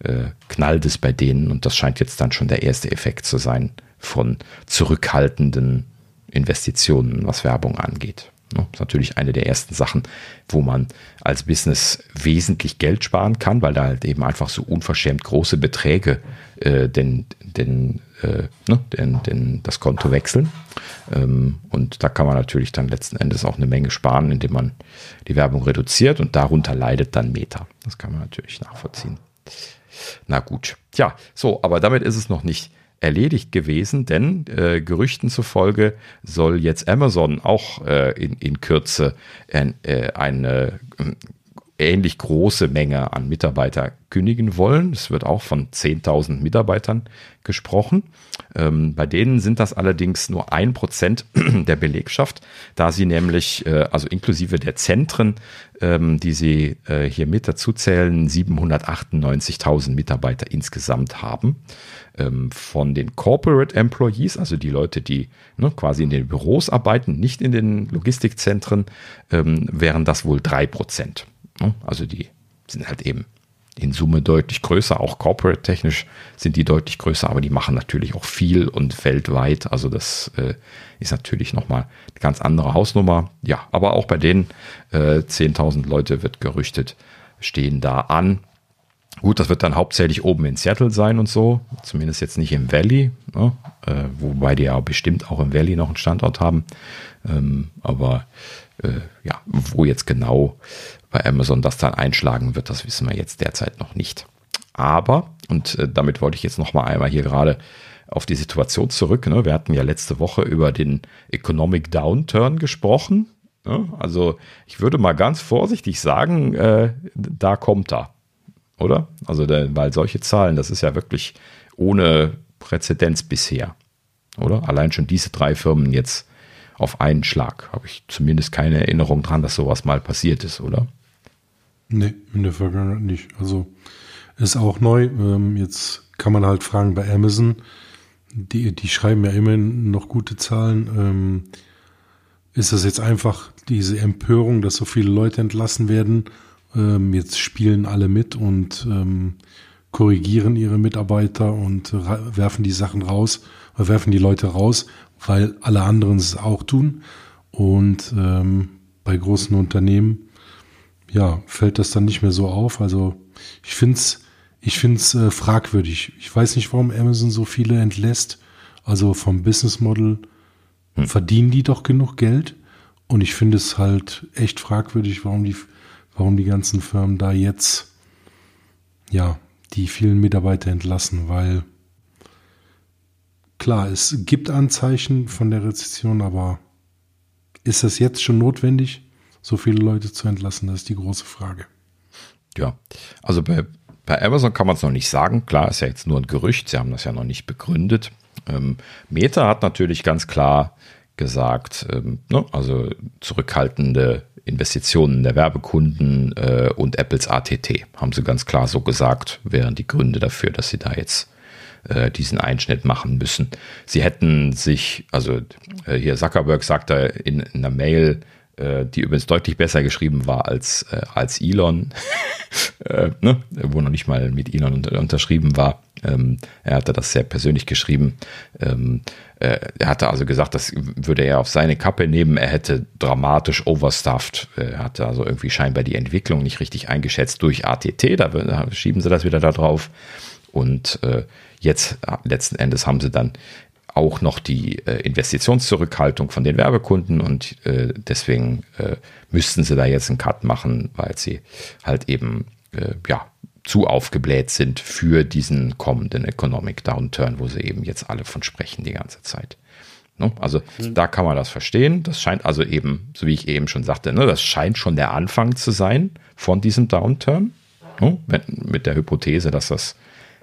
äh, knallt es bei denen und das scheint jetzt dann schon der erste Effekt zu sein von zurückhaltenden Investitionen, was Werbung angeht. Das ist natürlich eine der ersten Sachen, wo man als Business wesentlich Geld sparen kann, weil da halt eben einfach so unverschämt große Beträge äh, den, den, äh, ne, den, den, das Konto wechseln. Ähm, und da kann man natürlich dann letzten Endes auch eine Menge sparen, indem man die Werbung reduziert und darunter leidet dann Meta. Das kann man natürlich nachvollziehen. Na gut. Ja, so, aber damit ist es noch nicht erledigt gewesen, denn äh, Gerüchten zufolge soll jetzt Amazon auch äh, in, in Kürze äh, eine ähnlich große Menge an Mitarbeiter kündigen wollen. Es wird auch von 10.000 Mitarbeitern gesprochen. Ähm, bei denen sind das allerdings nur ein Prozent [CLEARS THROAT] der Belegschaft, da sie nämlich, äh, also inklusive der Zentren, ähm, die sie äh, hier mit dazu zählen, 798.000 Mitarbeiter insgesamt haben. Ähm, von den Corporate Employees, also die Leute, die ne, quasi in den Büros arbeiten, nicht in den Logistikzentren, ähm, wären das wohl drei Prozent. Ne? Also die sind halt eben in Summe deutlich größer, auch corporate-technisch sind die deutlich größer, aber die machen natürlich auch viel und weltweit. Also das äh, ist natürlich nochmal eine ganz andere Hausnummer. Ja, aber auch bei denen äh, 10.000 Leute wird gerüchtet, stehen da an. Gut, das wird dann hauptsächlich oben in Seattle sein und so, zumindest jetzt nicht im Valley, ne? äh, wobei die ja bestimmt auch im Valley noch einen Standort haben. Ähm, aber äh, ja, wo jetzt genau bei Amazon das dann einschlagen wird, das wissen wir jetzt derzeit noch nicht. Aber, und äh, damit wollte ich jetzt noch mal einmal hier gerade auf die Situation zurück. Ne? Wir hatten ja letzte Woche über den Economic Downturn gesprochen. Ne? Also ich würde mal ganz vorsichtig sagen, äh, da kommt er, oder? Also der, weil solche Zahlen, das ist ja wirklich ohne Präzedenz bisher, oder? Allein schon diese drei Firmen jetzt auf einen Schlag. Habe ich zumindest keine Erinnerung dran, dass sowas mal passiert ist, oder? Nee, in der Vergangenheit nicht. Also ist auch neu. Ähm, jetzt kann man halt fragen bei Amazon. Die, die schreiben ja immerhin noch gute Zahlen. Ähm, ist das jetzt einfach diese Empörung, dass so viele Leute entlassen werden? Ähm, jetzt spielen alle mit und ähm, korrigieren ihre Mitarbeiter und werfen die Sachen raus, oder werfen die Leute raus, weil alle anderen es auch tun. Und ähm, bei großen Unternehmen ja, fällt das dann nicht mehr so auf. Also ich finde es ich find's, äh, fragwürdig. Ich weiß nicht, warum Amazon so viele entlässt. Also vom Business Model hm. verdienen die doch genug Geld. Und ich finde es halt echt fragwürdig, warum die, warum die ganzen Firmen da jetzt, ja, die vielen Mitarbeiter entlassen, weil klar, es gibt Anzeichen von der Rezession, aber ist das jetzt schon notwendig? So viele Leute zu entlassen? Das ist die große Frage. Ja, also bei, bei Amazon kann man es noch nicht sagen. Klar, ist ja jetzt nur ein Gerücht. Sie haben das ja noch nicht begründet. Ähm, Meta hat natürlich ganz klar gesagt, ähm, ne, also zurückhaltende Investitionen der Werbekunden äh, und Apples ATT haben sie ganz klar so gesagt, wären die Gründe dafür, dass sie da jetzt äh, diesen Einschnitt machen müssen. Sie hätten sich, also äh, hier Zuckerberg sagte in, in einer Mail, die übrigens deutlich besser geschrieben war als, äh, als Elon, [LAUGHS] äh, ne? wo noch nicht mal mit Elon unter, unterschrieben war. Ähm, er hatte das sehr persönlich geschrieben. Ähm, äh, er hatte also gesagt, das würde er auf seine Kappe nehmen. Er hätte dramatisch overstuffed. Er hatte also irgendwie scheinbar die Entwicklung nicht richtig eingeschätzt durch ATT. Da, da schieben sie das wieder da drauf. Und äh, jetzt letzten Endes haben sie dann auch noch die äh, Investitionszurückhaltung von den Werbekunden und äh, deswegen äh, müssten sie da jetzt einen Cut machen, weil sie halt eben äh, ja zu aufgebläht sind für diesen kommenden Economic Downturn, wo sie eben jetzt alle von sprechen die ganze Zeit. Ne? Also mhm. da kann man das verstehen. Das scheint also eben, so wie ich eben schon sagte, ne, das scheint schon der Anfang zu sein von diesem Downturn. Ne? Mit der Hypothese, dass das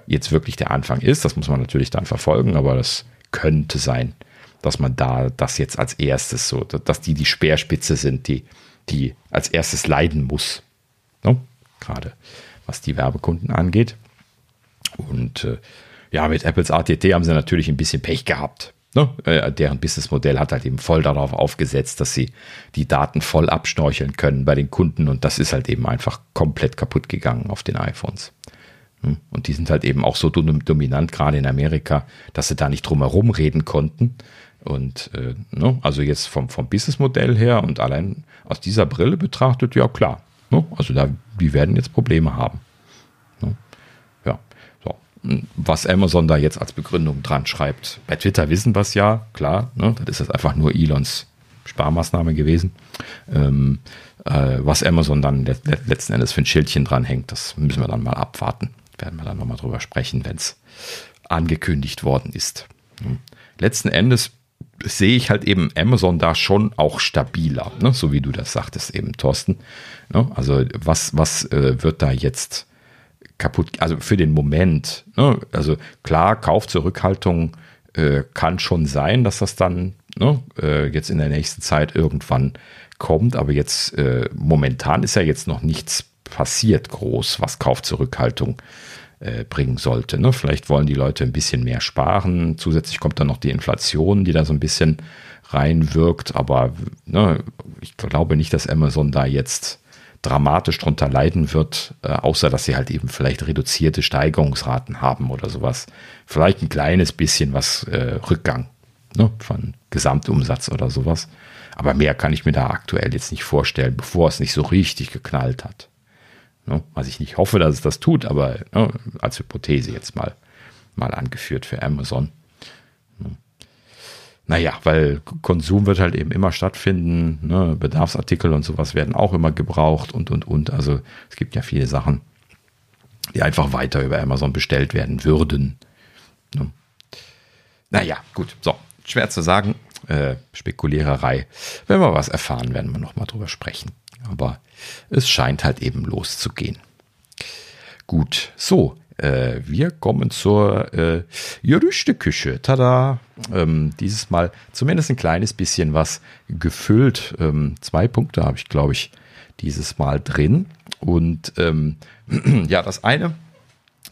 jetzt wirklich der Anfang ist. Das muss man natürlich dann verfolgen, aber das könnte sein, dass man da das jetzt als erstes so, dass die die Speerspitze sind, die, die als erstes leiden muss. Ne? Gerade was die Werbekunden angeht. Und äh, ja, mit Apples ATT haben sie natürlich ein bisschen Pech gehabt. Ne? Äh, deren Businessmodell hat halt eben voll darauf aufgesetzt, dass sie die Daten voll abschnorcheln können bei den Kunden und das ist halt eben einfach komplett kaputt gegangen auf den iPhones. Hm? Und die sind halt eben auch so dominant, gerade in Amerika, dass sie da nicht drum herum reden konnten. Und äh, ne, also jetzt vom, vom Businessmodell her und allein aus dieser Brille betrachtet, ja klar. Ne, also da, die werden jetzt Probleme haben. Ne, ja, so. Was Amazon da jetzt als Begründung dran schreibt, bei Twitter wissen wir es ja, klar, ne, das ist jetzt einfach nur Elons Sparmaßnahme gewesen. Ähm, äh, was Amazon dann letzten Endes für ein Schildchen dranhängt, das müssen wir dann mal abwarten. Werden wir dann nochmal drüber sprechen, wenn es angekündigt worden ist. Hm. Letzten Endes sehe ich halt eben Amazon da schon auch stabiler, ne? so wie du das sagtest eben, Thorsten. Ne? Also was, was äh, wird da jetzt kaputt, also für den Moment, ne? also klar, Kaufzurückhaltung äh, kann schon sein, dass das dann ne, äh, jetzt in der nächsten Zeit irgendwann kommt, aber jetzt äh, momentan ist ja jetzt noch nichts passiert groß, was Kaufzurückhaltung äh, bringen sollte. Ne? Vielleicht wollen die Leute ein bisschen mehr sparen. Zusätzlich kommt dann noch die Inflation, die da so ein bisschen reinwirkt. Aber ne, ich glaube nicht, dass Amazon da jetzt dramatisch drunter leiden wird, äh, außer dass sie halt eben vielleicht reduzierte Steigerungsraten haben oder sowas. Vielleicht ein kleines bisschen was äh, Rückgang ne, von Gesamtumsatz oder sowas. Aber mehr kann ich mir da aktuell jetzt nicht vorstellen, bevor es nicht so richtig geknallt hat. Ne? Was ich nicht hoffe, dass es das tut, aber ne, als Hypothese jetzt mal, mal angeführt für Amazon. Ne? Naja, weil Konsum wird halt eben immer stattfinden, ne? Bedarfsartikel und sowas werden auch immer gebraucht und und und. Also es gibt ja viele Sachen, die einfach weiter über Amazon bestellt werden würden. Ne? Naja, gut, so, schwer zu sagen. Äh, Spekuliererei. Wenn wir was erfahren, werden wir nochmal drüber sprechen. Aber es scheint halt eben loszugehen. Gut, so, äh, wir kommen zur äh, Gerüchteküche. Tada! Ähm, dieses Mal zumindest ein kleines bisschen was gefüllt. Ähm, zwei Punkte habe ich, glaube ich, dieses Mal drin. Und ähm, [CLEARS THROAT] ja, das eine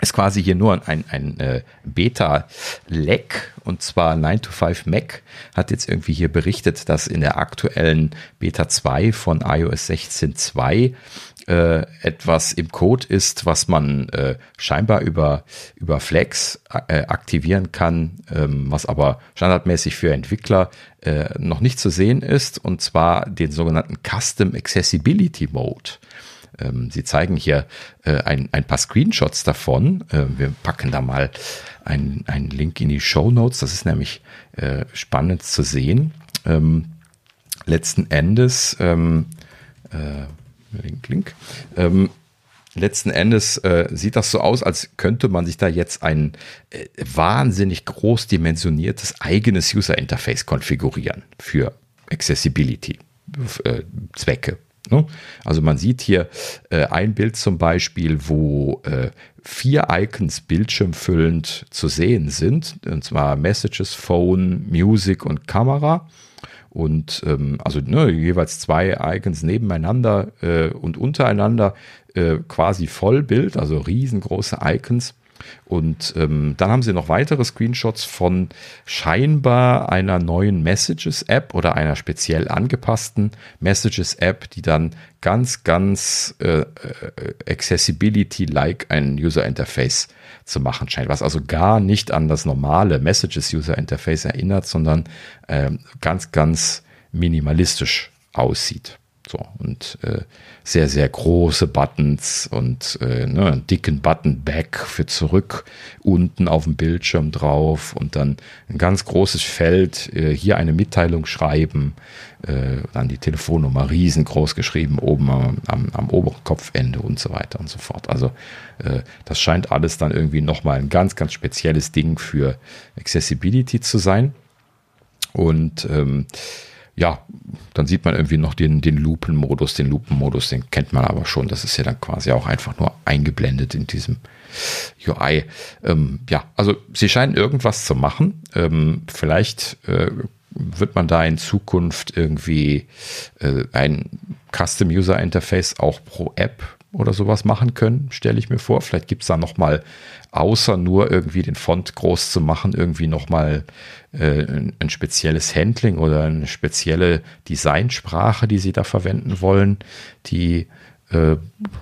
ist quasi hier nur ein, ein äh, Beta-Leck und zwar 9 to 5 Mac hat jetzt irgendwie hier berichtet, dass in der aktuellen Beta 2 von iOS 16.2 äh, etwas im Code ist, was man äh, scheinbar über, über Flex äh, aktivieren kann, ähm, was aber standardmäßig für Entwickler äh, noch nicht zu sehen ist und zwar den sogenannten Custom Accessibility Mode. Ähm, sie zeigen hier äh, ein, ein paar Screenshots davon. Äh, wir packen da mal einen, einen Link in die Show Notes. Das ist nämlich äh, spannend zu sehen. Ähm, letzten Endes, ähm, äh, Link, Link. Ähm, letzten Endes äh, sieht das so aus, als könnte man sich da jetzt ein äh, wahnsinnig groß dimensioniertes eigenes User Interface konfigurieren für Accessibility äh, Zwecke. Ne? Also man sieht hier äh, ein Bild zum Beispiel, wo äh, vier Icons bildschirmfüllend zu sehen sind, und zwar Messages, Phone, Music und Kamera. Und ähm, also ne, jeweils zwei Icons nebeneinander äh, und untereinander äh, quasi Vollbild, also riesengroße Icons. Und ähm, dann haben sie noch weitere Screenshots von scheinbar einer neuen Messages-App oder einer speziell angepassten Messages-App, die dann ganz, ganz äh, äh, Accessibility-like ein User-Interface zu machen scheint, was also gar nicht an das normale Messages-User-Interface erinnert, sondern äh, ganz, ganz minimalistisch aussieht. So, und äh, sehr, sehr große Buttons und äh, ne, einen dicken Button Back für zurück unten auf dem Bildschirm drauf und dann ein ganz großes Feld, äh, hier eine Mitteilung schreiben, äh, dann die Telefonnummer riesengroß geschrieben, oben am, am, am oberen Kopfende und so weiter und so fort. Also äh, das scheint alles dann irgendwie nochmal ein ganz, ganz spezielles Ding für Accessibility zu sein. Und ähm, ja, dann sieht man irgendwie noch den, den Lupenmodus. Den Lupenmodus, den kennt man aber schon. Das ist ja dann quasi auch einfach nur eingeblendet in diesem UI. Ähm, ja, also sie scheinen irgendwas zu machen. Ähm, vielleicht äh, wird man da in Zukunft irgendwie äh, ein Custom User Interface auch pro App oder sowas machen können, stelle ich mir vor. Vielleicht gibt es da nochmal, außer nur irgendwie den Font groß zu machen, irgendwie nochmal äh, ein, spezielles Handling oder eine spezielle Designsprache, die sie da verwenden wollen, die äh,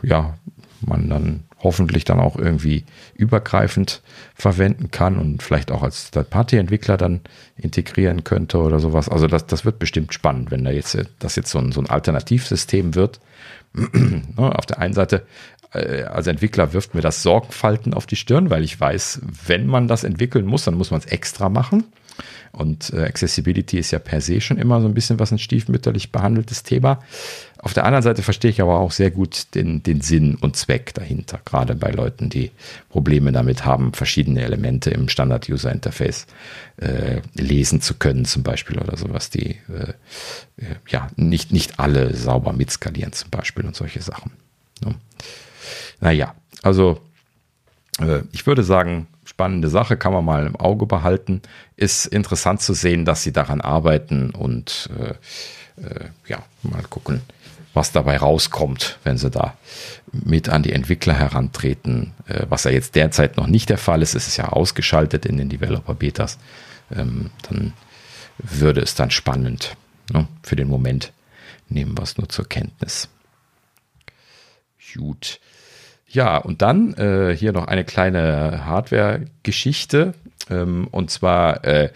ja man dann hoffentlich dann auch irgendwie übergreifend verwenden kann und vielleicht auch als Third-Party-Entwickler dann integrieren könnte oder sowas. Also das, das wird bestimmt spannend, wenn da jetzt das jetzt so ein, so ein Alternativsystem wird. [CLEARS THROAT] Auf der einen Seite äh, als Entwickler wirft mir das Sorgenfalten auf die Stirn, weil ich weiß, wenn man das entwickeln muss, dann muss man es extra machen. Und äh, Accessibility ist ja per se schon immer so ein bisschen was ein stiefmütterlich behandeltes Thema. Auf der anderen Seite verstehe ich aber auch sehr gut den, den Sinn und Zweck dahinter, gerade bei Leuten, die Probleme damit haben, verschiedene Elemente im Standard-User-Interface äh, lesen zu können, zum Beispiel oder sowas, die äh, äh ja nicht, nicht alle sauber mitskalieren, zum Beispiel und solche Sachen. Ne? Naja, also äh, ich würde sagen, spannende Sache, kann man mal im Auge behalten. Ist interessant zu sehen, dass sie daran arbeiten und äh, äh, ja, mal gucken, was dabei rauskommt, wenn sie da mit an die Entwickler herantreten, äh, was ja jetzt derzeit noch nicht der Fall ist. Es ist ja ausgeschaltet in den Developer-Betas. Ähm, dann würde es dann spannend. Ne? Für den Moment nehmen wir es nur zur Kenntnis. Gut. Ja, und dann äh, hier noch eine kleine Hardware-Geschichte. Ähm, und zwar äh,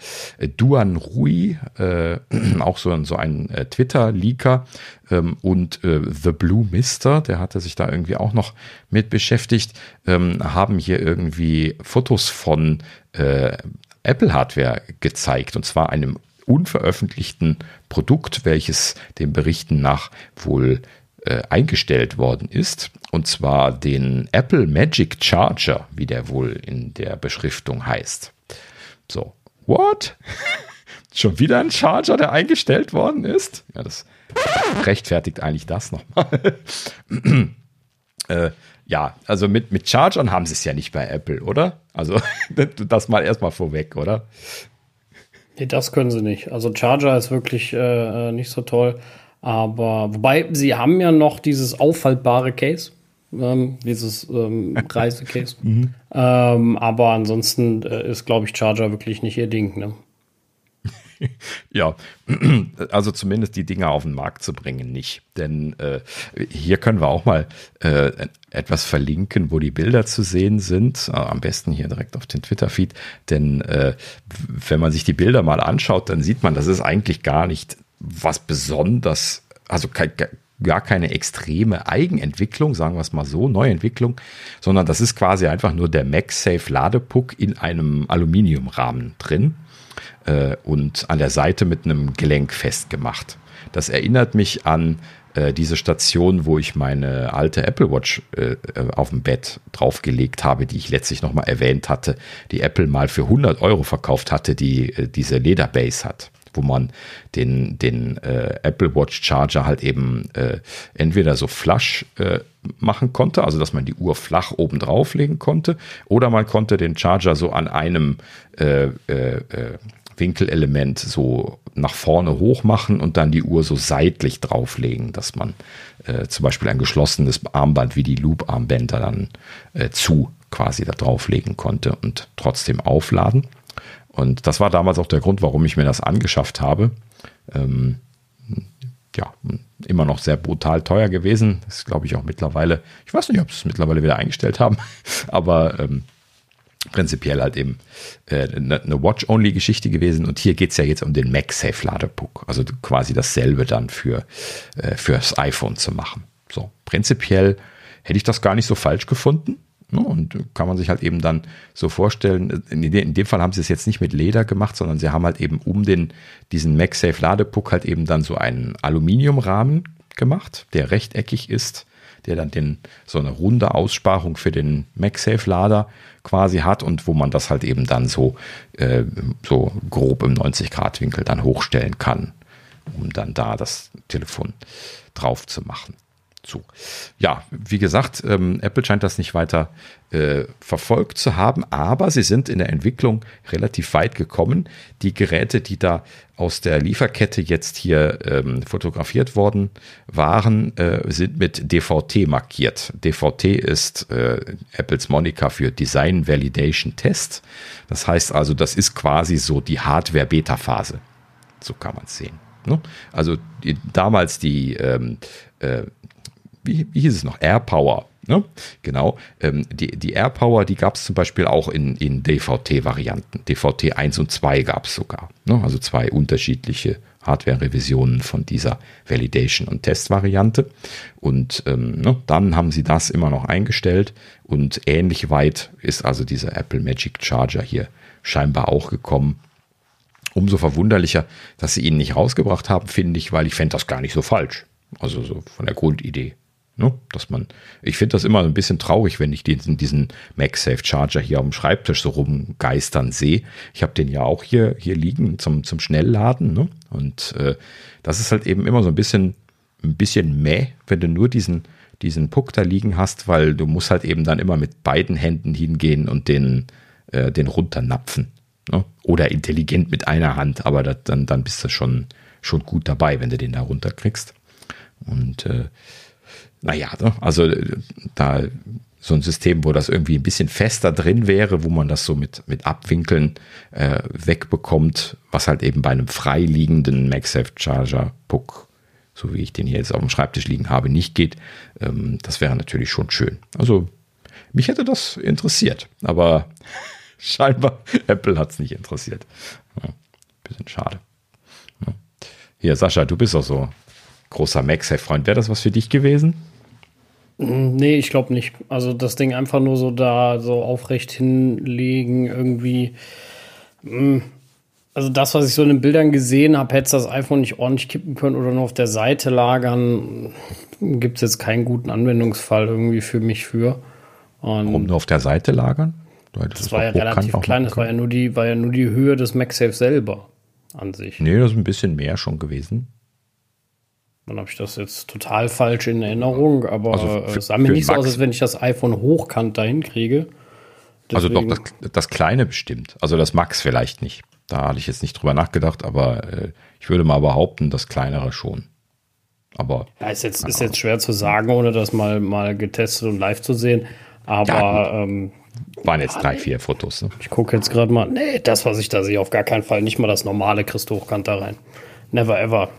Duan Rui, äh, [CLEARS THROAT] auch so, so ein äh, Twitter-Leaker ähm, und äh, The Blue Mister, der hatte sich da irgendwie auch noch mit beschäftigt, ähm, haben hier irgendwie Fotos von äh, Apple-Hardware gezeigt. Und zwar einem unveröffentlichten Produkt, welches den Berichten nach wohl äh, eingestellt worden ist. Und zwar den Apple Magic Charger, wie der wohl in der Beschriftung heißt. So, what? [LAUGHS] Schon wieder ein Charger, der eingestellt worden ist? Ja, das rechtfertigt eigentlich das nochmal. [LAUGHS] äh, ja, also mit, mit Chargern haben sie es ja nicht bei Apple, oder? Also [LAUGHS] das mal erstmal vorweg, oder? Nee, das können sie nicht. Also Charger ist wirklich äh, äh nicht so toll. Aber wobei, sie haben ja noch dieses auffaltbare Case, ähm, dieses ähm, [LAUGHS] Reisecase. mhm. ähm, aber ansonsten äh, ist, glaube ich, Charger wirklich nicht ihr Ding. Ne? [LAUGHS] ja, [CLEARS THROAT] also zumindest die Dinger auf den Markt zu bringen, nicht. Denn äh, hier können wir auch mal äh, etwas verlinken, wo die Bilder zu sehen sind. Äh, am besten hier direkt auf den Twitter-Feed. Denn äh, wenn man sich die Bilder mal anschaut, dann sieht man, das ist eigentlich gar nicht was besonders, also kein, gar keine extreme Eigenentwicklung, sagen wir es mal so, Neuentwicklung, sondern das ist quasi einfach nur der MagSafe Ladepuck in einem Aluminiumrahmen drin äh, und an der Seite mit einem Gelenk festgemacht. Das erinnert mich an äh, diese Station, wo ich meine alte Apple Watch äh, äh auf dem Bett draufgelegt habe, die ich letztlich nochmal erwähnt hatte, die Apple mal für 100 Euro verkauft hatte, die äh, diese Lederbase hat wo man den, den äh, Apple Watch Charger halt eben äh, entweder so flush äh, machen konnte, also dass man die Uhr flach oben drauf legen konnte, oder man konnte den Charger so an einem äh, äh, äh Winkelelement so nach vorne hoch machen und dann die Uhr so seitlich drauflegen, dass man zum Beispiel ein geschlossenes Armband wie die Loop-Armbänder dann zu quasi da drauflegen konnte und trotzdem aufladen. Und das war damals auch der Grund, warum ich mir das angeschafft habe. Ähm, ja, immer noch sehr brutal teuer gewesen. Das glaube ich, auch mittlerweile, ich weiß nicht, ob sie es mittlerweile wieder eingestellt haben, [LAUGHS] aber ähm, prinzipiell halt eben äh, eine, eine Watch-Only-Geschichte gewesen. Und hier geht es ja jetzt um den MagSafe-Ladepuck, also quasi dasselbe dann für äh, fürs iPhone zu machen. So, prinzipiell hätte ich das gar nicht so falsch gefunden. Ne? Und kann man sich halt eben dann so vorstellen, in dem Fall haben sie es jetzt nicht mit Leder gemacht, sondern sie haben halt eben um den, diesen MagSafe Ladepuck halt eben dann so einen Aluminiumrahmen gemacht, der rechteckig ist, der dann den, so eine runde Aussparung für den MagSafe Lader quasi hat und wo man das halt eben dann so, äh, so grob im 90 Grad Winkel dann hochstellen kann, um dann da das Telefon drauf zu machen. So. Ja, wie gesagt, ähm, Apple scheint das nicht weiter äh, verfolgt zu haben, aber sie sind in der Entwicklung relativ weit gekommen. Die Geräte, die da aus der Lieferkette jetzt hier ähm, fotografiert worden waren, äh, sind mit DVT markiert. DVT ist äh, Apples Monika für Design Validation Test. Das heißt also, das ist quasi so die Hardware-Beta-Phase. So kann man es sehen. Ne? Also die, damals die ähm, äh, wie, wie hieß es noch? AirPower Ne? Genau. Ähm, die, die AirPower, die gab es zum Beispiel auch in, in DVT-Varianten. DVT 1 und 2 gab es sogar. Ne? Also zwei unterschiedliche Hardware-Revisionen von dieser Validation- und Test-Variante. Und ähm, ne, dann haben sie das immer noch eingestellt und ähnlich weit ist also dieser Apple Magic Charger hier scheinbar auch gekommen. Umso verwunderlicher, dass sie ihn nicht rausgebracht haben, finde ich, weil ich fände das gar nicht so falsch. Also so von der Grundidee. Ne? Dass man, ich finde das immer ein bisschen traurig, wenn ich diesen, diesen MagSafe Charger hier am Schreibtisch so rumgeistern sehe. Ich habe den ja auch hier, hier liegen zum, zum Schnellladen. Ne? Und äh, das ist halt eben immer so ein bisschen, ein bisschen mäh, wenn du nur diesen, diesen Puck da liegen hast, weil du musst halt eben dann immer mit beiden Händen hingehen und den, äh, den runternapfen. Ne? Oder intelligent mit einer Hand, aber das, dann, dann bist du schon, schon gut dabei, wenn du den da runterkriegst. Und äh, naja, ne? also äh, da so ein System, wo das irgendwie ein bisschen fester drin wäre, wo man das so mit, mit Abwinkeln äh, wegbekommt, was halt eben bei einem freiliegenden MagSafe Charger Puck, so wie ich den hier jetzt auf dem Schreibtisch liegen habe, nicht geht. Ähm, das wäre natürlich schon schön. Also mich hätte das interessiert, aber [LAUGHS] scheinbar Apple hat es nicht interessiert. Ja, bisschen schade. Ja. Hier, Sascha, du bist auch so großer MagSafe-Freund. Wäre das was für dich gewesen? Hm, nee, ich glaube nicht. Also das Ding einfach nur so da so aufrecht hinlegen, irgendwie. Hm, also das, was ich so in den Bildern gesehen habe, hätte das iPhone nicht ordentlich kippen können oder nur auf der Seite lagern. Gibt es jetzt keinen guten Anwendungsfall irgendwie für mich für. Und Warum nur auf der Seite lagern? Das war ja relativ klein, das war ja, nur die, war ja nur die Höhe des MagSafe selber an sich. Nee, das ist ein bisschen mehr schon gewesen. Dann habe ich das jetzt total falsch in Erinnerung, aber also für, es sah mir nicht so aus, als wenn ich das iPhone hochkant dahin kriege. Deswegen also doch, das, das, kleine bestimmt. Also das Max vielleicht nicht. Da hatte ich jetzt nicht drüber nachgedacht, aber äh, ich würde mal behaupten, das kleinere schon. Aber. Ja, ist jetzt, ist jetzt schwer zu sagen, ohne das mal, mal getestet und live zu sehen. Aber. Ja, ähm, waren jetzt drei, vier Fotos. Ne? Ich gucke jetzt gerade mal. Nee, das, was ich da sehe, auf gar keinen Fall. Nicht mal das normale kriegst hochkant da rein. Never ever.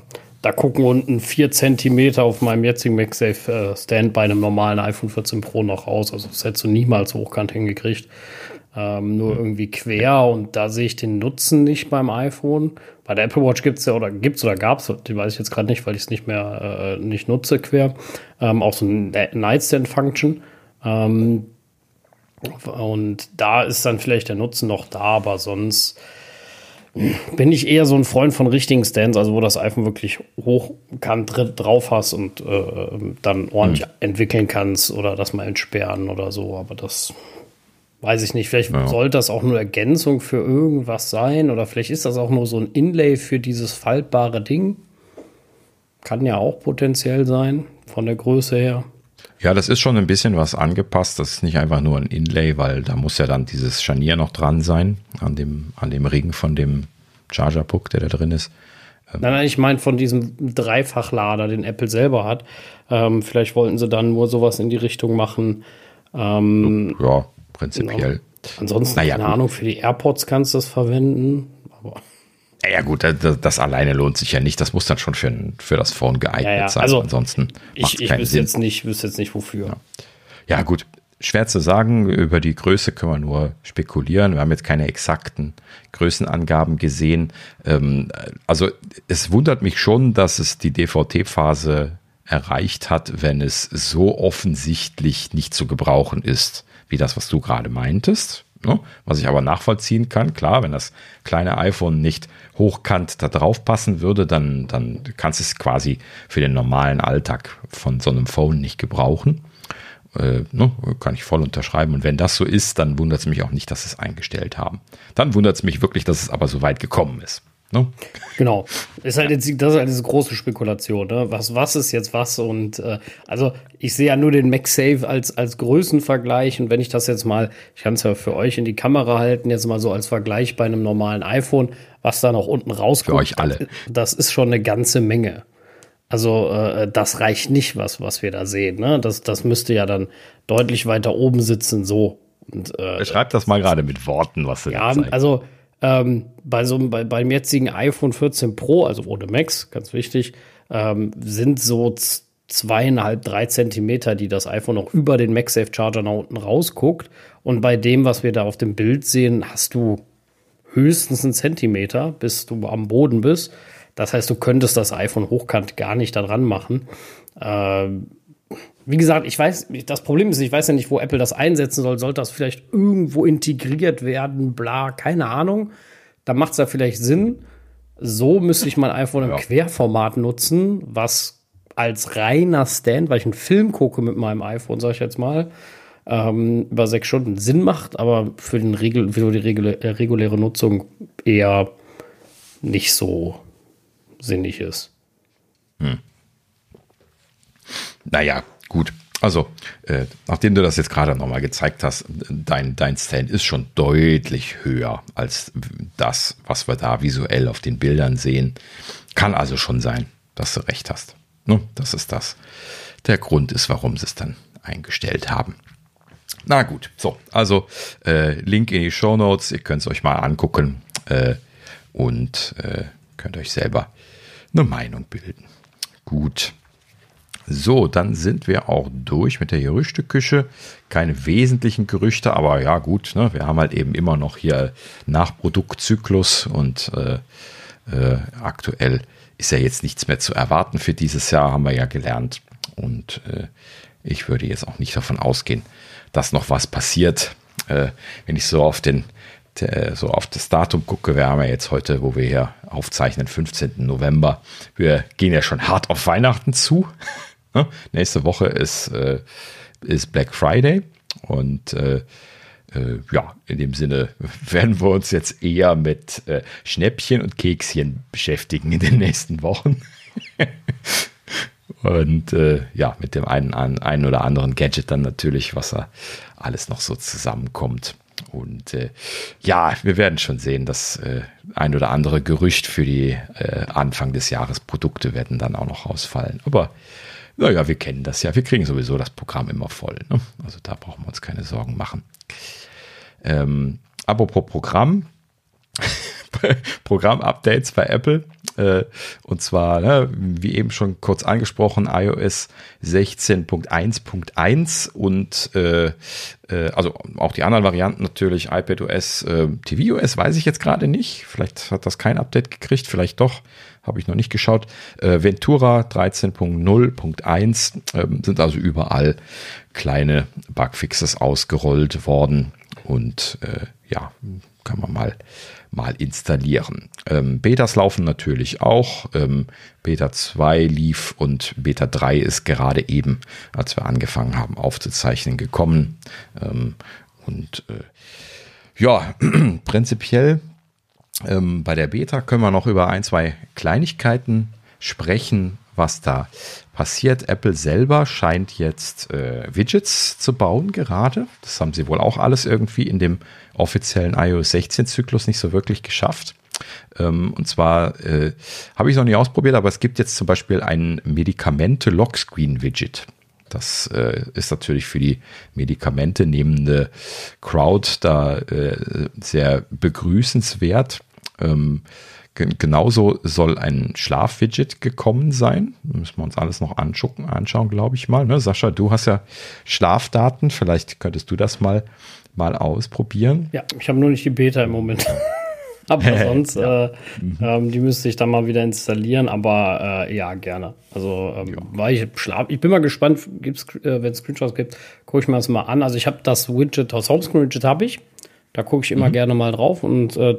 Da gucken unten 4 cm auf meinem jetzigen MagSafe äh, Stand bei einem normalen iPhone 14 Pro noch raus. Also das hättest du niemals hochkant hingekriegt. Ähm, nur irgendwie quer und da sehe ich den Nutzen nicht beim iPhone. Bei der Apple Watch gibt es ja oder gibt es oder gab es, die weiß ich jetzt gerade nicht, weil ich es nicht mehr äh, nicht nutze quer. Ähm, auch so ein Nightstand-Function. Ähm, und da ist dann vielleicht der Nutzen noch da, aber sonst bin ich eher so ein Freund von richtigen Stands, also wo das iPhone wirklich hochkant drauf hast und äh, dann ordentlich hm. entwickeln kannst oder das mal entsperren oder so. Aber das weiß ich nicht. Vielleicht ja. sollte das auch nur Ergänzung für irgendwas sein oder vielleicht ist das auch nur so ein Inlay für dieses faltbare Ding. Kann ja auch potenziell sein, von der Größe her. Ja, das ist schon ein bisschen was angepasst. Das ist nicht einfach nur ein Inlay, weil da muss ja dann dieses Scharnier noch dran sein an dem, an dem Ring von dem Charger-Puck, der da drin ist. Ähm nein, nein, ich meine von diesem Dreifachlader, den Apple selber hat. Ähm, vielleicht wollten sie dann nur sowas in die Richtung machen. Ähm, ja, prinzipiell. Genau. Ansonsten, naja, keine gut. Ahnung, für die AirPods kannst du das verwenden. Aber ja, gut, das, das, alleine lohnt sich ja nicht. Das muss dann schon für, für das Phone geeignet ja, ja. sein. Also, Ansonsten ich, ich wüsste jetzt nicht, wüsste jetzt nicht wofür. Ja. ja, gut. Schwer zu sagen. Über die Größe können wir nur spekulieren. Wir haben jetzt keine exakten Größenangaben gesehen. Ähm, also es wundert mich schon, dass es die DVT-Phase erreicht hat, wenn es so offensichtlich nicht zu gebrauchen ist, wie das, was du gerade meintest. Ne? Was ich aber nachvollziehen kann, klar, wenn das kleine iPhone nicht hochkant da drauf passen würde, dann, dann kannst du es quasi für den normalen Alltag von so einem Phone nicht gebrauchen. Äh, ne, kann ich voll unterschreiben. Und wenn das so ist, dann wundert es mich auch nicht, dass sie es eingestellt haben. Dann wundert es mich wirklich, dass es aber so weit gekommen ist. Ne? Genau. Ist halt jetzt, das ist halt diese große Spekulation. Ne? Was, was ist jetzt was? Und äh, also ich sehe ja nur den MagSafe als, als Größenvergleich. Und wenn ich das jetzt mal, ich kann es ja für euch in die Kamera halten, jetzt mal so als Vergleich bei einem normalen iPhone, was da noch unten rauskommt. Für euch alle. Das ist schon eine ganze Menge. Also äh, das reicht nicht, was, was wir da sehen. Ne? Das, das müsste ja dann deutlich weiter oben sitzen, so. Und, äh, Beschreib das mal gerade mit Worten, was du Ja, also ähm, bei so bei, beim jetzigen iPhone 14 Pro, also ohne Max, ganz wichtig, ähm, sind so zweieinhalb, drei Zentimeter, die das iPhone noch über den MagSafe Charger nach unten rausguckt. Und bei dem, was wir da auf dem Bild sehen, hast du höchstens einen Zentimeter, bis du am Boden bist. Das heißt, du könntest das iPhone hochkant gar nicht da dran machen. Ähm, wie gesagt, ich weiß, das Problem ist, ich weiß ja nicht, wo Apple das einsetzen soll. Sollte das vielleicht irgendwo integriert werden, bla, keine Ahnung. Da macht es ja vielleicht Sinn. So müsste ich mein [LAUGHS] iPhone im Querformat nutzen, was als reiner Stand, weil ich einen Film gucke mit meinem iPhone, sag ich jetzt mal, ähm, über sechs Stunden Sinn macht, aber für, den Regel, für die äh, reguläre Nutzung eher nicht so sinnig ist. Hm. Naja, gut. Also, äh, nachdem du das jetzt gerade nochmal gezeigt hast, dein, dein Stand ist schon deutlich höher als das, was wir da visuell auf den Bildern sehen. Kann also schon sein, dass du recht hast. Ne? Das ist das. Der Grund ist, warum sie es dann eingestellt haben. Na gut, so, also äh, Link in die Show Notes, ihr könnt es euch mal angucken äh, und äh, könnt euch selber eine Meinung bilden. Gut. So, dann sind wir auch durch mit der Gerüchteküche. Keine wesentlichen Gerüchte, aber ja gut, ne, wir haben halt eben immer noch hier Nachproduktzyklus und äh, äh, aktuell ist ja jetzt nichts mehr zu erwarten für dieses Jahr, haben wir ja gelernt. Und äh, ich würde jetzt auch nicht davon ausgehen, dass noch was passiert. Äh, wenn ich so auf den der, so auf das Datum gucke, wir haben ja jetzt heute, wo wir hier aufzeichnen, 15. November. Wir gehen ja schon hart auf Weihnachten zu. [LAUGHS] Ne? Nächste Woche ist, äh, ist Black Friday und äh, äh, ja, in dem Sinne [LAUGHS] werden wir uns jetzt eher mit äh, Schnäppchen und Kekschen beschäftigen in den nächsten Wochen. [LAUGHS] und äh, ja, mit dem einen, einen oder anderen Gadget dann natürlich, was da alles noch so zusammenkommt. Und äh, ja, wir werden schon sehen, dass äh, ein oder andere Gerücht für die äh, Anfang des Jahres Produkte werden dann auch noch rausfallen. Aber naja, wir kennen das ja. Wir kriegen sowieso das Programm immer voll. Ne? Also da brauchen wir uns keine Sorgen machen. Ähm, apropos Programm. [LAUGHS] Programm-Updates bei Apple. Äh, und zwar, ne, wie eben schon kurz angesprochen, iOS 16.1.1 und äh, äh, also auch die anderen Varianten natürlich, iPadOS, tvOS weiß ich jetzt gerade nicht. Vielleicht hat das kein Update gekriegt, vielleicht doch, habe ich noch nicht geschaut. Äh, Ventura 13.0.1 äh, sind also überall kleine Bugfixes ausgerollt worden und äh, ja, kann man mal mal installieren. Ähm, Betas laufen natürlich auch. Ähm, Beta 2 lief und Beta 3 ist gerade eben, als wir angefangen haben aufzuzeichnen, gekommen. Ähm, und äh, ja, [CLEARS THROAT] prinzipiell ähm, bei der Beta können wir noch über ein, zwei Kleinigkeiten sprechen, was da passiert. Apple selber scheint jetzt äh, Widgets zu bauen gerade. Das haben sie wohl auch alles irgendwie in dem offiziellen iOS 16 Zyklus nicht so wirklich geschafft. Ähm, und zwar äh, habe ich noch nie ausprobiert, aber es gibt jetzt zum Beispiel ein Medikamente-Lockscreen-Widget. Das äh, ist natürlich für die Medikamente nehmende Crowd da äh, sehr begrüßenswert. Ähm, genauso soll ein Schlafwidget gekommen sein. müssen wir uns alles noch anschauen, anschauen glaube ich mal. Ne? Sascha, du hast ja Schlafdaten. Vielleicht könntest du das mal mal ausprobieren. Ja, ich habe nur nicht die Beta im Moment. [LAUGHS] aber sonst, ja. äh, mhm. ähm, die müsste ich dann mal wieder installieren, aber äh, ja, gerne. Also, ähm, ja. weil ich schlaf, ich bin mal gespannt, gibt's, äh, wenn es Screenshots gibt, gucke ich mir das mal an. Also ich habe das Widget, das Homescreen-Widget habe ich. Da gucke ich immer mhm. gerne mal drauf und äh,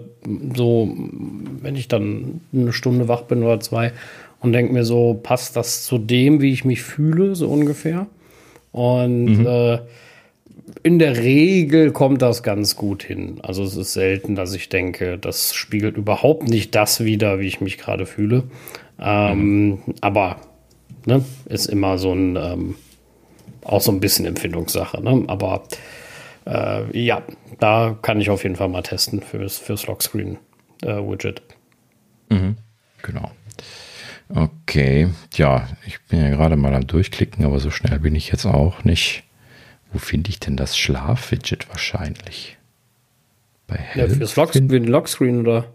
so, wenn ich dann eine Stunde wach bin oder zwei und denke mir so, passt das zu dem, wie ich mich fühle, so ungefähr. Und mhm. äh, in der Regel kommt das ganz gut hin. Also es ist selten, dass ich denke, das spiegelt überhaupt nicht das wider, wie ich mich gerade fühle. Ähm, mhm. Aber ne, ist immer so ein ähm, auch so ein bisschen Empfindungssache. Ne? Aber äh, ja, da kann ich auf jeden Fall mal testen fürs, fürs Lockscreen-Widget. Äh, mhm. Genau. Okay, ja, ich bin ja gerade mal am Durchklicken, aber so schnell bin ich jetzt auch nicht. Wo finde ich denn das Schlaf-Widget wahrscheinlich? Bei Help ja, fürs Lockscreen, Lockscreen oder?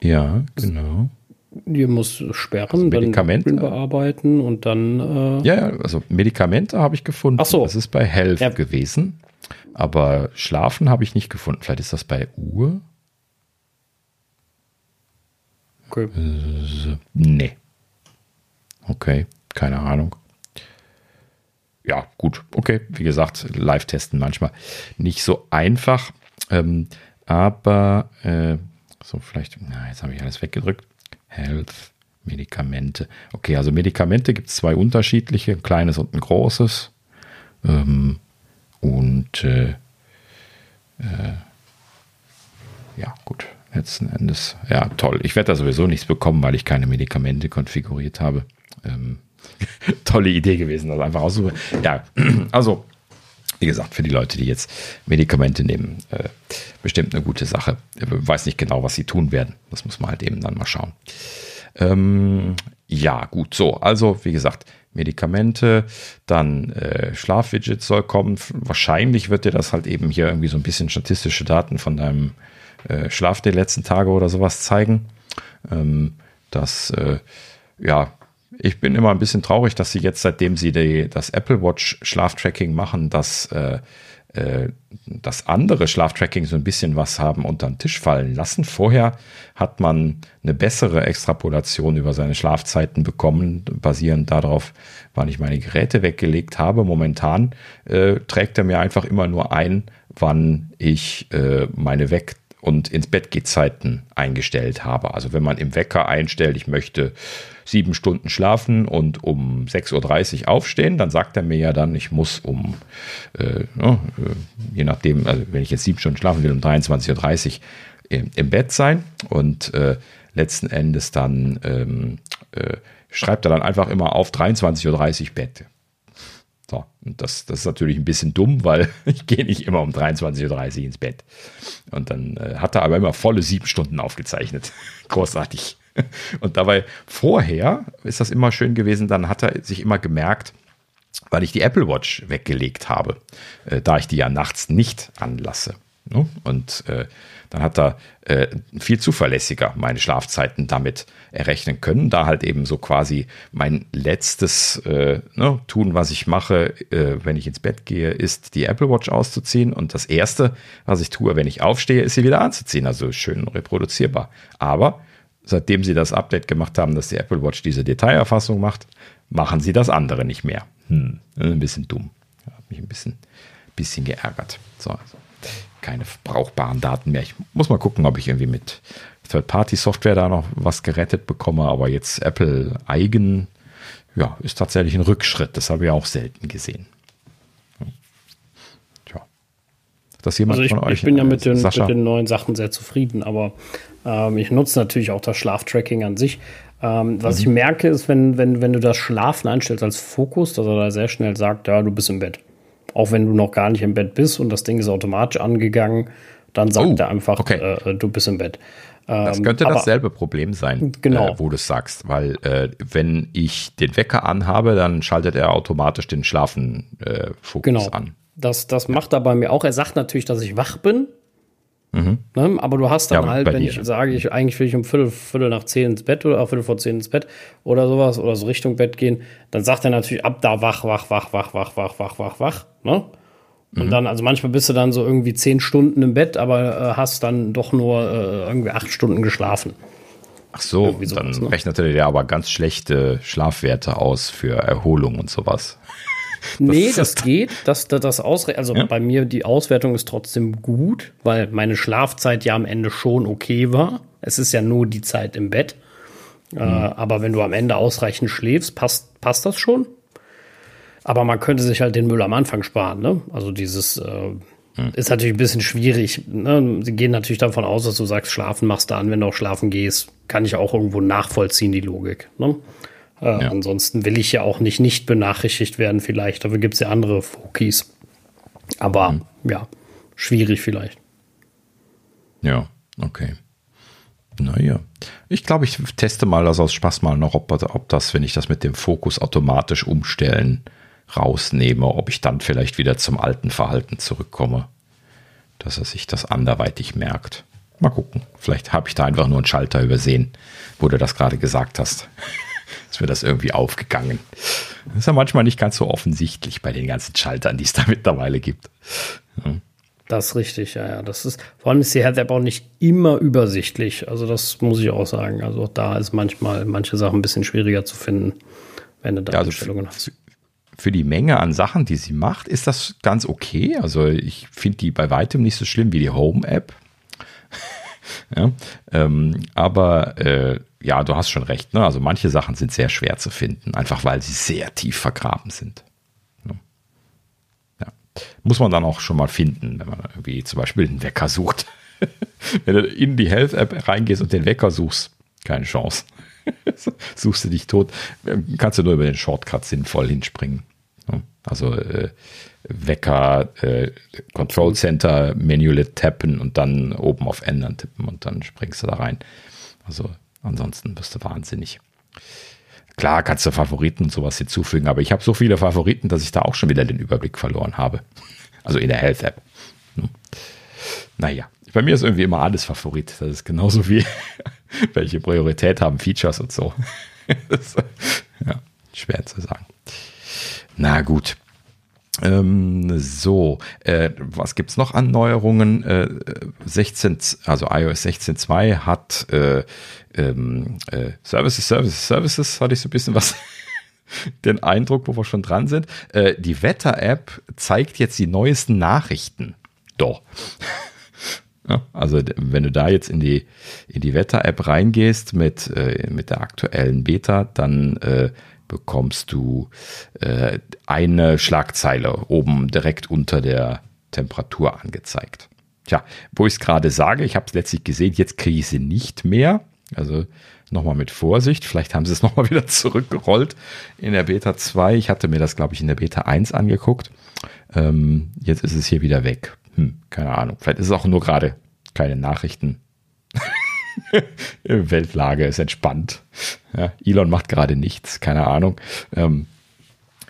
Ja, genau. Die muss sperren, also Medikamente bearbeiten und dann. Äh ja, also Medikamente habe ich gefunden. Ach so. Das ist bei Health ja. gewesen. Aber Schlafen habe ich nicht gefunden. Vielleicht ist das bei Uhr. Okay. Äh, nee. Okay, keine Ahnung. Ja, gut, okay. Wie gesagt, Live-Testen manchmal nicht so einfach. Ähm, aber äh, so vielleicht, na, jetzt habe ich alles weggedrückt. Health, Medikamente. Okay, also Medikamente gibt es zwei unterschiedliche, ein kleines und ein großes. Ähm, und äh, äh, ja, gut, letzten Endes, ja, toll. Ich werde da sowieso nichts bekommen, weil ich keine Medikamente konfiguriert habe. Ähm, [LAUGHS] tolle Idee gewesen, also einfach aussuchen. Ja, [CLEARS THROAT] also wie gesagt, für die Leute, die jetzt Medikamente nehmen, äh, bestimmt eine gute Sache. Ich weiß nicht genau, was sie tun werden. Das muss man halt eben dann mal schauen. Ähm, ja, gut, so. Also, wie gesagt, Medikamente, dann äh, Schlafwidget soll kommen. Wahrscheinlich wird dir das halt eben hier irgendwie so ein bisschen statistische Daten von deinem äh, Schlaf der letzten Tage oder sowas zeigen. Ähm, das, äh, ja, ich bin immer ein bisschen traurig, dass sie jetzt, seitdem sie die, das Apple Watch Schlaftracking machen, dass äh, äh, das andere Schlaftracking so ein bisschen was haben unter den Tisch fallen lassen. Vorher hat man eine bessere Extrapolation über seine Schlafzeiten bekommen, basierend darauf, wann ich meine Geräte weggelegt habe. Momentan äh, trägt er mir einfach immer nur ein, wann ich äh, meine Weg und ins Bett Zeiten eingestellt habe. Also wenn man im Wecker einstellt, ich möchte sieben Stunden schlafen und um 6.30 Uhr aufstehen, dann sagt er mir ja dann, ich muss um, äh, ne, äh, je nachdem, also wenn ich jetzt sieben Stunden schlafen will, um 23.30 Uhr im, im, Bett sein und äh, letzten Endes dann ähm, äh, schreibt er dann einfach immer auf 23.30 Uhr Bett. So, und das, das ist natürlich ein bisschen dumm, weil [LAUGHS] ich gehe nicht immer um 23.30 Uhr ins Bett. Und dann äh, hat er aber immer volle sieben Stunden aufgezeichnet. [LAUGHS] Großartig. [LAUGHS] Und dabei vorher ist das immer schön gewesen, dann hat er sich immer gemerkt, weil ich die Apple Watch weggelegt habe, äh, da ich die ja nachts nicht anlasse. Ne? Und äh, dann hat er äh, viel zuverlässiger meine Schlafzeiten damit errechnen können, da halt eben so quasi mein letztes äh, ne, tun, was ich mache, äh, wenn ich ins Bett gehe, ist die Apple Watch auszuziehen und das erste, was ich tue, wenn ich aufstehe, ist sie wieder anzuziehen, also schön reproduzierbar. Aber seitdem sie das Update gemacht haben, dass die Apple Watch diese Detailerfassung macht, machen sie das andere nicht mehr. Hm, ein bisschen dumm. Hat mich ein bisschen, bisschen geärgert. So, also keine brauchbaren Daten mehr. Ich muss mal gucken, ob ich irgendwie mit Third-Party-Software da noch was gerettet bekomme, aber jetzt Apple eigen, ja, ist tatsächlich ein Rückschritt. Das habe ich auch selten gesehen. Tja. Das jemand also ich, von euch? Ich bin ja mit den, mit den, neuen Sachen sehr zufrieden, aber ähm, ich nutze natürlich auch das Schlaftracking an sich. Ähm, was mhm. ich merke, ist, wenn, wenn, wenn du das Schlafen einstellst als Fokus, dass er da sehr schnell sagt, ja, du bist im Bett auch wenn du noch gar nicht im Bett bist und das Ding ist automatisch angegangen, dann sagt oh, er einfach, okay. äh, du bist im Bett. Das ähm, könnte aber, dasselbe Problem sein, genau. äh, wo du es sagst, weil äh, wenn ich den Wecker anhabe, dann schaltet er automatisch den Schlafen-Fokus äh, genau. an. Das, das macht er bei mir auch. Er sagt natürlich, dass ich wach bin, Mhm. Ne? Aber du hast dann ja, halt, wenn dir, ich sage, ich eigentlich will ich um Viertel, Viertel nach zehn ins Bett oder Viertel vor zehn ins Bett oder sowas oder so Richtung Bett gehen, dann sagt er natürlich ab da wach, wach, wach, wach, wach, wach, wach, wach, wach. Ne? Und mhm. dann, also manchmal bist du dann so irgendwie zehn Stunden im Bett, aber äh, hast dann doch nur äh, irgendwie acht Stunden geschlafen. Ach so, sowas, dann ne? rechnet er dir aber ganz schlechte Schlafwerte aus für Erholung und sowas. Nee, das [LAUGHS] geht. Das, das, das Ausre also ja? bei mir, die Auswertung ist trotzdem gut, weil meine Schlafzeit ja am Ende schon okay war. Es ist ja nur die Zeit im Bett. Mhm. Äh, aber wenn du am Ende ausreichend schläfst, passt, passt das schon. Aber man könnte sich halt den Müll am Anfang sparen. Ne? Also dieses äh, mhm. ist natürlich ein bisschen schwierig. Ne? Sie gehen natürlich davon aus, dass du sagst, schlafen machst du an, wenn du auch schlafen gehst. Kann ich auch irgendwo nachvollziehen, die Logik. Ne? Äh, ja. Ansonsten will ich ja auch nicht nicht benachrichtigt werden, vielleicht. Dafür gibt es ja andere Fokis. Aber mhm. ja, schwierig vielleicht. Ja, okay. Naja. Ich glaube, ich teste mal das aus Spaß mal noch, ob, ob das, wenn ich das mit dem Fokus automatisch umstellen rausnehme, ob ich dann vielleicht wieder zum alten Verhalten zurückkomme. Dass er sich das anderweitig merkt. Mal gucken. Vielleicht habe ich da einfach nur einen Schalter übersehen, wo du das gerade gesagt hast. Ist mir das irgendwie aufgegangen. Das ist ja manchmal nicht ganz so offensichtlich bei den ganzen Schaltern, die es da [LAUGHS] mittlerweile gibt. Hm. Das ist richtig, ja, ja. Das ist, vor allem ist die Head-App auch nicht immer übersichtlich. Also, das muss ich auch sagen. Also, auch da ist manchmal manche Sachen ein bisschen schwieriger zu finden, wenn du da ja, also Einstellungen hast. Für die Menge an Sachen, die sie macht, ist das ganz okay. Also, ich finde die bei weitem nicht so schlimm wie die Home-App. Ja, ähm, aber äh, ja, du hast schon recht. Ne? Also, manche Sachen sind sehr schwer zu finden, einfach weil sie sehr tief vergraben sind. Muss man dann auch schon mal finden, wenn man irgendwie zum Beispiel einen Wecker sucht. [LAUGHS] wenn du in die Health-App reingehst und den Wecker suchst, keine Chance. [LAUGHS] Suchst du dich tot, kannst du nur über den Shortcut sinnvoll hinspringen. Also äh, Wecker, äh, Control Center, Menüle tappen und dann oben auf Ändern tippen und dann springst du da rein. Also ansonsten bist du wahnsinnig. Klar kannst du Favoriten und sowas hinzufügen, aber ich habe so viele Favoriten, dass ich da auch schon wieder den Überblick verloren habe. [LAUGHS] Also in der Health App. Hm. Naja, bei mir ist irgendwie immer alles Favorit. Das ist genauso wie [LAUGHS] welche Priorität haben Features und so. [LAUGHS] ja, schwer zu sagen. Na gut. Ähm, so, äh, was gibt's noch an Neuerungen? Äh, 16, also iOS 16.2 hat äh, ähm, äh, Services, Services, Services, hatte ich so ein bisschen was [LAUGHS] den Eindruck, wo wir schon dran sind. Äh, die Wetter-App zeigt jetzt die neuesten Nachrichten. Doch. [LAUGHS] Also wenn du da jetzt in die, in die Wetter-App reingehst mit, äh, mit der aktuellen Beta, dann äh, bekommst du äh, eine Schlagzeile oben direkt unter der Temperatur angezeigt. Tja, wo ich es gerade sage, ich habe es letztlich gesehen, jetzt kriege ich sie nicht mehr. Also nochmal mit Vorsicht. Vielleicht haben sie es [LAUGHS] nochmal wieder zurückgerollt in der Beta 2. Ich hatte mir das, glaube ich, in der Beta 1 angeguckt. Ähm, jetzt ist es hier wieder weg. Hm, keine Ahnung. Vielleicht ist es auch nur gerade keine Nachrichten. [LAUGHS] [LAUGHS] Weltlage ist entspannt. Ja, Elon macht gerade nichts, keine Ahnung. Ähm,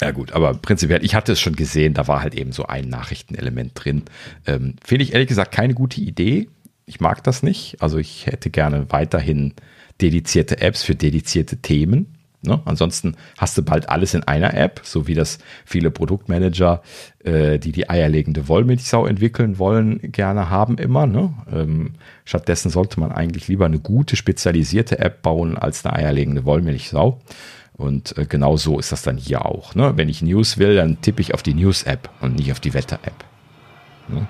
ja gut, aber prinzipiell, ich hatte es schon gesehen, da war halt eben so ein Nachrichtenelement drin. Ähm, Finde ich ehrlich gesagt keine gute Idee. Ich mag das nicht. Also ich hätte gerne weiterhin dedizierte Apps für dedizierte Themen. Ne? Ansonsten hast du bald alles in einer App, so wie das viele Produktmanager, äh, die die eierlegende Wollmilchsau entwickeln wollen, gerne haben immer. Ne? Ähm, stattdessen sollte man eigentlich lieber eine gute spezialisierte App bauen als eine eierlegende Wollmilchsau. Und äh, genau so ist das dann hier auch. Ne? Wenn ich News will, dann tippe ich auf die News-App und nicht auf die Wetter-App. Ne?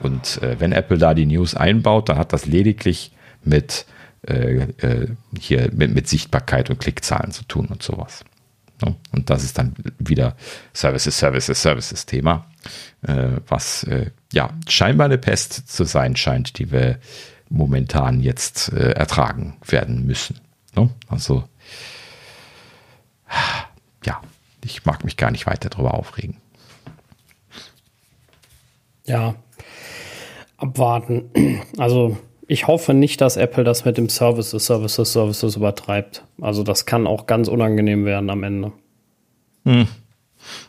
Und äh, wenn Apple da die News einbaut, dann hat das lediglich mit äh, äh, hier mit, mit, Sichtbarkeit und Klickzahlen zu tun und sowas. Und das ist dann wieder Services, Services, Services Thema, äh, was äh, ja scheinbar eine Pest zu sein scheint, die wir momentan jetzt äh, ertragen werden müssen. Ja, also ja, ich mag mich gar nicht weiter darüber aufregen. Ja, abwarten. Also ich hoffe nicht, dass Apple das mit dem Services, Services, Services übertreibt. Also das kann auch ganz unangenehm werden am Ende. Hm.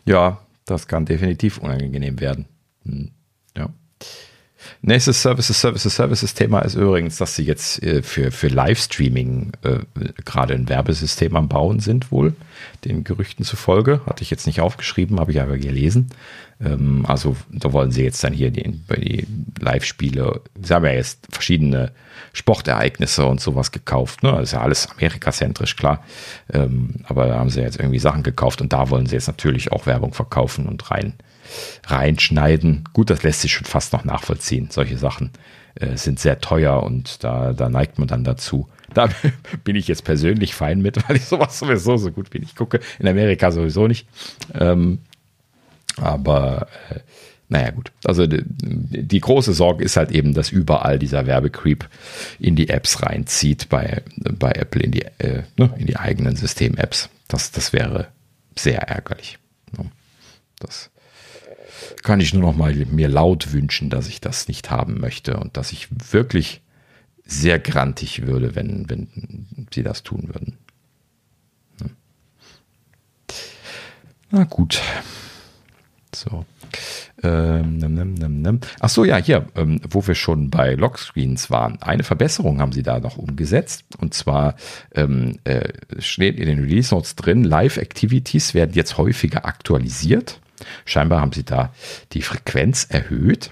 Ja, das kann definitiv unangenehm werden. Hm. Nächstes Services, Services, Services Thema ist übrigens, dass sie jetzt äh, für, für Livestreaming äh, gerade ein Werbesystem am Bauen sind, wohl, den Gerüchten zufolge. Hatte ich jetzt nicht aufgeschrieben, habe ich aber gelesen. Ähm, also da wollen sie jetzt dann hier die, die Live-Spiele, sie haben ja jetzt verschiedene Sportereignisse und sowas gekauft. Ne? Das ist ja alles amerikazentrisch, klar. Ähm, aber da haben sie jetzt irgendwie Sachen gekauft und da wollen sie jetzt natürlich auch Werbung verkaufen und rein reinschneiden. Gut, das lässt sich schon fast noch nachvollziehen. Solche Sachen äh, sind sehr teuer und da, da neigt man dann dazu. Da [LAUGHS] bin ich jetzt persönlich fein mit, [LAUGHS] weil ich sowas sowieso so gut wie nicht gucke. In Amerika sowieso nicht. Ähm, aber äh, naja, gut. Also die, die, große Sorge ist halt eben, dass überall dieser Werbecreep in die Apps reinzieht, bei, bei Apple in die, äh, ne, in die eigenen System-Apps. Das, das wäre sehr ärgerlich. Das kann ich nur noch mal mir laut wünschen, dass ich das nicht haben möchte und dass ich wirklich sehr grantig würde, wenn, wenn sie das tun würden. Na gut. So. Ähm, nimm, nimm, nimm. Ach so, ja, hier, ähm, wo wir schon bei Lockscreens waren. Eine Verbesserung haben sie da noch umgesetzt. Und zwar ähm, äh, steht in den Release Notes drin, Live-Activities werden jetzt häufiger aktualisiert. Scheinbar haben sie da die Frequenz erhöht.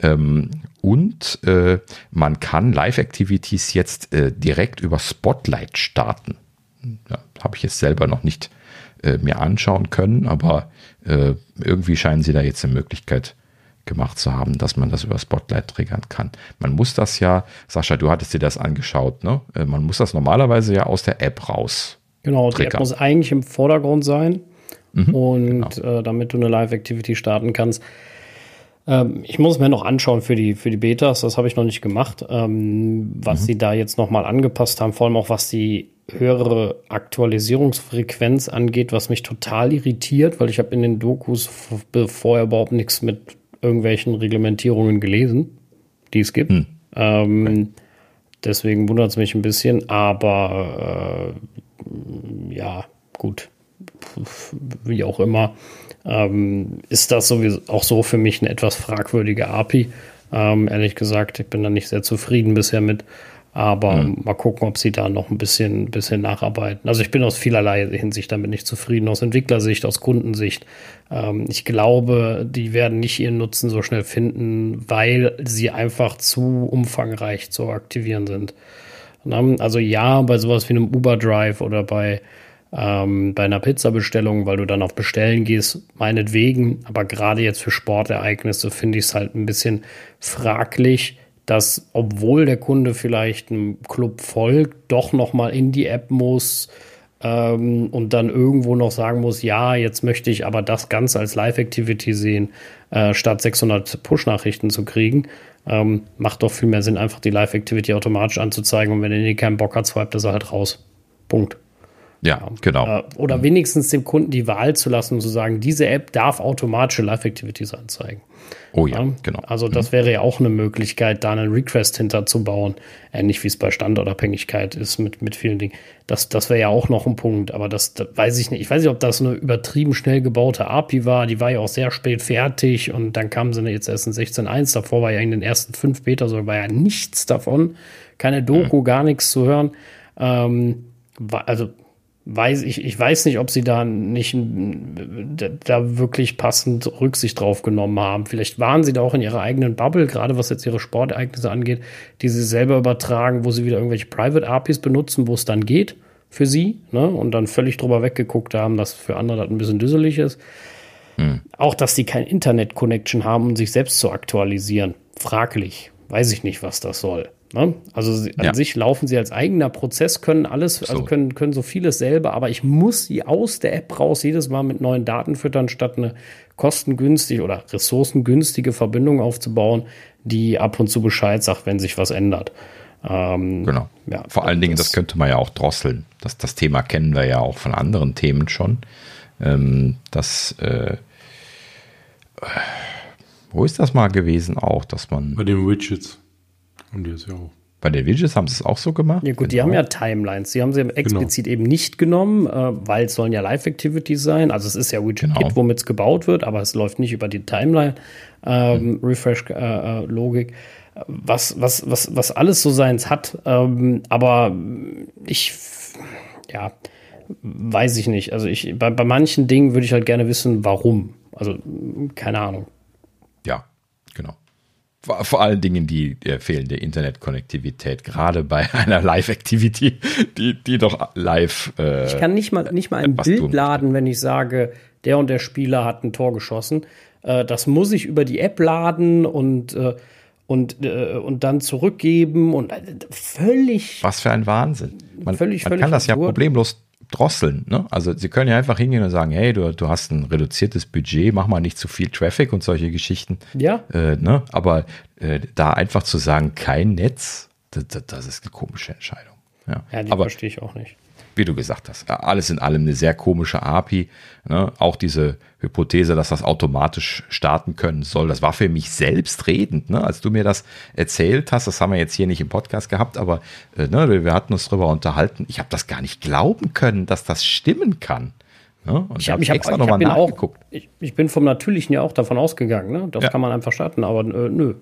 Ähm, und äh, man kann Live-Activities jetzt äh, direkt über Spotlight starten. Ja, Habe ich jetzt selber noch nicht äh, mir anschauen können, aber äh, irgendwie scheinen sie da jetzt eine Möglichkeit gemacht zu haben, dass man das über Spotlight triggern kann. Man muss das ja, Sascha, du hattest dir das angeschaut, ne? Äh, man muss das normalerweise ja aus der App raus. Genau, triggern. die App muss eigentlich im Vordergrund sein. Mhm, und genau. äh, damit du eine Live-Activity starten kannst. Ähm, ich muss es mir noch anschauen für die, für die Betas, das habe ich noch nicht gemacht, ähm, was mhm. sie da jetzt nochmal angepasst haben, vor allem auch was die höhere Aktualisierungsfrequenz angeht, was mich total irritiert, weil ich habe in den Dokus vorher überhaupt nichts mit irgendwelchen Reglementierungen gelesen, die es gibt. Hm. Ähm. Deswegen wundert es mich ein bisschen, aber äh, ja, gut. Wie auch immer, ähm, ist das sowieso auch so für mich eine etwas fragwürdige API. Ähm, ehrlich gesagt, ich bin da nicht sehr zufrieden bisher mit. Aber mhm. mal gucken, ob sie da noch ein bisschen, bisschen nacharbeiten. Also ich bin aus vielerlei Hinsicht damit nicht zufrieden, aus Entwicklersicht, aus Kundensicht. Ähm, ich glaube, die werden nicht ihren Nutzen so schnell finden, weil sie einfach zu umfangreich zu aktivieren sind. Also ja, bei sowas wie einem Uber Drive oder bei, ähm, bei einer Pizzabestellung, weil du dann auf Bestellen gehst, meinetwegen. Aber gerade jetzt für Sportereignisse finde ich es halt ein bisschen fraglich dass obwohl der Kunde vielleicht einem Club folgt, doch noch mal in die App muss ähm, und dann irgendwo noch sagen muss, ja, jetzt möchte ich aber das Ganze als Live-Activity sehen, äh, statt 600 Push-Nachrichten zu kriegen. Ähm, macht doch viel mehr Sinn, einfach die Live-Activity automatisch anzuzeigen und wenn er keinen Bock hat, swipet er halt raus. Punkt. Ja, genau. Äh, oder wenigstens dem Kunden die Wahl zu lassen und zu sagen, diese App darf automatische Live-Activities anzeigen. Oh ja, ja, genau. Also das mhm. wäre ja auch eine Möglichkeit, da einen Request hinterzubauen. Ähnlich wie es bei Standortabhängigkeit ist mit, mit vielen Dingen. Das, das wäre ja auch noch ein Punkt, aber das, das, weiß ich nicht. Ich weiß nicht, ob das eine übertrieben schnell gebaute API war. Die war ja auch sehr spät fertig und dann kam sie jetzt erst in 16.1. Davor war ja in den ersten fünf Beta so war ja nichts davon. Keine Doku, mhm. gar nichts zu hören. Ähm, also weiß ich, ich weiß nicht, ob sie da nicht da wirklich passend Rücksicht drauf genommen haben. Vielleicht waren sie da auch in ihrer eigenen Bubble, gerade was jetzt ihre Sportereignisse angeht, die sie selber übertragen, wo sie wieder irgendwelche Private APIs benutzen, wo es dann geht für sie, ne? Und dann völlig drüber weggeguckt haben, dass für andere das ein bisschen düsselig ist. Hm. Auch, dass die kein Internet-Connection haben, um sich selbst zu aktualisieren. Fraglich. Weiß ich nicht, was das soll. Ne? Also sie, ja. an sich laufen sie als eigener Prozess, können alles, also so. können, können so vieles selber, aber ich muss sie aus der App raus jedes Mal mit neuen Daten füttern, statt eine kostengünstige oder ressourcengünstige Verbindung aufzubauen, die ab und zu Bescheid sagt, wenn sich was ändert. Ähm, genau. Ja, Vor allen Dingen, das könnte man ja auch drosseln. Das, das Thema kennen wir ja auch von anderen Themen schon. Ähm, das, äh, wo ist das mal gewesen auch, dass man. Bei den Widgets. Haben die ja auch. Bei den Widgets haben sie es auch so gemacht? Ja gut, genau. die haben ja Timelines. Die haben sie explizit genau. eben nicht genommen, äh, weil es sollen ja Live-Activities sein. Also es ist ja Widget genau. womit es gebaut wird, aber es läuft nicht über die Timeline-Refresh-Logik. Ähm, mhm. äh, was, was, was, was alles so seins hat. Ähm, aber ich, ja, weiß ich nicht. Also ich, bei, bei manchen Dingen würde ich halt gerne wissen, warum. Also, keine Ahnung. Ja, genau vor allen Dingen die, die fehlende Internetkonnektivität, gerade bei [LAUGHS] einer Live-Activity, die, die doch live. Äh, ich kann nicht mal, nicht mal ein Bild laden, wenn ich sage, der und der Spieler hat ein Tor geschossen. Äh, das muss ich über die App laden und, äh, und, äh, und dann zurückgeben und äh, völlig. Was für ein Wahnsinn. Man, völlig, man völlig kann das ja problemlos drosseln. Ne? Also sie können ja einfach hingehen und sagen, hey, du, du hast ein reduziertes Budget, mach mal nicht zu viel Traffic und solche Geschichten. Ja. Äh, ne? Aber äh, da einfach zu sagen, kein Netz, das, das ist eine komische Entscheidung. Ja, ja die verstehe ich auch nicht wie du gesagt hast, alles in allem eine sehr komische API. Ne? Auch diese Hypothese, dass das automatisch starten können soll, das war für mich selbstredend. Ne? Als du mir das erzählt hast, das haben wir jetzt hier nicht im Podcast gehabt, aber äh, ne, wir hatten uns darüber unterhalten. Ich habe das gar nicht glauben können, dass das stimmen kann. Ne? Und ich habe hab extra nochmal nachgeguckt. Auch, ich, ich, bin vom Natürlichen ja auch davon ausgegangen. Ne? Das ja. kann man einfach starten, aber äh, nö.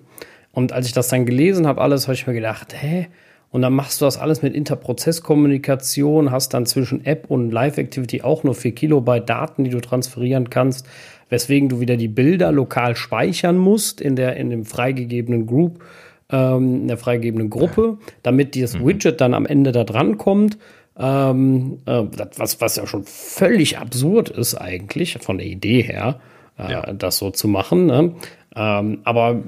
Und als ich das dann gelesen habe, alles, habe ich mir gedacht, hä? Und dann machst du das alles mit Interprozesskommunikation, hast dann zwischen App und Live-Activity auch nur 4 Kilobyte Daten, die du transferieren kannst, weswegen du wieder die Bilder lokal speichern musst in der, in dem freigegebenen Group, ähm, in der freigegebenen Gruppe, damit dieses mhm. Widget dann am Ende da dran kommt. Ähm, äh, was, was ja schon völlig absurd ist eigentlich, von der Idee her, äh, ja. das so zu machen. Ne? Ähm, aber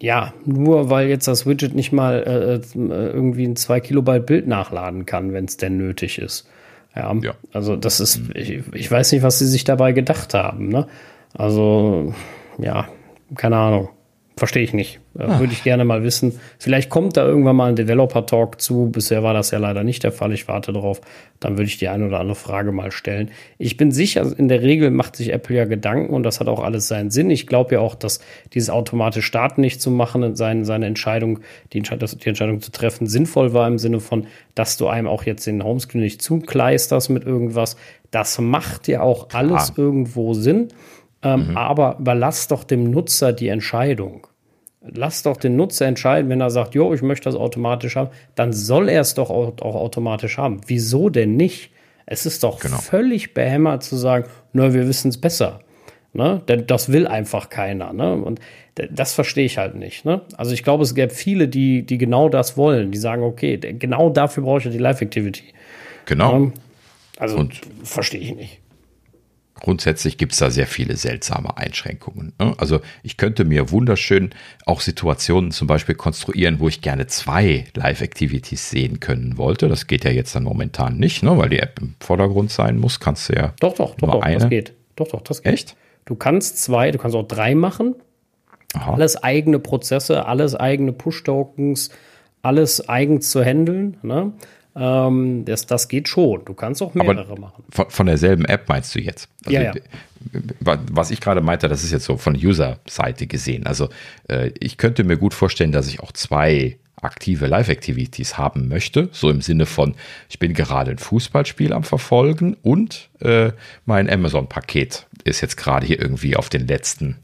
ja, nur weil jetzt das Widget nicht mal äh, äh irgendwie ein 2 Kilobyte Bild nachladen kann, wenn es denn nötig ist. Ja, ja, also das ist, ich, ich, weiß nicht, was sie sich dabei gedacht haben. Ne? Also, ja, keine Ahnung. Verstehe ich nicht. Äh, Würde ich gerne mal wissen. Vielleicht kommt da irgendwann mal ein Developer-Talk zu. Bisher war das ja leider nicht der Fall. Ich warte darauf. Dann würde ich die eine oder andere Frage mal stellen. Ich bin sicher, in der Regel macht sich Apple ja Gedanken und das hat auch alles seinen Sinn. Ich glaube ja auch, dass dieses automatisch Starten nicht zu machen, seine, seine Entscheidung, die Entscheidung, die Entscheidung zu treffen, sinnvoll war im Sinne von, dass du einem auch jetzt den Homescreen nicht zukleisterst mit irgendwas. Das macht ja auch alles ah. irgendwo Sinn. Ähm, mhm. Aber überlass doch dem Nutzer die Entscheidung. Lass doch den Nutzer entscheiden, wenn er sagt, jo, ich möchte das automatisch haben, dann soll er es doch auch, auch, automatisch haben. Wieso denn nicht? Es ist doch genau. völlig behämmert zu sagen, na, wir wissen es besser. Ne? Denn das will einfach keiner. Ne? Und das verstehe ich halt nicht. Ne? Also ich glaube, es gäbe viele, die, die genau das wollen, die sagen, okay, genau dafür brauche ich ja die Live-Activity. Genau. Ähm, also verstehe ich nicht grundsätzlich gibt es da sehr viele seltsame Einschränkungen. Ne? Also ich könnte mir wunderschön auch Situationen zum Beispiel konstruieren, wo ich gerne zwei Live-Activities sehen können wollte. Das geht ja jetzt dann momentan nicht, ne? weil die App im Vordergrund sein muss. Kannst du ja doch, doch, doch, doch eine. das geht. Doch, doch, das geht. Echt? Du kannst zwei, du kannst auch drei machen. Aha. Alles eigene Prozesse, alles eigene Push-Tokens, alles eigens zu handeln. Ne? Ähm, das, das geht schon. Du kannst auch mehrere Aber machen. Von, von, derselben App meinst du jetzt? Also, ja, ja. Was ich gerade meinte, das ist jetzt so von User-Seite gesehen. Also äh, ich könnte mir gut vorstellen, dass ich auch zwei aktive Live-Activities haben möchte. So im Sinne von, ich bin gerade ein Fußballspiel am Verfolgen und äh, mein Amazon-Paket ist jetzt gerade hier irgendwie auf den letzten,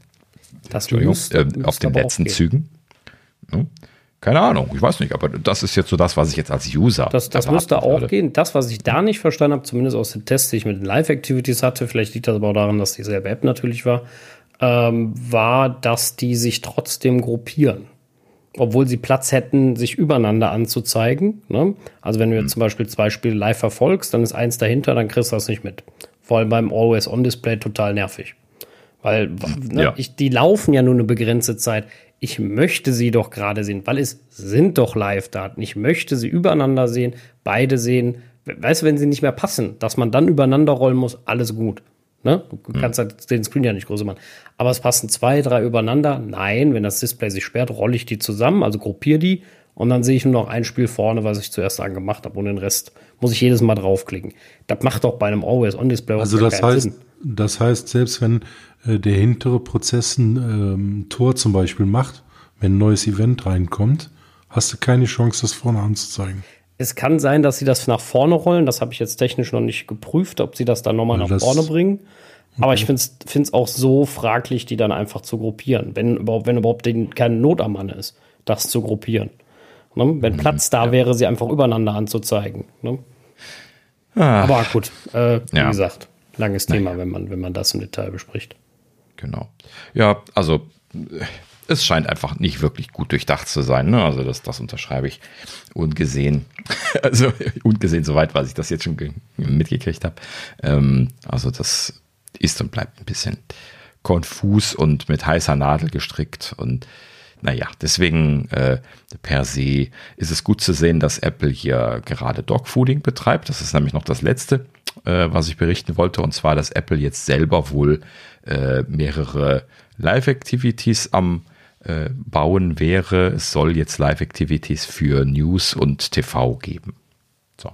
das muss, äh, auf den letzten Zügen. Ja. Keine Ahnung, ich weiß nicht, aber das ist jetzt so das, was ich jetzt als User. Das, das müsste auch gehen. Das, was ich da nicht verstanden habe, zumindest aus den Tests, die ich mit den Live-Activities hatte, vielleicht liegt das aber auch daran, dass dieselbe App natürlich war, ähm, war, dass die sich trotzdem gruppieren. Obwohl sie Platz hätten, sich übereinander anzuzeigen. Ne? Also wenn du jetzt hm. zum Beispiel zwei Spiele live verfolgst, dann ist eins dahinter, dann kriegst du das nicht mit. Vor allem beim Always-On-Display total nervig. Weil ne, ja. ich, die laufen ja nur eine begrenzte Zeit ich möchte sie doch gerade sehen, weil es sind doch Live-Daten. Ich möchte sie übereinander sehen, beide sehen. Weißt du, wenn sie nicht mehr passen, dass man dann übereinander rollen muss, alles gut. Ne? Du kannst hm. halt den Screen ja nicht größer machen. Aber es passen zwei, drei übereinander. Nein, wenn das Display sich sperrt, rolle ich die zusammen, also gruppiere die und dann sehe ich nur noch ein Spiel vorne, was ich zuerst angemacht habe und den Rest muss ich jedes Mal draufklicken. Das macht doch bei einem Always-On-Display Also das heißt, Sinn. Das heißt, selbst wenn äh, der hintere Prozess ein ähm, Tor zum Beispiel macht, wenn ein neues Event reinkommt, hast du keine Chance, das vorne anzuzeigen. Es kann sein, dass sie das nach vorne rollen. Das habe ich jetzt technisch noch nicht geprüft, ob sie das dann nochmal ja, nach vorne bringen. Aber okay. ich finde es auch so fraglich, die dann einfach zu gruppieren. Wenn überhaupt, wenn überhaupt keine Not am Mann ist, das zu gruppieren. Ne? Wenn mhm, Platz da ja. wäre, sie einfach übereinander anzuzeigen. Ne? Ah. Aber gut, äh, wie ja. gesagt, langes Thema, wenn man, wenn man das im Detail bespricht. Genau. Ja, also es scheint einfach nicht wirklich gut durchdacht zu sein. Ne? Also das, das unterschreibe ich ungesehen. [LAUGHS] Also ungesehen soweit, was ich das jetzt schon mitgekriegt habe. Ähm, also das ist und bleibt ein bisschen konfus und mit heißer Nadel gestrickt. Und naja, deswegen äh, per se ist es gut zu sehen, dass Apple hier gerade Dogfooding betreibt. Das ist nämlich noch das Letzte, äh, was ich berichten wollte. Und zwar, dass Apple jetzt selber wohl äh, mehrere Live-Activities am äh, bauen wäre. Es soll jetzt Live-Activities für News und TV geben. So,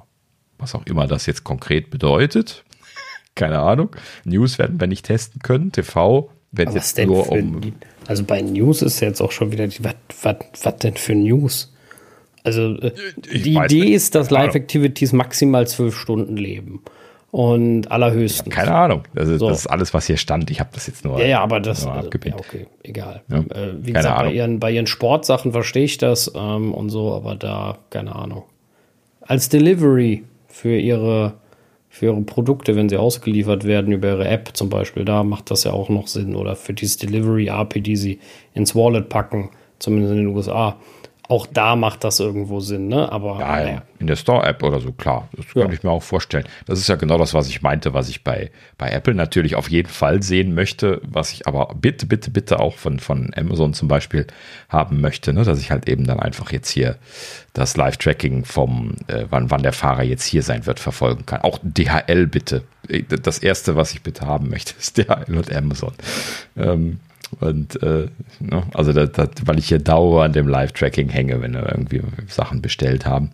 was auch immer das jetzt konkret bedeutet. [LAUGHS] Keine Ahnung. News werden wir nicht testen können. TV wird jetzt nur um. Also bei News ist jetzt auch schon wieder die. Was denn für News? Also äh, die Idee nicht. ist, dass Live-Activities maximal zwölf Stunden leben. Und allerhöchstens. Keine Ahnung. Also, so. Das ist alles, was hier stand. Ich habe das jetzt nur. Ja, ja, aber das. Also, ja, okay, egal. Ja. Äh, wie gesagt, Ahnung. bei ihren, bei ihren Sportsachen verstehe ich das ähm, und so, aber da, keine Ahnung. Als Delivery für ihre, für ihre Produkte, wenn sie ausgeliefert werden über ihre App zum Beispiel, da macht das ja auch noch Sinn. Oder für dieses Delivery-API, die sie ins Wallet packen, zumindest in den USA auch da macht das irgendwo Sinn, ne? Aber ja, ja. in der Store-App oder so, klar. Das ja. kann ich mir auch vorstellen. Das ist ja genau das, was ich meinte, was ich bei, bei Apple natürlich auf jeden Fall sehen möchte, was ich aber bitte, bitte, bitte auch von, von Amazon zum Beispiel haben möchte, ne? dass ich halt eben dann einfach jetzt hier das Live-Tracking vom, äh, wann, wann der Fahrer jetzt hier sein wird, verfolgen kann. Auch DHL bitte. Das erste, was ich bitte haben möchte, ist DHL und Amazon. Ähm, und äh, ne, also das, das, weil ich hier dauernd dem Live-Tracking hänge, wenn wir irgendwie Sachen bestellt haben.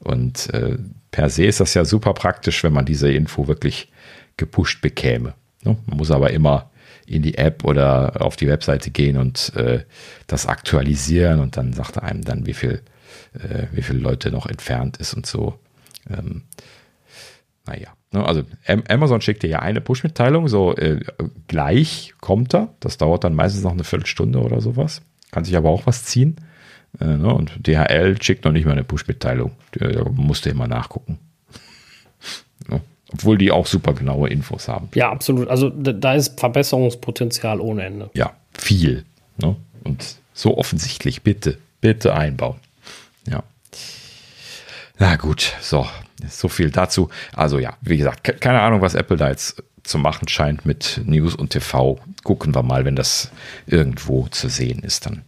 Und äh, per se ist das ja super praktisch, wenn man diese Info wirklich gepusht bekäme. Ne? Man muss aber immer in die App oder auf die Webseite gehen und äh, das aktualisieren und dann sagt er einem dann, wie viel, äh, wie viele Leute noch entfernt ist und so. Ähm, naja. Ne, also Amazon schickt dir ja eine Push-Mitteilung, so äh, gleich kommt er. Das dauert dann meistens noch eine Viertelstunde oder sowas. Kann sich aber auch was ziehen. Äh, ne, und DHL schickt noch nicht mal eine Push-Mitteilung. Da musst du immer nachgucken. [LAUGHS] Ne, obwohl die auch super genaue Infos haben. Ja, absolut. Also da ist Verbesserungspotenzial ohne Ende. Ja, viel. Ne? Und so offensichtlich. Bitte, bitte einbauen. Ja. Na gut, so. So viel dazu. Also ja, wie gesagt, keine Ahnung, was Apple da jetzt zu machen scheint mit News und TV. Gucken wir mal, wenn das irgendwo zu sehen ist, dann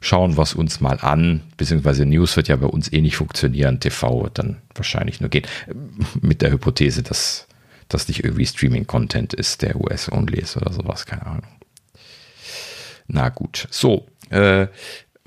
schauen wir es uns mal an. Beziehungsweise News wird ja bei uns eh nicht funktionieren. TV wird dann wahrscheinlich nur gehen. [LAUGHS] Mit der Hypothese, dass das nicht irgendwie Streaming-Content ist, der US-only ist oder sowas. Keine Ahnung. Na gut. So, äh,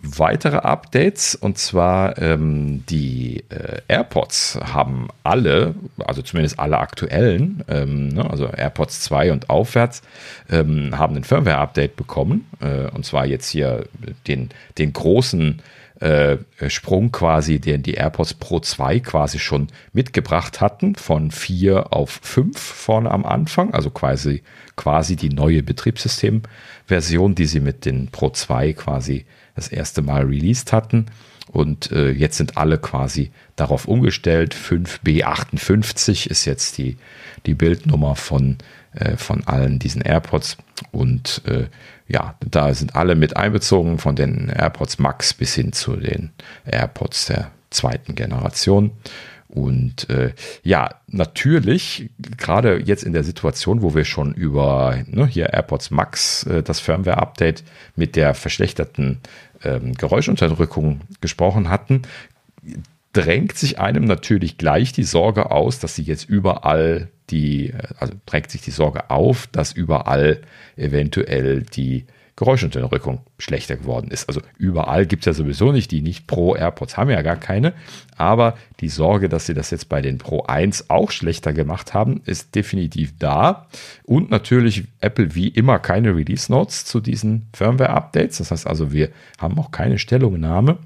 weitere Updates. Und zwar ähm, die äh, AirPods haben alle, also zumindest alle aktuellen, ähm, ne, also AirPods 2 und aufwärts, ähm, haben ein Firmware-Update bekommen. Äh, und zwar jetzt hier den, den großen äh, Sprung quasi, den die AirPods Pro 2 quasi schon mitgebracht hatten, von 4 auf 5 vorne am Anfang, also quasi, quasi die neue Betriebssystemversion, die sie mit den Pro 2 quasi das erste Mal released hatten. Und äh, jetzt sind alle quasi darauf umgestellt. 5B58 ist jetzt die, die Bildnummer von, äh, von allen diesen AirPods. Und äh, ja, da sind alle mit einbezogen, von den AirPods Max bis hin zu den AirPods der zweiten Generation. Und äh, ja, natürlich, gerade jetzt in der Situation, wo wir schon über ne, hier AirPods Max, äh, das Firmware-Update mit der verschlechterten ähm, Geräuschunterdrückung gesprochen hatten, drängt sich einem natürlich gleich die Sorge aus, dass sie jetzt überall die, äh, also drängt sich die Sorge auf, dass überall eventuell die Geräuschunterdrückung schlechter geworden ist. Also überall gibt es ja sowieso nicht, die nicht Pro AirPods haben ja gar keine, aber die Sorge, dass sie das jetzt bei den Pro 1 auch schlechter gemacht haben, ist definitiv da. Und natürlich Apple wie immer keine Release Notes zu diesen Firmware-Updates. Das heißt also, wir haben auch keine Stellungnahme.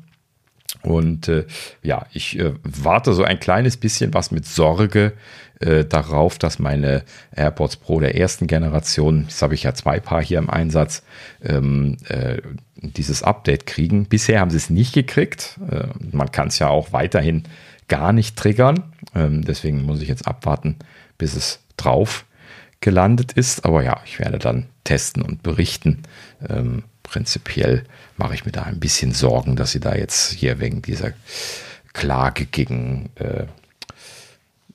Und äh, ja, ich äh, warte so ein kleines bisschen was mit Sorge äh, darauf, dass meine AirPods Pro der ersten Generation, das habe ich ja zwei Paar hier im Einsatz, ähm, äh, dieses Update kriegen. Bisher haben sie es nicht gekriegt. Äh, man kann es ja auch weiterhin gar nicht triggern. Ähm, deswegen muss ich jetzt abwarten, bis es drauf gelandet ist. Aber ja, ich werde dann testen und berichten. Ähm, prinzipiell mache ich mir da ein bisschen Sorgen, dass sie da jetzt hier wegen dieser Klage gegen, äh,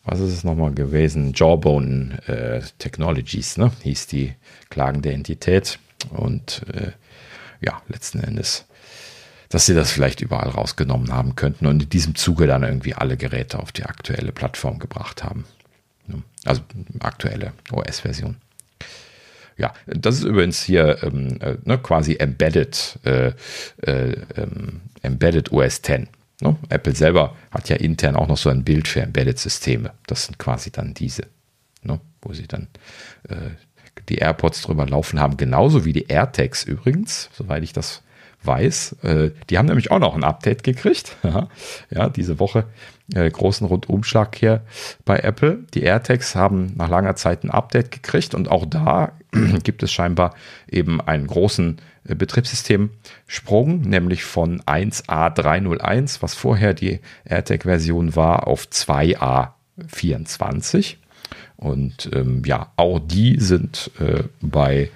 was ist es nochmal gewesen? Jawbone äh, Technologies, ne? hieß die klagende Entität. Und äh, ja, letzten Endes, dass sie das vielleicht überall rausgenommen haben könnten und in diesem Zuge dann irgendwie alle Geräte auf die aktuelle Plattform gebracht haben. Also aktuelle OS-Version. Ja, das ist übrigens hier ähm, äh, ne, quasi Embedded, äh, äh, ähm, Embedded OS 10. Ne? Apple selber hat ja intern auch noch so ein Bild für Embedded-Systeme. Das sind quasi dann diese, ne? wo sie dann äh, die AirPods drüber laufen haben, genauso wie die AirTags übrigens, soweit ich das weiß. Äh, die haben nämlich auch noch ein Update gekriegt. [LAUGHS] ja, diese Woche äh, großen Rundumschlag hier bei Apple. Die AirTags haben nach langer Zeit ein Update gekriegt und auch da [CLEARS THROAT] gibt es scheinbar eben einen großen äh, Betriebssystemsprung, nämlich von 1A301, was vorher die AirTag-Version war, auf 2A24. Und ähm, ja, auch die sind äh, bei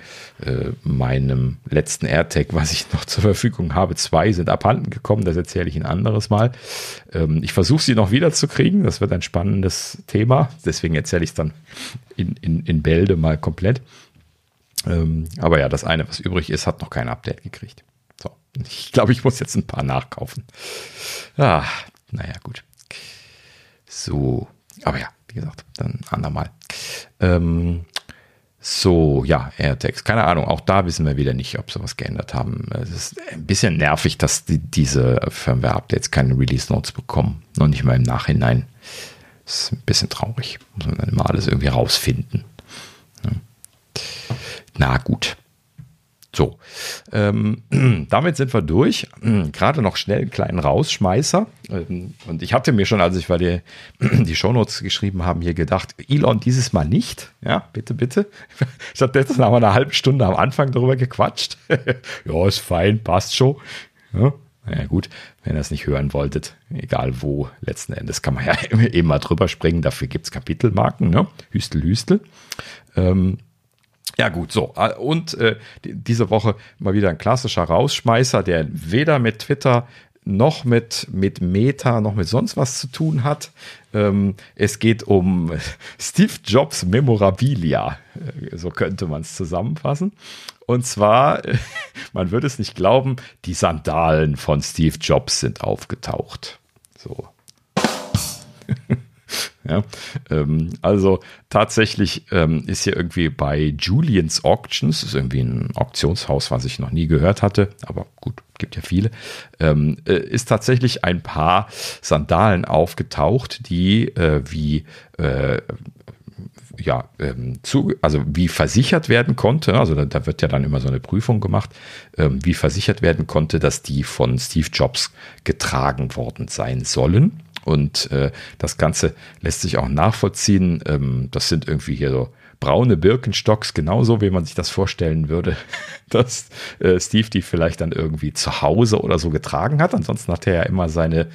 äh, meinem letzten AirTag, was ich noch zur Verfügung habe, zwei sind abhanden gekommen. Das erzähle ich ein anderes Mal. Ähm, ich versuche sie noch wieder zu kriegen. Das wird ein spannendes Thema. Deswegen erzähle ich es dann in, in, in Bälde mal komplett. Ähm, aber ja, das eine, was übrig ist, hat noch kein Update gekriegt. So, ich glaube, ich muss jetzt ein paar nachkaufen. Ah, naja, gut. So, aber ja, wie gesagt, dann andermal. Ähm, so, ja, AirTags. Keine Ahnung, auch da wissen wir wieder nicht, ob sie was geändert haben. Es ist ein bisschen nervig, dass die, diese Firmware-Updates keine Release-Notes bekommen. Noch nicht mal im Nachhinein. Das ist ein bisschen traurig. Muss man dann immer alles irgendwie rausfinden. Na gut. So, ähm, [CLEARS THROAT] damit sind wir durch. [CLEARS THROAT] Gerade noch schnell einen kleinen Rausschmeißer. Ähm, und ich hatte mir schon, als ich weil die, [CLEARS THROAT] die Shownotes geschrieben haben, hier gedacht, Elon dieses Mal nicht. Ja, bitte, bitte. [LAUGHS] Ich habe letztens nach einer halben Stunde am Anfang darüber gequatscht. [LAUGHS] ja, ist fein, passt schon. Ja, naja, gut, wenn ihr es nicht hören wolltet, egal wo, letzten Endes kann man ja [LAUGHS] eben mal drüber springen. Dafür gibt es Kapitelmarken, ne? Hüstel, Hüstel. Ähm, ja gut, so. Äh, und äh, diese Woche mal wieder ein klassischer Rausschmeißer, der weder mit Twitter noch mit, mit Meta, noch mit sonst was zu tun hat. Ähm, es geht um [LAUGHS] Steve Jobs Memorabilia, äh, so könnte man es zusammenfassen. Und zwar, [LAUGHS] man würde es nicht glauben, die Sandalen von Steve Jobs sind aufgetaucht. So. [LAUGHS] Ja, ähm, also tatsächlich ähm, ist hier irgendwie bei Julians Auctions, ist irgendwie ein Auktionshaus, was ich noch nie gehört hatte, aber gut, gibt ja viele, ähm, äh, ist tatsächlich ein paar Sandalen aufgetaucht, die äh, wie äh, ja, ähm, zu, also wie versichert werden konnte, also da, da, wird ja dann immer so eine Prüfung gemacht, ähm, wie versichert werden konnte, dass die von Steve Jobs getragen worden sein sollen. Und äh, das Ganze lässt sich auch nachvollziehen. Ähm, das sind irgendwie hier so braune Birkenstocks, genauso wie man sich das vorstellen würde, [LAUGHS] dass äh, Steve die vielleicht dann irgendwie zu Hause oder so getragen hat. Ansonsten hat er ja immer seine,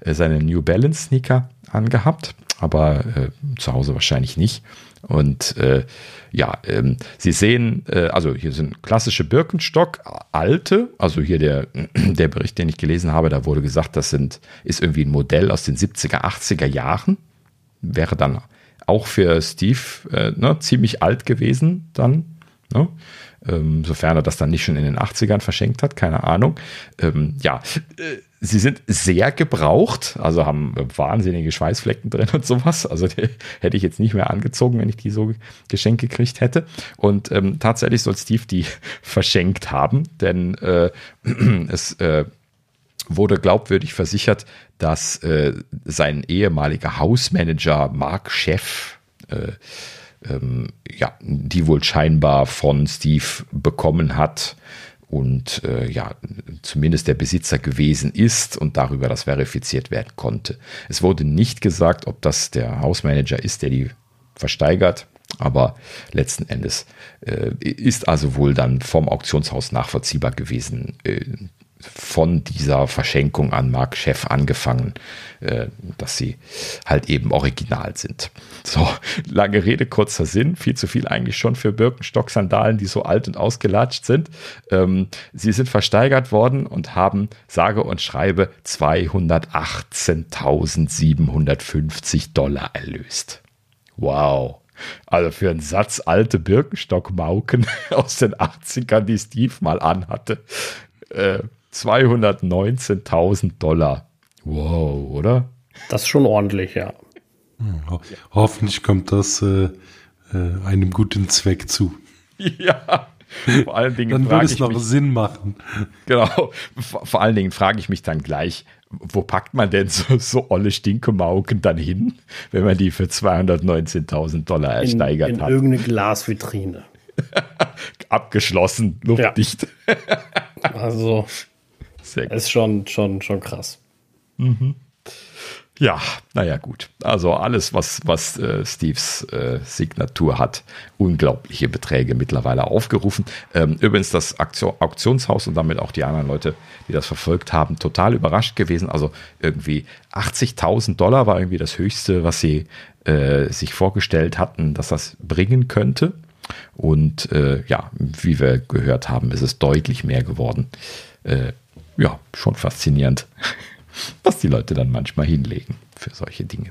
äh, seine New Balance Sneaker angehabt, aber äh, zu Hause wahrscheinlich nicht. Und äh, ja, ähm, Sie sehen, äh, also hier sind klassische Birkenstock, alte, also hier der, [CLEARS THROAT] der Bericht, den ich gelesen habe, da wurde gesagt, das sind, ist irgendwie ein Modell aus den 70er, 80er Jahren. Wäre dann auch für Steve äh, ne, ziemlich alt gewesen dann. Ne? Ähm, sofern er das dann nicht schon in den 80ern verschenkt hat, keine Ahnung. Ähm, ja, äh, sie sind sehr gebraucht, also haben wahnsinnige Schweißflecken drin und sowas. Also [LAUGHS] hätte ich jetzt nicht mehr angezogen, wenn ich die so geschenkt gekriegt hätte. Und ähm, tatsächlich soll Steve die [LAUGHS] verschenkt haben, denn äh, [CLEARS THROAT] es äh, wurde glaubwürdig versichert, dass äh, sein ehemaliger Hausmanager Mark Chef äh, ähm, ja, die wohl scheinbar von Steve bekommen hat und äh, ja, zumindest der Besitzer gewesen ist und darüber das verifiziert werden konnte. Es wurde nicht gesagt, ob das der Hausmanager ist, der die versteigert, aber letzten Endes äh, ist also wohl dann vom Auktionshaus nachvollziehbar gewesen, äh, von dieser Verschenkung an Mark Chef angefangen, äh, dass sie halt eben original sind. So, lange Rede, kurzer Sinn, viel zu viel eigentlich schon für Birkenstock-Sandalen, die so alt und ausgelatscht sind. Ähm, sie sind versteigert worden und haben sage und schreibe 218.750 Dollar erlöst. Wow. Also für einen Satz alte Birkenstock-Mauken [LAUGHS] aus den 80ern, die Steve mal anhatte. Äh, 219.000 Dollar. Wow, oder? Das ist schon ordentlich, ja. Ho hoffentlich kommt das äh, äh, einem guten Zweck zu. [LAUGHS] Ja, vor allen Dingen. dann würde es noch mich, Sinn machen. Genau. Vor, vor, allen Dingen frage ich mich dann gleich, wo packt man denn so, so olle Stinkemauken dann hin, wenn man die für 219.000 Dollar ersteigert in, in hat? In irgendeine Glasvitrine. [LAUGHS] Abgeschlossen, luftdicht. Ja. Also, ist schon, schon, schon krass. Mhm. Ja, naja, gut. Also alles, was, was äh, Steves äh, Signatur hat, unglaubliche Beträge mittlerweile aufgerufen. Ähm, übrigens das Auktion, Auktionshaus und damit auch die anderen Leute, die das verfolgt haben, total überrascht gewesen. Also irgendwie 80.000 Dollar war irgendwie das Höchste, was sie äh, sich vorgestellt hatten, dass das bringen könnte. Und äh, ja, wie wir gehört haben, ist es deutlich mehr geworden. Ja, schon faszinierend. [LAUGHS] was die Leute dann manchmal hinlegen für solche Dinge.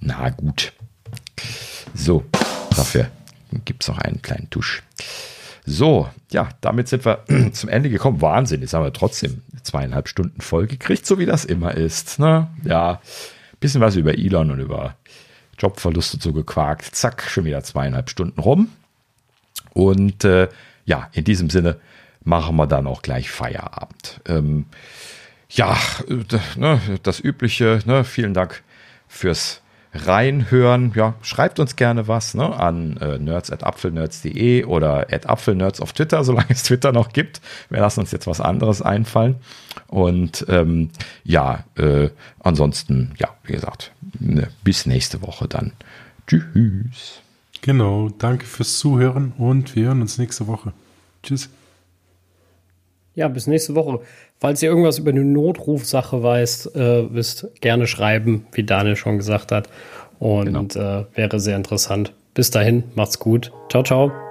Na gut. So, dafür gibt es noch einen kleinen Tusch. So, ja, damit sind wir [CLEARS THROAT] zum Ende gekommen. Wahnsinn, jetzt haben wir trotzdem zweieinhalb Stunden voll gekriegt, so wie das immer ist. Ne? Ja, bisschen was über Elon und über Jobverluste so gequakt. Zack, schon wieder zweieinhalb Stunden rum. Und äh, ja, in diesem Sinne machen wir dann auch gleich Feierabend. Ähm, ja, ne, das Übliche. Ne, vielen Dank fürs Reinhören. Ja, schreibt uns gerne was ne, an äh, nerds.apfelnerds.de oder apfelnerds auf Twitter, [LAUGHS] solange es Twitter noch gibt. Wir lassen uns jetzt was anderes einfallen. Und ähm, ja, äh, ansonsten, ja, wie gesagt, ne, bis nächste Woche dann. Tschüss. Genau, danke fürs Zuhören und wir hören uns nächste Woche. Tschüss. Ja, bis nächste Woche. Falls ihr irgendwas über eine Notrufsache weißt, äh, wisst, gerne schreiben, wie Daniel schon gesagt hat. Und genau. äh, wäre sehr interessant. Bis dahin, macht's gut. Ciao, ciao.